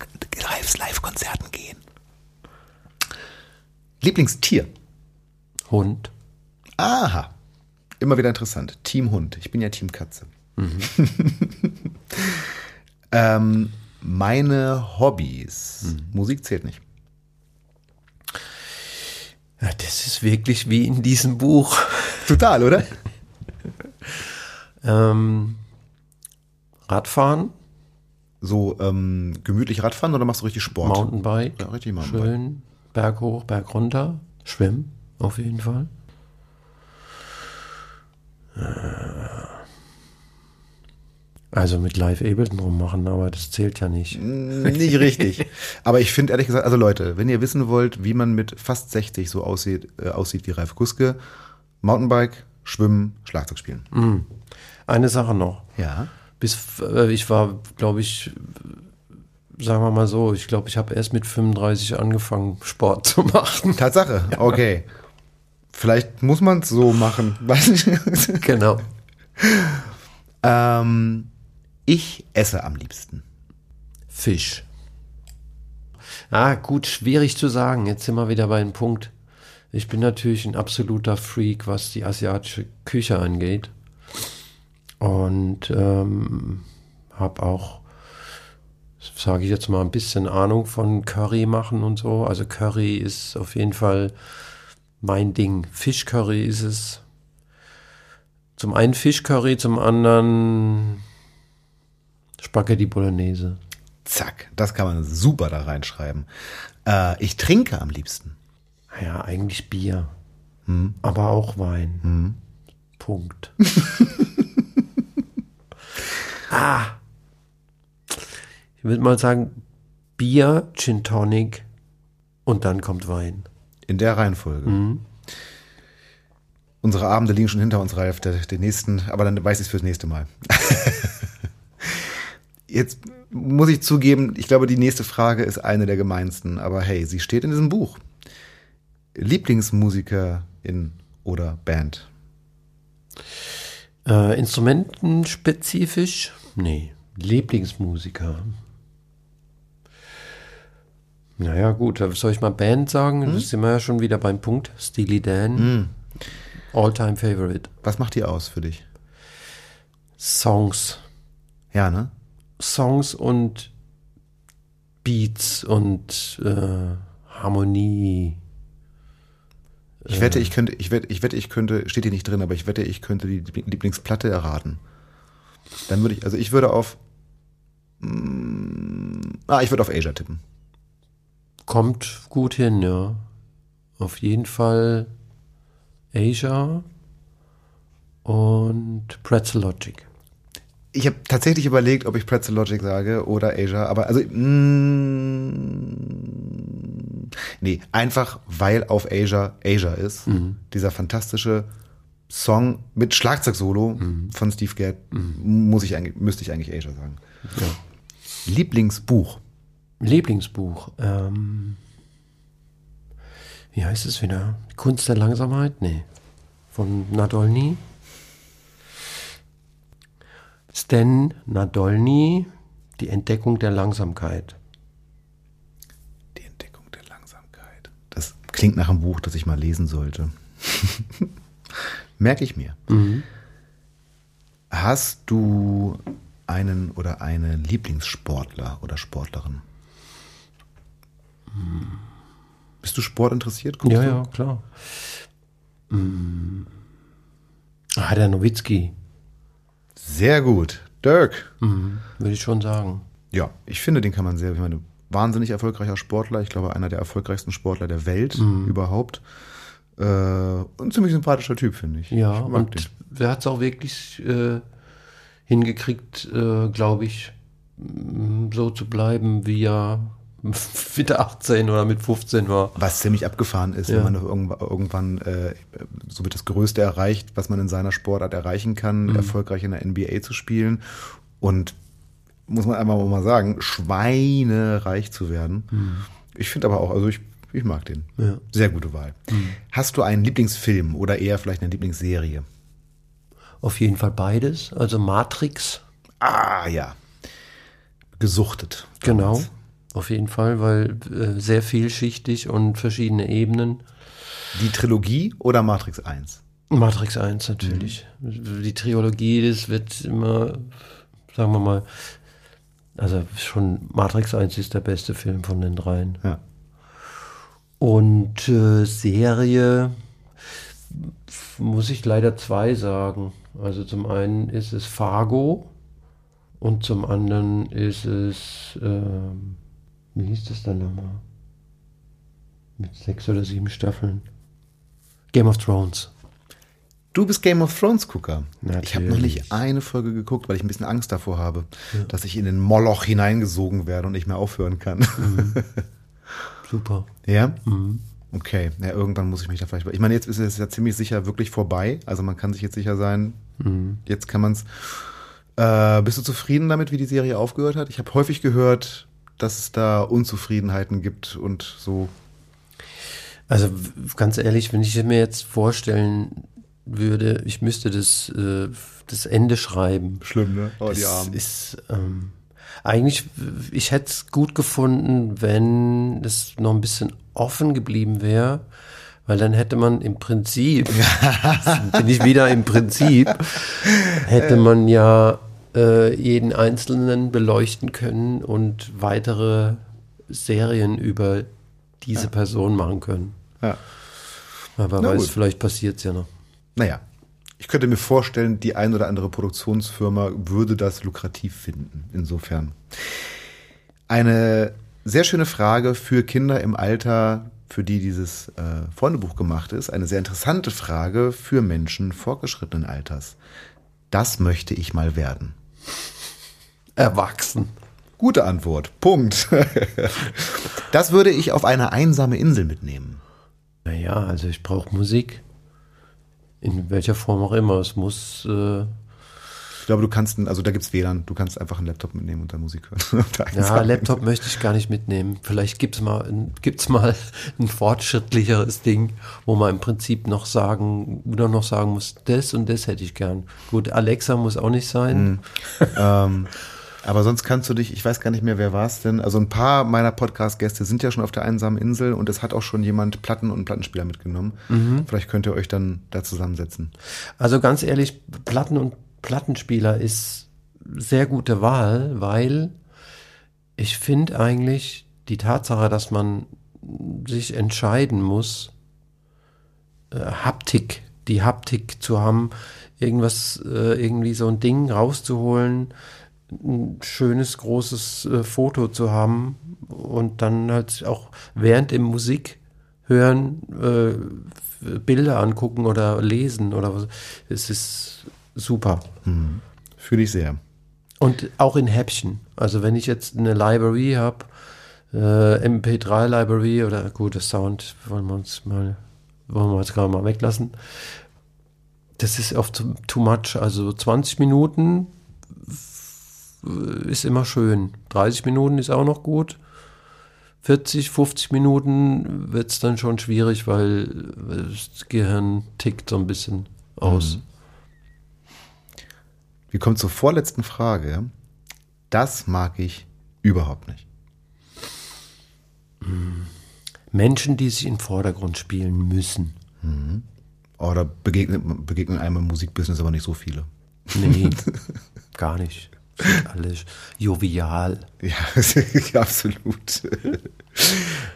Live-Konzerten gehen. Lieblingstier. Hund. Aha. Immer wieder interessant. Team Hund. Ich bin ja Team Katze. ähm, meine Hobbys. Musik zählt nicht. Ja, das ist wirklich wie in diesem Buch. Total, oder? Ähm, Radfahren, So ähm, gemütlich Radfahren oder machst du richtig Sport? Mountainbike, Ja, richtig Mountainbike. schön, Berg hoch, Berg runter, schwimmen auf jeden Fall. Also mit Live Ableton rummachen, aber das zählt ja nicht. Nicht richtig. Aber ich finde ehrlich gesagt, also Leute, wenn ihr wissen wollt, wie man mit fast 60 so aussieht, äh, aussieht wie Ralf Guske, Mountainbike, Schwimmen, Schlagzeug spielen. Eine Sache noch. Ja. Bis äh, ich war, glaube ich, sagen wir mal so, ich glaube, ich habe erst mit 35 angefangen, Sport zu machen. Tatsache. Okay. Vielleicht muss man es so machen. Weiß nicht. genau. ähm, ich esse am liebsten. Fisch. Ah, gut, schwierig zu sagen. Jetzt sind wir wieder bei einem Punkt. Ich bin natürlich ein absoluter Freak, was die asiatische Küche angeht. Und ähm, habe auch, sage ich jetzt mal, ein bisschen Ahnung von Curry machen und so. Also Curry ist auf jeden Fall mein Ding. Fischcurry ist es. Zum einen Fischcurry, zum anderen Spaghetti Bolognese. Zack. Das kann man super da reinschreiben. Äh, ich trinke am liebsten. Ja, eigentlich Bier. Aber auch Wein. Punkt. ah. Ich würde mal sagen, Bier, Gin Tonic und dann kommt Wein. In der Reihenfolge. Unsere Abende liegen schon hinter uns, Ralf. Der, der nächsten, aber dann weiß ich es fürs nächste Mal. Jetzt muss ich zugeben, ich glaube, die nächste Frage ist eine der gemeinsten. Aber hey, sie steht in diesem Buch. Lieblingsmusikerin oder Band? Äh, instrumentenspezifisch? Nee. Lieblingsmusiker. Naja, gut, soll ich mal Band sagen? Hm? Das sind wir ja schon wieder beim Punkt. Steely Dan. Hm. All-time favorite. Was macht die aus für dich? Songs. Ja, ne? Songs und Beats und äh, Harmonie. Ich wette, ich könnte, ich wette, ich wette, ich könnte, steht hier nicht drin, aber ich wette, ich könnte die Lieblingsplatte erraten. Dann würde ich, also ich würde auf, mm, ah, ich würde auf Asia tippen. Kommt gut hin, ja. Auf jeden Fall Asia und Pretzel Logic. Ich habe tatsächlich überlegt, ob ich Pretzel Logic sage oder Asia, aber also mm, nee, einfach weil auf Asia Asia ist. Mhm. Dieser fantastische Song mit Schlagzeugsolo Mhm. von Steve Gadd muss ich eigentlich, müsste ich eigentlich Asia sagen. Lieblingsbuch. Lieblingsbuch. Ähm, wie heißt es wieder? Kunst der Langsamkeit? Nee. Von Nadolny. Stan Nadolny, die Entdeckung der Langsamkeit. Die Entdeckung der Langsamkeit. Das klingt nach einem Buch, das ich mal lesen sollte. Merke ich mir. Hast du einen oder eine Lieblingssportler oder Sportlerin? Bist du sportinteressiert? Guckst Ja, du? ja, klar. Mm. Ah, der Nowitzki, Sehr gut. Dirk. würde ich schon sagen. Ja, ich finde, den kann man sehr, ich meine, wahnsinnig erfolgreicher Sportler. Ich glaube, einer der erfolgreichsten Sportler der Welt Mhm. überhaupt. Äh, und ziemlich sympathischer Typ, finde ich. Ja, ich und den. wer hat es auch wirklich äh, hingekriegt, äh, glaube ich, so zu bleiben, wie er mit 18 oder mit 15 war. Was ziemlich abgefahren ist, Ja. wenn man doch irgendwann, irgendwann äh, so wird das Größte erreicht, was man in seiner Sportart erreichen kann, Mhm. erfolgreich in der NBA zu spielen und muss man einfach mal sagen, schweinereich zu werden. Ich finde aber auch, also ich, ich mag den. Mhm. Ja. Mhm. Sehr gute Wahl. Hast du einen Lieblingsfilm oder eher vielleicht eine Lieblingsserie? Auf jeden Fall beides. Also Matrix, Ah, ja. Gesuchtet. genau. Auf jeden Fall, weil äh, sehr vielschichtig und verschiedene Ebenen. Die Trilogie oder Matrix 1? Matrix 1 natürlich. Die Trilogie, das wird immer, sagen wir mal, also schon Matrix 1 ist der beste Film von den dreien. Ja. Und äh, Serie muss ich leider zwei sagen. Also zum einen ist es Fargo und zum anderen ist es, ähm, wie hieß das dann nochmal? Mit sechs oder sieben Staffeln. Game of Thrones. Du bist Game of Thrones Gucker. Ich habe noch nicht eine Folge geguckt, weil ich ein bisschen Angst davor habe, dass ich in den Moloch hineingesogen werde und nicht mehr aufhören kann. Super. ja? Okay, ja, irgendwann muss ich mich da vielleicht. Ich meine, jetzt ist es ja ziemlich sicher wirklich vorbei. Also man kann sich jetzt sicher sein, jetzt kann man es. Äh, bist du zufrieden damit, wie die Serie aufgehört hat? Ich habe häufig gehört, dass es da Unzufriedenheiten gibt und so. Also ganz ehrlich, wenn ich mir jetzt vorstellen würde, ich müsste das, äh, das Ende schreiben. Schlimm, ne? Oh, das ist ähm, eigentlich, ich hätte es gut gefunden, wenn es noch ein bisschen offen geblieben wäre, weil dann hätte man im Prinzip, bin ich wieder im Prinzip, hätte man ja äh, jeden Einzelnen beleuchten können und weitere Serien über diese Person machen können. Ja. Aber Na weiß, gut. vielleicht passiert es ja noch. Naja, ich könnte mir vorstellen, die ein oder andere Produktionsfirma würde das lukrativ finden. Insofern. Eine sehr schöne Frage für Kinder im Alter, für die dieses äh, Freundebuch gemacht ist. Eine sehr interessante Frage für Menschen fortgeschrittenen Alters. Das möchte ich mal werden. Erwachsen. Gute Antwort. Punkt. Das würde ich auf eine einsame Insel mitnehmen. Naja, also ich brauche Musik. In welcher Form auch immer. Es muss, äh, Ich glaube, du kannst, also da gibt's WLAN, du kannst einfach einen Laptop mitnehmen und dann Musik hören. ja, Laptop möchte ich gar nicht mitnehmen. Vielleicht gibt's mal, gibt's mal ein fortschrittlicheres Ding, wo man im Prinzip noch sagen, oder noch sagen muss, das und das hätte ich gern. Gut, Alexa muss auch nicht sein. Mhm. ähm, aber sonst kannst du dich, ich weiß gar nicht mehr, wer war es denn? Also ein paar meiner Podcast-Gäste sind ja schon auf der einsamen Insel und es hat auch schon jemand Platten und Plattenspieler mitgenommen. Mhm. Vielleicht könnt ihr euch dann da zusammensetzen. Also ganz ehrlich, Platten und Plattenspieler ist sehr gute Wahl, weil ich finde eigentlich die Tatsache, dass man sich entscheiden muss, äh, Haptik, die Haptik zu haben, irgendwas, äh, irgendwie so ein Ding rauszuholen, ein schönes, großes äh, Foto zu haben und dann halt auch während dem Musik hören, äh, Bilder angucken oder lesen oder was. Es ist super. Mhm. Fühle ich sehr. Und auch in Häppchen. Also wenn ich jetzt eine Library habe, äh, MP3 Library oder gutes Sound, wollen wir uns mal, wollen wir jetzt gerade mal weglassen. Das ist oft too much. Also 20 Minuten ist immer schön. 30 Minuten ist auch noch gut. 40, 50 Minuten wird es dann schon schwierig, weil das Gehirn tickt so ein bisschen aus. Mhm. Wir kommen zur vorletzten Frage. Das mag ich überhaupt nicht. Menschen, die sich in Vordergrund spielen müssen. Mhm. Oder begegnen, begegnen einem im Musikbusiness aber nicht so viele. Nee, gar nicht. Alles jovial. Ja, absolut.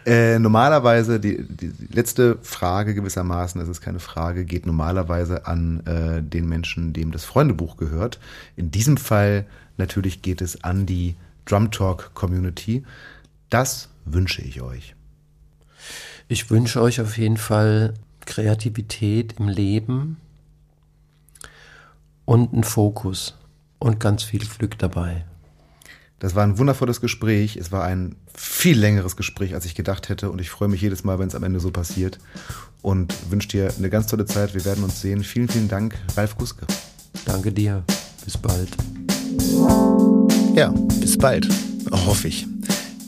äh, normalerweise, die, die letzte Frage gewissermaßen, es ist keine Frage, geht normalerweise an äh, den Menschen, dem das Freundebuch gehört. In diesem Fall natürlich geht es an die Drum Talk Community. Das wünsche ich euch. Ich wünsche euch auf jeden Fall Kreativität im Leben und einen Fokus und ganz viel Glück dabei. Das war ein wundervolles Gespräch. Es war ein viel längeres Gespräch, als ich gedacht hätte. Und ich freue mich jedes Mal, wenn es am Ende so passiert. Und wünsche dir eine ganz tolle Zeit. Wir werden uns sehen. Vielen, vielen Dank, Ralf Guske. Danke dir. Bis bald. Ja, bis bald. Hoffe ich.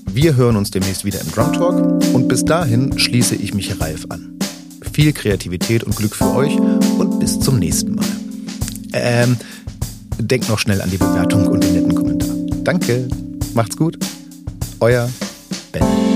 Wir hören uns demnächst wieder im Drum Talk. Und bis dahin schließe ich mich Ralf an. Viel Kreativität und Glück für euch und bis zum nächsten Mal. Ähm, denkt noch schnell an die Bewertung und den netten Kommentar. Danke, macht's gut. Euer Ben.